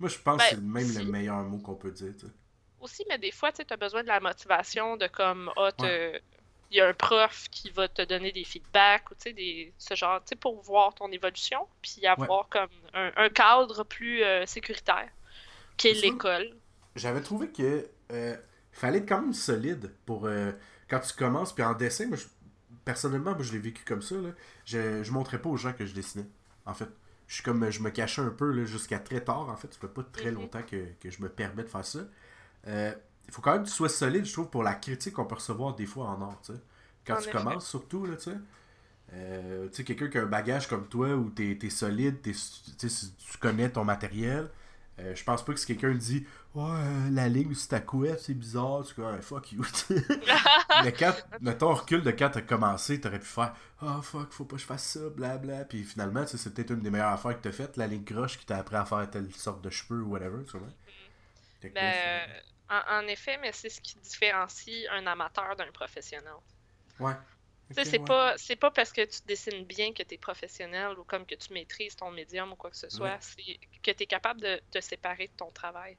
A: Moi, je pense
B: Ben,
A: que c'est même
B: aussi.
A: le meilleur mot qu'on peut dire,
B: aussi, mais des fois, tu as besoin de la motivation de comme, ah, te- il y a un prof qui va te donner des feedbacks ou tu sais, des, ce genre, tu sais, pour voir ton évolution, puis avoir comme un, un cadre plus euh, sécuritaire qu'est
A: C'est sûr.
B: l'école.
A: J'avais trouvé que euh, fallait être quand même solide pour euh, quand tu commences. Puis en dessin, moi, je- personnellement, moi, je l'ai vécu comme ça. Là. Je, je montrais pas aux gens que je dessinais. En fait, je suis comme je me cachais un peu jusqu'à très tard. En fait, ça fait pas très
B: Mhm.
A: longtemps que, que je me permets de faire ça. Euh, Il faut quand même que tu sois solide, je trouve, pour la critique qu'on peut recevoir des fois en sais. Quand
B: En
A: tu
B: effet.
A: commences, surtout, là, tu sais. Euh, tu sais, quelqu'un qui a un bagage comme toi où t'es es solide, t'es- tu connais ton matériel, euh, je pense pas que si quelqu'un dit Ouais, euh, la ligne sur ta couette, c'est bizarre, tu vois, fuck you. Mais quand, mettons, on recule de quand t'as commencé, t'aurais pu faire Ah fuck, faut pas que je fasse ça, blabla. Puis finalement, tu sais, c'est peut-être une des meilleures affaires que t'as faites, la ligne croche qui t'a appris à faire telle sorte de cheveux ou whatever, tu vois. Fait que
B: Ben, en, en effet, mais c'est ce qui différencie un amateur d'un professionnel.
A: ouais.
B: Tu sais,
A: Ok,
B: c'est
A: ouais.
B: pas c'est pas parce que tu dessines bien que tu es professionnel ou comme que tu maîtrises ton médium ou quoi que ce soit,
A: Ouais.
B: c'est que tu es capable de te séparer de ton travail.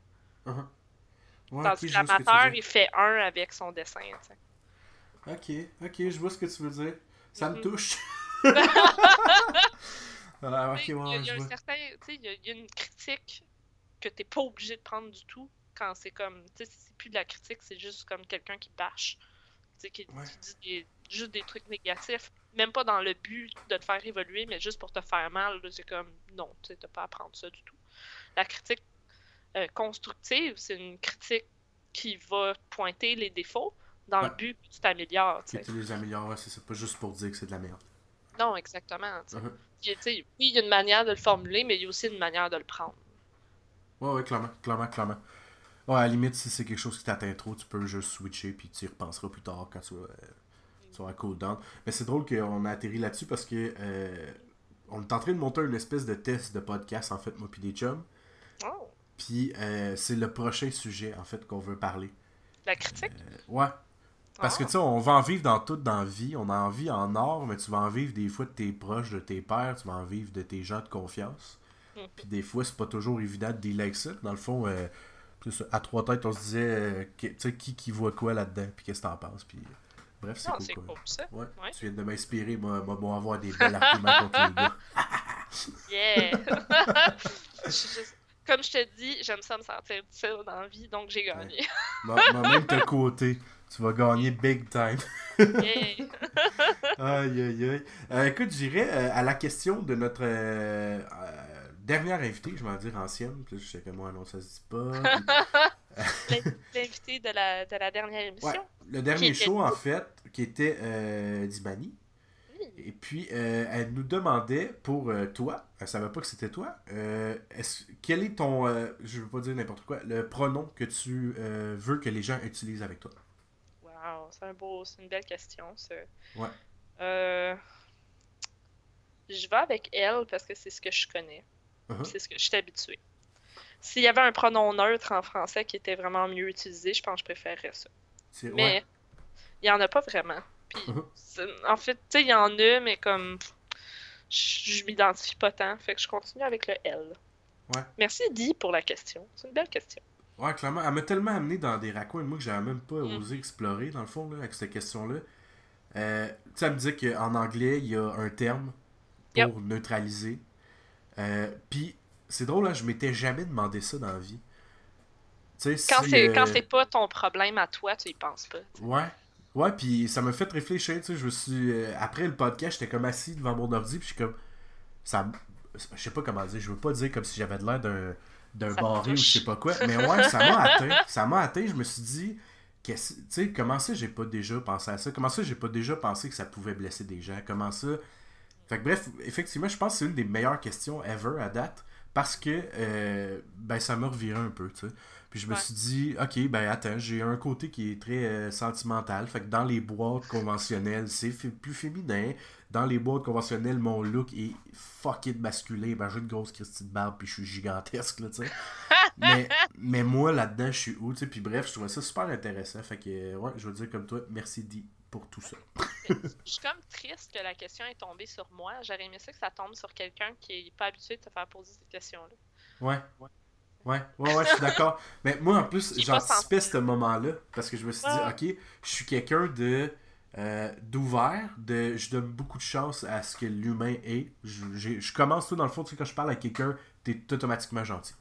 A: Ouais,
B: Tandis que l'amateur, il fait un avec son dessin. tu sais.
A: Ok, ok, je vois ce que tu veux dire. Ça me
B: Mhm.
A: touche. Ah,
B: il y a, y a
A: je
B: un
A: vois.
B: certain, tu sais, il y a- il y a une critique que t'es pas obligé de prendre du tout quand c'est comme, tu sais, c'est plus de la critique, c'est juste comme quelqu'un qui bâche, tu sais, qui, dit des- juste des trucs négatifs, même pas dans le but de te faire évoluer, mais juste pour te faire mal, c'est comme, non, tu sais, t'as pas à prendre ça du tout. La critique euh, constructive, c'est une critique qui va pointer les défauts dans
A: Ouais.
B: le but que tu t'améliores, tu
A: les améliores, c'est pas juste pour dire que c'est de la merde.
B: Non, exactement.
A: Uh-huh.
B: Puis, Oui, il y a une manière de le formuler, mais il y a aussi une manière de le prendre.
A: Ouais, ouais, clairement, clairement, clairement. Ouais, à la limite, si c'est quelque chose qui t'atteint trop, tu peux juste switcher puis tu y repenseras plus tard quand tu vas, euh, tu vas cool down. Mais c'est drôle qu'on a atterri là-dessus parce que euh, on est en train de monter une espèce de test de podcast, en fait, moi puis des chums.
B: Oh,
A: Puis euh, c'est le prochain sujet, en fait, qu'on veut parler.
B: la critique?
A: Euh, ouais. Parce que
B: Ah.
A: tu sais, on va en vivre dans tout dans la vie. On a envie en or, mais tu vas en vivre des fois de tes proches, de tes pères, tu vas en vivre de tes gens de confiance.
B: Mhm.
A: Puis des fois, c'est pas toujours évident de dealer avec ça. Dans le fond, euh, à trois têtes, on se disait, tu sais, qui, qui voit quoi là-dedans, puis qu'est-ce que t'en penses. Puis, bref, c'est cool.
B: c'est
A: quoi.
B: cool, ça.
A: Ouais,
B: Ouais.
A: tu viens de m'inspirer, moi, moi, moi, avoir des belles arguments contre les gars.
B: Yeah! Je Comme je te dis, j'aime ça me sentir utile dans la vie, donc j'ai gagné.
A: Moi, même de côté, tu vas gagner big time.
B: Yeah!
A: Aïe, aïe, aïe. Euh, écoute, j'irai euh, à la question de notre euh, dernière invitée, je vais en dire ancienne. Puis je sais que moi, non, ça se dit pas. Puis-
B: L'invité de la, de la dernière émission?
A: Ouais, le dernier
B: était-
A: show, en fait, qui était euh, d'Ibani.
B: Oui.
A: Et puis, euh, elle nous demandait pour euh, toi, elle savait pas que c'était toi, euh, est-ce- quel est ton, je veux pas dire n'importe quoi, le pronom que tu veux que les gens utilisent avec toi?
B: Wow, c'est un beau, c'est une belle question, ça.
A: Ouais.
B: Je vais avec elle parce que c'est ce que je connais.
A: Uh-huh.
B: C'est ce que je suis habituée. S'il y avait un pronom neutre en français qui était vraiment mieux utilisé, je pense que je préférerais ça. Mais
A: ouais.
B: il y en a pas vraiment. Puis, c'est- en fait, tu sais, il y en a, mais comme je m'identifie pas tant, fait que je continue avec le L.
A: Ouais.
B: Merci Di pour la question. C'est une belle question.
A: Ouais, clairement. Elle m'a tellement amené dans des raccoins, moi, que j'avais même pas
B: Mm.
A: osé explorer, dans le fond, là, avec cette question-là. Euh, tu sais, elle me dit qu'en anglais, il y a un terme pour
B: Yep.
A: neutraliser. Euh, Puis, c'est drôle, hein, je m'étais jamais demandé ça dans la vie. Tu sais,
B: Quand
A: si,
B: c'est
A: euh,
B: quand c'est pas ton problème à toi, tu y penses pas.
A: Ouais. Ouais, puis ça m'a fait réfléchir, tu sais, je me suis... euh, après le podcast, j'étais comme assis devant mon ordi, puis je suis comme... Ça... Je sais pas comment dire, je veux pas dire comme si j'avais de l'air d'un d'un barré ou je sais pas quoi, mais ouais, ça m'a atteint, ça m'a atteint, je me suis dit... qu'est-ce- Tu sais, comment ça j'ai pas déjà pensé à ça? Comment ça j'ai pas déjà pensé que ça pouvait blesser des gens? Comment ça... Fait que bref, effectivement, je pense que c'est une des meilleures questions ever à date, parce que, euh, ben, ça m'a reviré un peu, tu sais. Puis je me
B: Ouais.
A: suis dit, ok, ben attends, j'ai un côté qui est très euh, sentimental. Fait que dans les boîtes conventionnelles, c'est plus féminin. Dans les boîtes conventionnelles, mon look est fucking masculin. Ben j'ai une grosse Christie de barbe, puis je suis gigantesque, là, tu sais. mais, mais moi, là-dedans, je suis où, tu sais. Puis bref, je trouvais ça super intéressant. Fait que, ouais, je veux dire comme toi, merci Di pour tout ça.
B: Je suis comme triste que la question est tombée sur moi. J'aurais aimé ça que ça tombe sur quelqu'un qui est pas habitué de te faire poser cette question-là.
A: Ouais. Ouais, Ouais, ouais, ouais, je suis d'accord. Mais moi, en plus, j'anticipais ce moment-là parce que je me suis
B: Ouais.
A: dit, ok, je suis quelqu'un de euh, d'ouvert, de, je donne beaucoup de chance à ce que l'humain est. Je, commence tout dans le fond, tu sais, quand je parle à quelqu'un, t'es automatiquement gentil.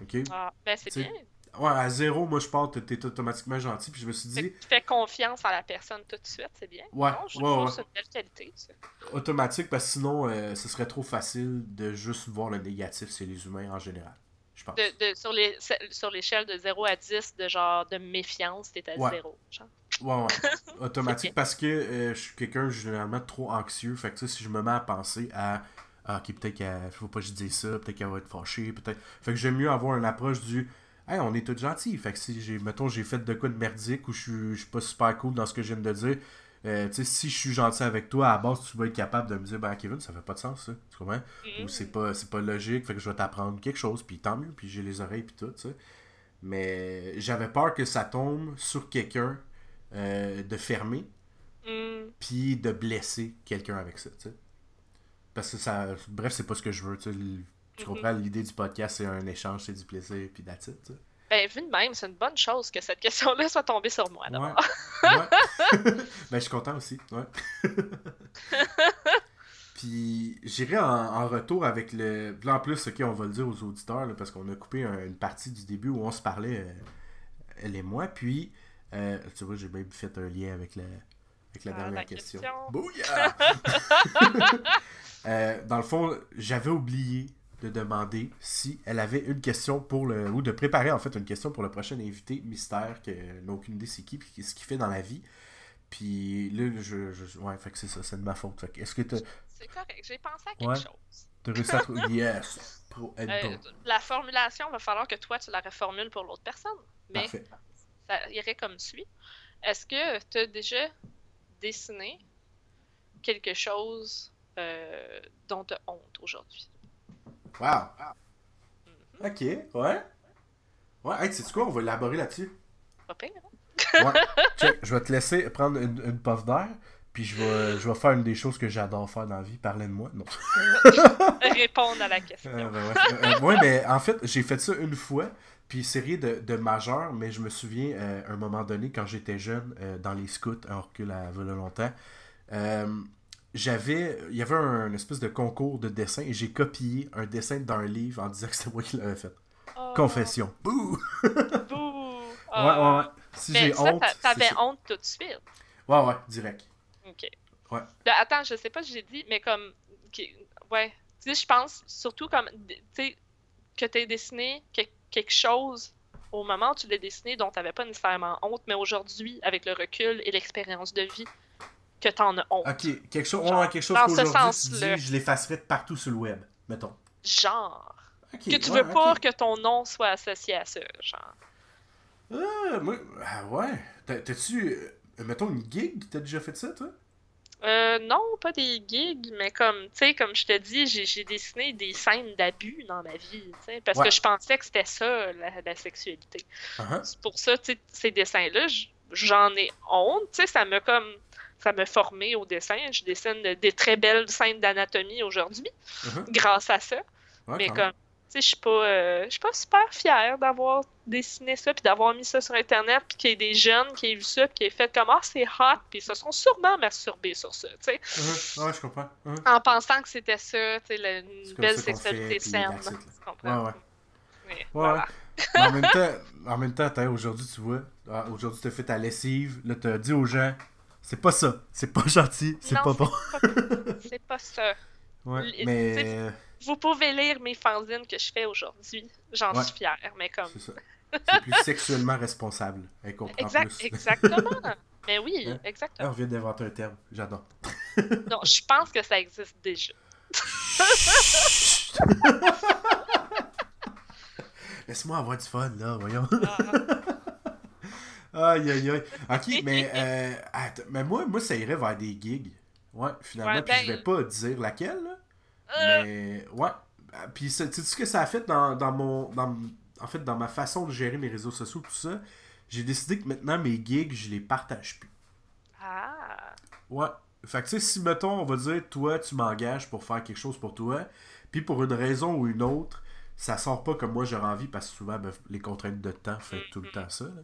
A: Ok?
B: Ah, ben C'est- bien.
A: Ouais, à zéro, moi je parle, t'es automatiquement gentil. Puis je me suis dit,
B: tu fais confiance à la personne tout de suite, c'est bien.
A: Ouais,
B: Non, je
A: ouais,
B: trouve
A: ouais.
B: que c'est une belle qualité, ça.
A: automatique, parce que sinon, euh, ce serait trop facile de juste voir le négatif chez les humains en général. Je pense.
B: De, de- sur les- sur l'échelle de 0 à 10, de genre de méfiance, t'es à
A: Ouais.
B: 0. Genre.
A: Ouais, ouais. Automatique parce que euh, je suis quelqu'un généralement trop anxieux. Fait que si je me mets à penser à. Ah, ok, peut-être qu'elle. Faut pas que je dise ça, peut-être qu'elle va être fâchée, peut-être. Fait que j'aime mieux avoir une approche du. Hey, on est tous gentils. Fait que si j'ai. Mettons, j'ai fait de quoi de merdique ou je suis, pas super cool dans ce que je viens de dire. euh, si je suis gentil avec toi, à la base, tu vas être capable de me dire, ben Kevin, ça fait pas de sens, ça. Tu comprends? Ou c'est pas, c'est pas logique, fait que je vais t'apprendre quelque chose, puis tant mieux, puis j'ai les oreilles, puis tout, tu sais. Mais j'avais peur que ça tombe sur quelqu'un euh, de fermé,
B: Mm.
A: puis de blesser quelqu'un avec ça, tu sais. Parce que ça. Bref, c'est pas ce que je veux, tu sais. Tu
B: Mhm.
A: comprends, l'idée du podcast, c'est un échange, c'est du plaisir, puis sais.
B: Ben, vu de même, c'est une bonne chose que cette question-là soit tombée sur moi. D'abord.
A: ouais. ben, je suis content aussi, ouais. Puis j'irai en, en retour avec le. En plus, ok, on va le dire aux auditeurs, là, parce qu'on a coupé un- une partie du début où on se parlait, euh, elle et moi. Puis, euh, tu vois, j'ai même fait un lien avec, avec la
B: Ah,
A: dernière
B: la
A: question.
B: question.
A: Euh, dans le fond, j'avais oublié de demander si elle avait une question pour le. ou de préparer en fait une question pour le prochain invité mystère, que n'a aucune idée c'est qui, puis ce qu'il fait dans la vie. Puis là, je. je ouais, fait que c'est ça, c'est de ma faute. Est-ce que t'as
B: C'est correct, j'ai pensé à quelque
A: Ouais.
B: chose.
A: t'as réussi à trouver. Yes! Pro
B: Euh,
A: pro.
B: la formulation, va falloir que toi, tu la reformules pour l'autre personne. Mais
A: Parfait.
B: ça irait comme suit. Est-ce que tu as déjà dessiné quelque chose euh, dont tu as honte aujourd'hui?
A: Wow!
B: Mhm.
A: Ok, ouais. Ouais, hey, sais-tu quoi? On va élaborer là-dessus.
B: Pas pire, hein?
A: Ouais. Check, je vais te laisser prendre une, une puff d'air, puis je vais, je vais faire une des choses que j'adore faire dans la vie. Parler de moi. Non.
B: Répondre à la question.
A: Euh, ben ouais. Euh, euh, ouais, mais en fait, j'ai fait ça une fois, puis c'est rien de, de majeur, mais je me souviens, euh, à un moment donné, quand j'étais jeune, euh, dans les scouts, un recul à voilà longtemps, euh, j'avais, il y avait un, une espèce de concours de dessin, et j'ai copié un dessin d'un livre en disant que c'était moi qui l'avais fait.
B: Oh,
A: Confession. Bouh!
B: bouh.
A: Ouais, ouais, ouais. Si
B: Mais
A: j'ai honte.
B: t'avais honte tout de suite.
A: Ouais, ouais, direct.
B: Ok.
A: Ouais.
B: Là, attends, je sais pas si j'ai dit, mais comme. Ouais. Tu sais, je pense surtout comme. Tu sais, que tu dessiné que- quelque chose au moment où tu l'as dessiné dont tu n'avais pas nécessairement honte, mais aujourd'hui, avec le recul et l'expérience de vie, que tu en as honte.
A: Ok, quelque chose,
B: Genre,
A: ouais, quelque chose
B: dans ce
A: qu'aujourd'hui je l'effacerai de partout sur le web, mettons.
B: Genre.
A: Ok,
B: Que tu
A: ouais,
B: veux pas que ton nom soit associé à ça. Genre.
A: Ah, moi, ah ouais. T'as- T'as-tu, euh, mettons, une gig? T'as déjà fait ça, toi?
B: Euh, non, pas des gigs, mais comme, tu sais, comme je te dis, j'ai dessiné des scènes d'abus dans ma vie, tu sais, parce
A: Ouais.
B: que je pensais que c'était ça, la, la sexualité.
A: Uh-huh.
B: C'est pour ça, tu sais, ces dessins-là, j'en ai honte, tu sais, ça me comme, ça m'a formé au dessin. Je dessine de- des très belles scènes d'anatomie aujourd'hui,
A: Uh-huh.
B: grâce à ça.
A: Ouais,
B: mais comme, tu sais, je suis pas, euh, suis pas super fière d'avoir dessiné ça, puis d'avoir mis ça sur Internet, puis qu'il y ait des jeunes qui aient vu ça, puis qui aient fait comme, ah, c'est hot, puis ils se sont sûrement masturbés sur ça, tu sais.
A: Uh-huh. Ouais, je comprends. Uh-huh.
B: en pensant que c'était ça, tu sais, la- une belle sexualité saine. Tu comprends?
A: Ouais, ouais.
B: Mais
A: Ouais,
B: voilà.
A: Mais en même temps, en même temps, aujourd'hui, tu vois, ah, aujourd'hui, t'as fait ta lessive, là, t'as dit aux gens, c'est pas ça, c'est pas gentil, c'est pas bon.
B: C'est pas ça.
A: Ouais,
B: l-
A: mais
B: Vous pouvez lire mes fanzines que je fais aujourd'hui. J'en
A: Ouais.
B: suis fière, mais comme.
A: c'est ça. C'est plus sexuellement responsable. Elle comprend
B: Exact,
A: plus.
B: exactement. mais oui,
A: Hein? Ah,
B: exactement.
A: on vient d'inventer un terme, j'adore.
B: Non, je pense que ça existe déjà.
A: Laisse-moi avoir du fun, là, voyons.
B: Ah,
A: Aïe, aïe, aïe. Ok, mais, euh, attends, mais moi, moi, ça irait vers des gigs. Ouais, finalement.
B: Ouais,
A: puis je
B: ben-
A: vais pas dire laquelle, là.
B: euh,
A: Mais, ouais. Ah, Puis, ça- tu sais ce que ça a fait dans, dans mon. Dans, en fait, dans ma façon de gérer mes réseaux sociaux, tout ça? J'ai décidé que maintenant, mes gigs, je les partage plus.
B: ah.
A: Ouais. Fait que, tu sais, si, mettons, on va dire, toi, tu m'engages pour faire quelque chose pour toi, puis pour une raison ou une autre, ça sort pas comme moi j'aurais envie parce que souvent ben, les contraintes de temps font tout le temps ça. là.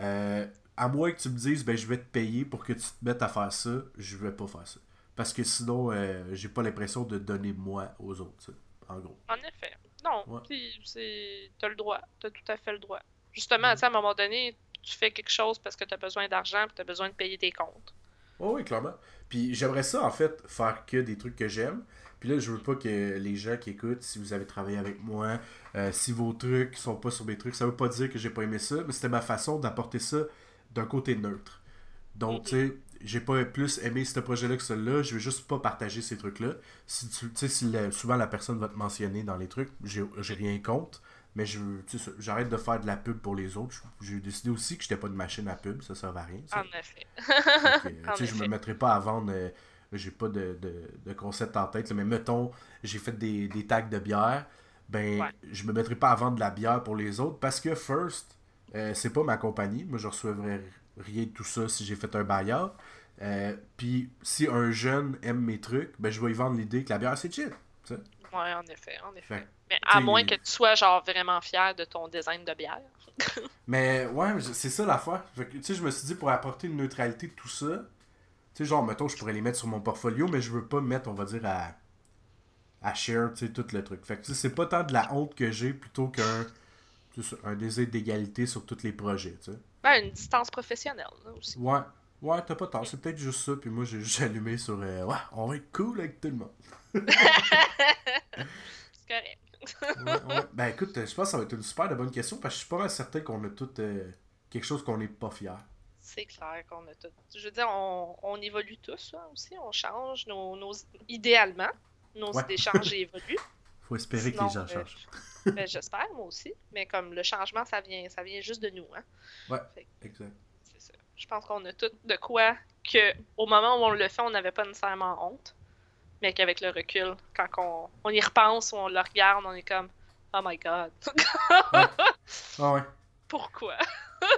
A: Euh, à moins que tu me dises ben je vais te payer pour que tu te mettes à faire ça, je vais pas faire ça. Parce que sinon euh, j'ai pas l'impression de donner moi aux autres, tu en gros.
B: En effet. Non,
A: Ouais.
B: c'est. T'as le droit. T'as tout à fait le droit. Justement, tu à un moment donné, tu fais quelque chose parce que t'as besoin d'argent puis t'as besoin de payer tes comptes.
A: Oh oui, clairement. Puis j'aimerais ça, en fait, faire que des trucs que j'aime. Puis là, je veux pas que les gens qui écoutent, si vous avez travaillé avec moi, euh, si vos trucs sont pas sur mes trucs, ça veut pas dire que j'ai pas aimé ça, mais c'était ma façon d'apporter ça d'un côté neutre. Donc, tu sais, j'ai pas plus aimé ce projet-là que celui-là, je veux juste pas partager ces trucs-là. Si tu sais, si la- souvent la personne va te mentionner dans les trucs, j'ai rien contre. Mais je j'arrête de faire de la pub pour les autres. J'ai décidé aussi que j'étais pas une machine à pub, ça servait à rien. ça.
B: En effet.
A: Que,
B: En
A: tu sais, je me
B: effet.
A: mettrai pas à vendre. euh, j'ai pas de, de, de concept en tête. là, mais mettons, j'ai fait des, des tags de bière. Ben,
B: Ouais.
A: je me mettrai pas à vendre de la bière pour les autres parce que First, euh, c'est pas ma compagnie. Moi, je recevrais rien de tout ça si j'ai fait un buyout. Euh, Puis, si un jeune aime mes trucs, ben, je vais lui vendre l'idée que la bière, c'est chill. tu sais.
B: Ouais, en effet, en effet.
A: Fait
B: Mais à moins que tu sois genre vraiment fier de ton design de bière.
A: Mais ouais, c'est ça l'affaire. Tu sais, je me suis dit pour apporter une neutralité de tout ça, sais, genre, mettons, je pourrais les mettre sur mon portfolio, mais je veux pas mettre, on va dire, à, à share, tu sais, tout le truc. Fait que, tu sais, c'est pas tant de la honte que j'ai plutôt qu'un tu un désir d'égalité sur tous les projets, tu sais.
B: Ben, une distance professionnelle, là, aussi.
A: Ouais, ouais, t'as pas tort, c'est peut-être juste ça, puis moi, j'ai juste allumé sur, euh, ouais, on va être cool avec tout le monde.
B: C'est correct.
A: Ouais, ouais. Ben écoute, je pense que ça va être une super de bonne question, parce que je suis pas mal certain qu'on a tout euh, quelque chose qu'on n'est pas fier.
B: C'est clair qu'on a tout. Je veux dire, on, on évolue tous, hein, aussi. On change nos, nos- idéalement. Nos
A: Ouais.
B: idées changent et évoluent.
A: Faut espérer
B: Sinon,
A: que les gens
B: euh,
A: changent.
B: Ben, J'espère, moi aussi. Mais comme le changement, ça vient, ça vient juste de nous. Hein.
A: Ouais,
B: que
A: exact.
B: c'est ça. Je pense qu'on a tout de quoi que, au moment où on le fait, on n'avait pas nécessairement honte. Mais qu'avec le recul, quand on, on y repense ou on le regarde, on est comme Oh my god,
A: Ah ouais.
B: pourquoi?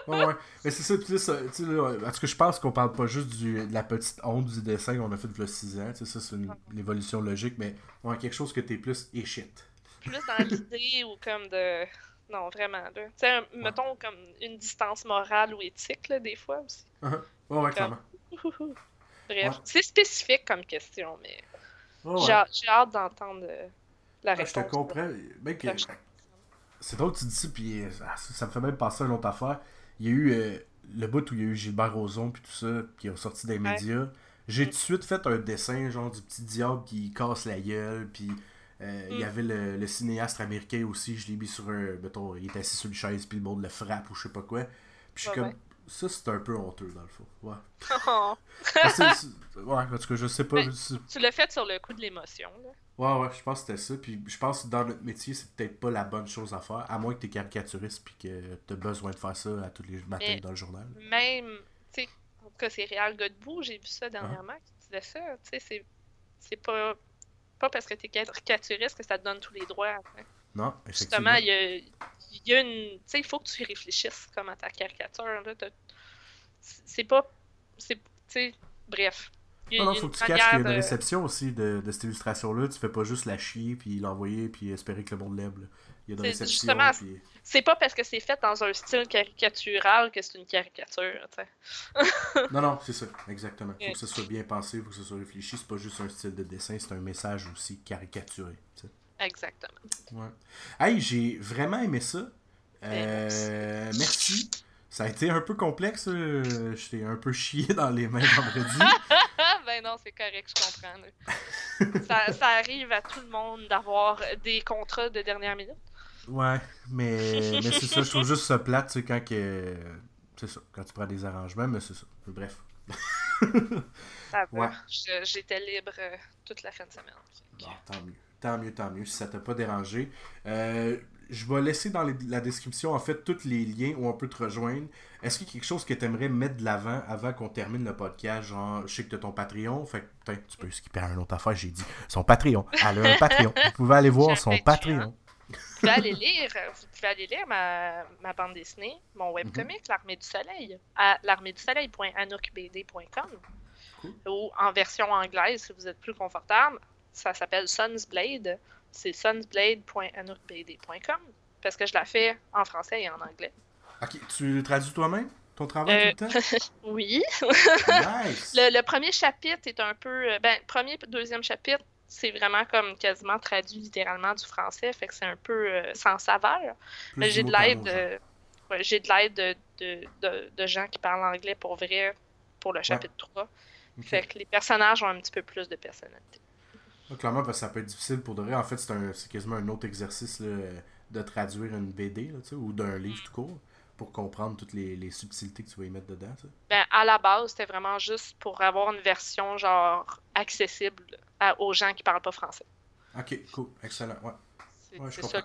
A: Ouais, ouais. Mais c'est ça, puis ça, tu sais, là, tout cas, je pense qu'on parle pas juste du, de la petite honte du dessin qu'on a fait de 6 ans, tu sais, ça c'est une, une évolution logique, mais ouais, quelque chose que t'es plus et shit.
B: Plus dans l'idée ou comme de. Non, vraiment. là. Tu sais, mettons comme une distance morale ou éthique, là, des fois aussi.
A: Uh-huh. Ouais, ouais, clairement.
B: Bref,
A: Ouais.
B: c'est spécifique comme question, mais
A: ouais.
B: j'ai hâte- d'entendre euh, la
A: Ah, je
B: réponse.
A: te comprends. Que- c'est drôle que tu dis ça, puis euh, ça, ça me fait même penser à une autre affaire. Il y a eu euh, le bout où il y a eu Gilbert Rozon, puis tout ça, qui est sorti des
B: Ouais.
A: médias. J'ai tout de suite fait un dessin, genre du petit diable qui casse la gueule, puis euh, il y
B: Mm.
A: avait le, le cinéaste américain aussi, je l'ai mis sur un. Mettons, il est assis sur une chaise, puis le monde le frappe ou je sais pas quoi. Puis je suis
B: Ouais,
A: comme.
B: ouais.
A: Ça, c'est un peu honteux, dans le fond. Ouais.
B: Oh,
A: c'est- ouais, en tout cas, je sais pas.
B: Mais- tu l'as fait sur le coup de l'émotion. là.
A: Ouais, ouais, je pense que c'était ça. Puis je pense que dans notre métier, c'est peut-être pas la bonne chose à faire, à moins que t'es caricaturiste puis que t'as besoin de faire ça à tous les matins
B: Mais-
A: dans le journal.
B: Même, tu sais, en tout cas, c'est Réal Godbout, j'ai vu
A: Ah.
B: ça dernièrement, qui disait ça. Tu sais, c'est- c'est pas, pas parce que t'es caricaturiste que ça te donne tous les droits. hein.
A: Non, effectivement.
B: Justement, il y a, y a une. Tu sais, il faut que tu réfléchisses comme à ta caricature. Là. C'est pas. C'est. Tu sais, bref. Il
A: Non, non, faut
B: une
A: que tu caches qu'il y a une réception aussi de, de cette illustration-là. Tu fais pas juste la chier puis l'envoyer puis espérer que le monde l'aime. Il y a une
B: C'est
A: réception.
B: justement-
A: Puis...
B: C'est pas parce que c'est fait dans un style caricatural que c'est une caricature.
A: Non, non, c'est ça, exactement. Faut que ce soit bien pensé, faut que ce soit réfléchi. C'est pas juste un style de dessin, c'est un message aussi caricaturé.
B: Exactement.
A: Ouais. Hey, j'ai vraiment aimé ça.
B: Ben,
A: Euh, merci. Ça a été un peu complexe. euh, J'étais un peu chié dans les mains vendredi.
B: Ben non, c'est correct, je comprends. ça, ça arrive à tout le monde d'avoir des contrats de dernière minute.
A: ouais, mais, mais c'est ça. Je trouve juste ça plate, tu sais, quand que. C'est ça, quand tu prends des arrangements, mais c'est ça. Bref.
B: Ça va.
A: Ouais.
B: J'étais libre euh, toute la fin de semaine.
A: Bon, tant mieux. Tant mieux, tant mieux, si ça t'a pas dérangé. Euh, je vais laisser dans les- la description, en fait, tous les liens où on peut te rejoindre. Est-ce qu'il y a quelque chose que tu aimerais mettre de l'avant avant qu'on termine le podcast? Genre, je sais que tu as ton Patreon. Fait que, putain, tu peux skipper à une autre affaire, j'ai dit. Son Patreon. Elle a un Patreon. Vous pouvez aller voir
B: un
A: son
B: Patreon. Vous pouvez aller lire, vous pouvez aller lire ma, ma bande dessinée, mon
A: Mhm.
B: webcomic, L'Armée du Soleil, à l'armée-du-soleil.anoukbd.com
A: Cool.
B: ou en version anglaise si vous êtes plus confortable. Ça s'appelle Sun's Blade. c'est sunsblade.anoukbd.com parce que je la fais en français et en anglais.
A: Ok, tu traduis toi-même ton travail tout le temps?
B: oui.
A: nice!
B: Le, le premier chapitre est un peu. euh, Ben, premier, deuxième chapitre, c'est vraiment comme quasiment traduit littéralement du français, fait que c'est un peu euh, sans saveur. Mais j'ai de l'aide euh, ouais, j'ai de l'aide de, de, de- de gens qui parlent anglais pour vrai pour le chapitre 3.
A: Ok.
B: Fait que les personnages ont un petit peu plus de personnalité.
A: Clairement, parce que ça peut être difficile pour de vrai. En fait, c'est un- c'est quasiment un autre exercice là, de traduire une BD là, ou d'un livre tout court pour comprendre toutes les, les subtilités que tu vas y mettre dedans.
B: Ben, à la base, c'était vraiment juste pour avoir une version genre accessible à- aux gens qui parlent pas français.
A: Ok, cool, excellent. Ouais,
B: C'est
A: Ouais,
B: ça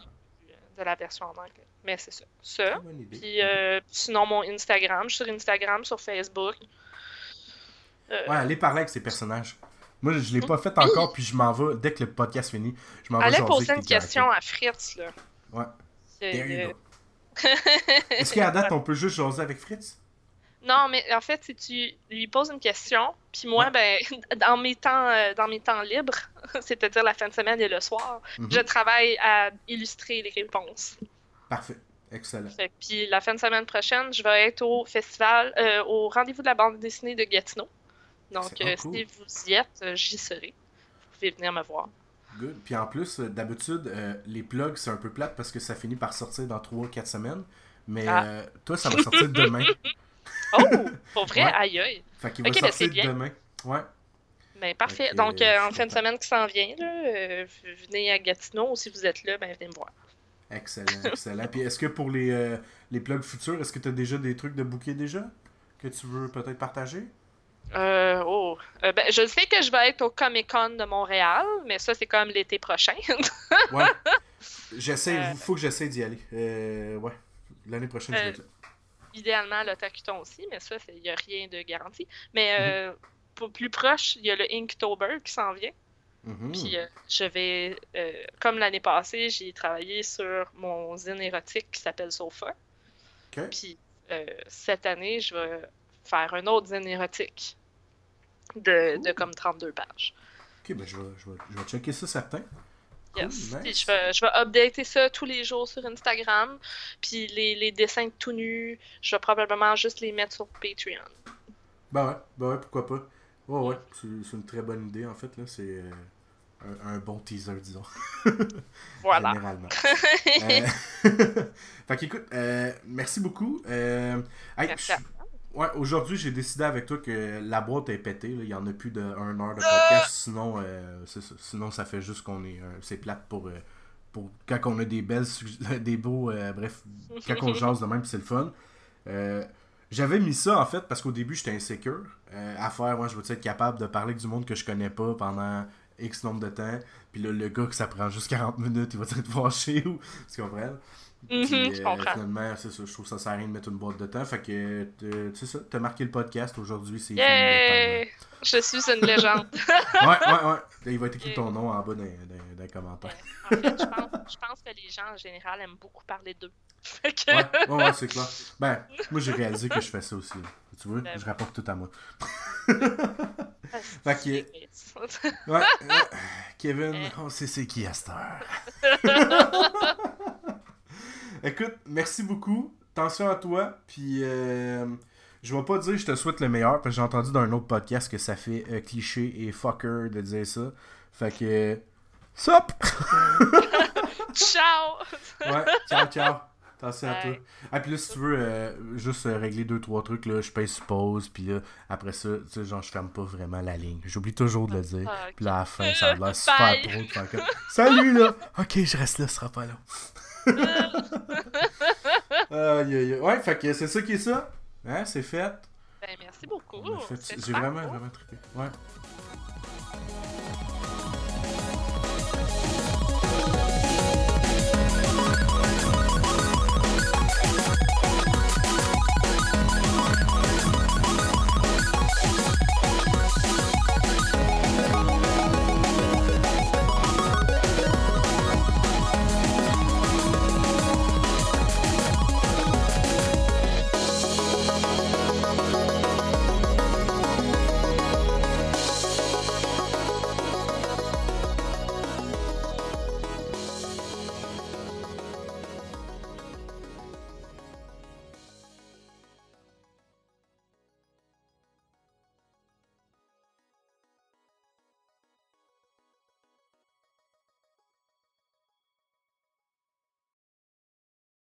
B: de la version en anglais. Mais c'est ça. Ça. Puis euh, sinon, mon Instagram. Je suis sur Instagram, sur Facebook. Euh,
A: Ouais, allez parler avec ces personnages. Moi, je l'ai pas fait encore, puis je m'en vais, dès que le podcast finit, je m'en vais
B: Allez poser une question à Fritz, là.
A: Ouais.
B: Euh.
A: Est-ce qu'à date, on peut juste jaser avec Fritz?
B: Non, mais en fait, si tu lui poses une question, puis moi, ben, dans mes temps, euh, dans mes temps libres, c'est-à-dire la fin de semaine et le soir,
A: Mhm.
B: je travaille à illustrer les réponses.
A: Parfait, excellent.
B: Fait Puis la fin de semaine prochaine, je vais être au festival, euh, au rendez-vous de la bande dessinée de Gatineau. Donc, euh,
A: cool.
B: si vous y êtes, euh, j'y serai. Vous pouvez venir me voir.
A: Good. Puis en plus, euh, d'habitude, euh, les plugs, c'est un peu plate parce que ça finit par sortir dans 3-4 semaines. Mais
B: Ah.
A: euh, toi, ça va sortir demain.
B: Oh, pour vrai,
A: Ouais.
B: aïe aïe.
A: Fait qu'il va
B: ben,
A: sortir
B: bien.
A: demain. Ouais.
B: Ben, parfait. Donc, euh, en fin de semaine qui s'en vient, là, euh, venez à Gatineau ou si vous êtes là, ben, venez me voir.
A: Excellent, excellent. Puis est-ce que pour les, euh, les plugs futurs, est-ce que tu as déjà des trucs de bouquet déjà que tu veux peut-être partager?
B: Euh, oh. Euh, ben, je sais que je vais être au Comic Con de Montréal, mais ça, c'est comme l'été prochain.
A: Ouais. J'essaie,
B: Euh.
A: faut que j'essaie d'y aller. Euh, ouais. L'année prochaine, je vais
B: Euh,
A: être là.
B: Idéalement, le Takuton aussi, mais ça, il n'y a rien de garanti. Mais
A: Mhm.
B: euh, pour plus proche, il y a le Inktober qui s'en vient.
A: Mhm.
B: Puis euh, je vais, comme l'année passée, j'ai travaillé sur mon zine érotique qui s'appelle Sofa.
A: Ok.
B: Puis euh, cette année, je vais faire un autre zine érotique de, de comme 32 pages.
A: Ok, ben je vais, je vais, je vais checker ça certain. Cool,
B: Yes.
A: nice.
B: Puis je vais, je vais updater ça tous les jours sur Instagram. Puis les, les dessins tout nus, je vais probablement juste les mettre sur Patreon.
A: Ben ouais, ben ouais, pourquoi pas. Ouais, ouais, c'est une très bonne idée en fait, là. C'est euh, un, un bon teaser, disons.
B: Voilà.
A: Généralement. Euh, fait qu'écoute, euh, merci beaucoup. Euh, hey,
B: Merci
A: Ouais, aujourd'hui, j'ai décidé avec toi que la boîte est pétée. là. Il y en a plus de 1 heure de podcast. Sinon, euh, c'est ça. sinon, ça fait juste qu'on est. euh, c'est plate pour, euh, pour. Quand on a des belles. des beaux. euh, bref, quand on jase de même, c'est le fun. Euh, J'avais mis ça en fait parce qu'au début j'étais insécure à faire. Moi, je veux être capable de parler avec du monde que je connais pas pendant X nombre de temps. Puis là, le gars que ça prend juste 40 minutes, il va être fâché ou. Tu comprends?
B: Mhm,
A: Puis,
B: je
A: euh,
B: comprends.
A: finalement, ça, je trouve ça sert à rien de mettre une boîte de temps. Fait que, euh, tu sais ça, t'as marqué le podcast aujourd'hui, c'est!
B: Je suis une légende.
A: Ouais, ouais, ouais. Il va être écrit ton nom en bas les commentaires.
B: en fait, je pense, je pense que les gens en général aiment beaucoup parler d'eux. Que.
A: Ouais, ouais, ouais, c'est clair. Ben, moi, j'ai réalisé que je fais ça aussi. là. Tu vois,
B: Ben
A: je rapporte tout à moi.
B: Fait
A: que- Ouais, euh, Kevin, on sait c'est qui à cette heure. Écoute, merci beaucoup. Attention à toi. Puis, euh, je vais pas dire je te souhaite le meilleur, parce que j'ai entendu dans un autre podcast que ça fait euh, cliché et fucker de dire ça. Fait que. Sup!
B: Ciao!
A: Ouais, ciao, ciao. Attention à toi. Ah, puis là, si tu veux euh, juste euh, régler deux, trois trucs, là, je pèse pause, puis là, après ça, tu sais, genre, je ferme pas vraiment la ligne. J'oublie toujours de le dire.
B: Ah.
A: Puis là, à la fin, ça a l'air super comme Salut là! Ok, je reste là, ce sera pas Ouais, fait que c'est ça qui est ça. Hein, c'est fait.
B: Ben, merci beaucoup.
A: J'ai vraiment, vraiment trippé. Ouais.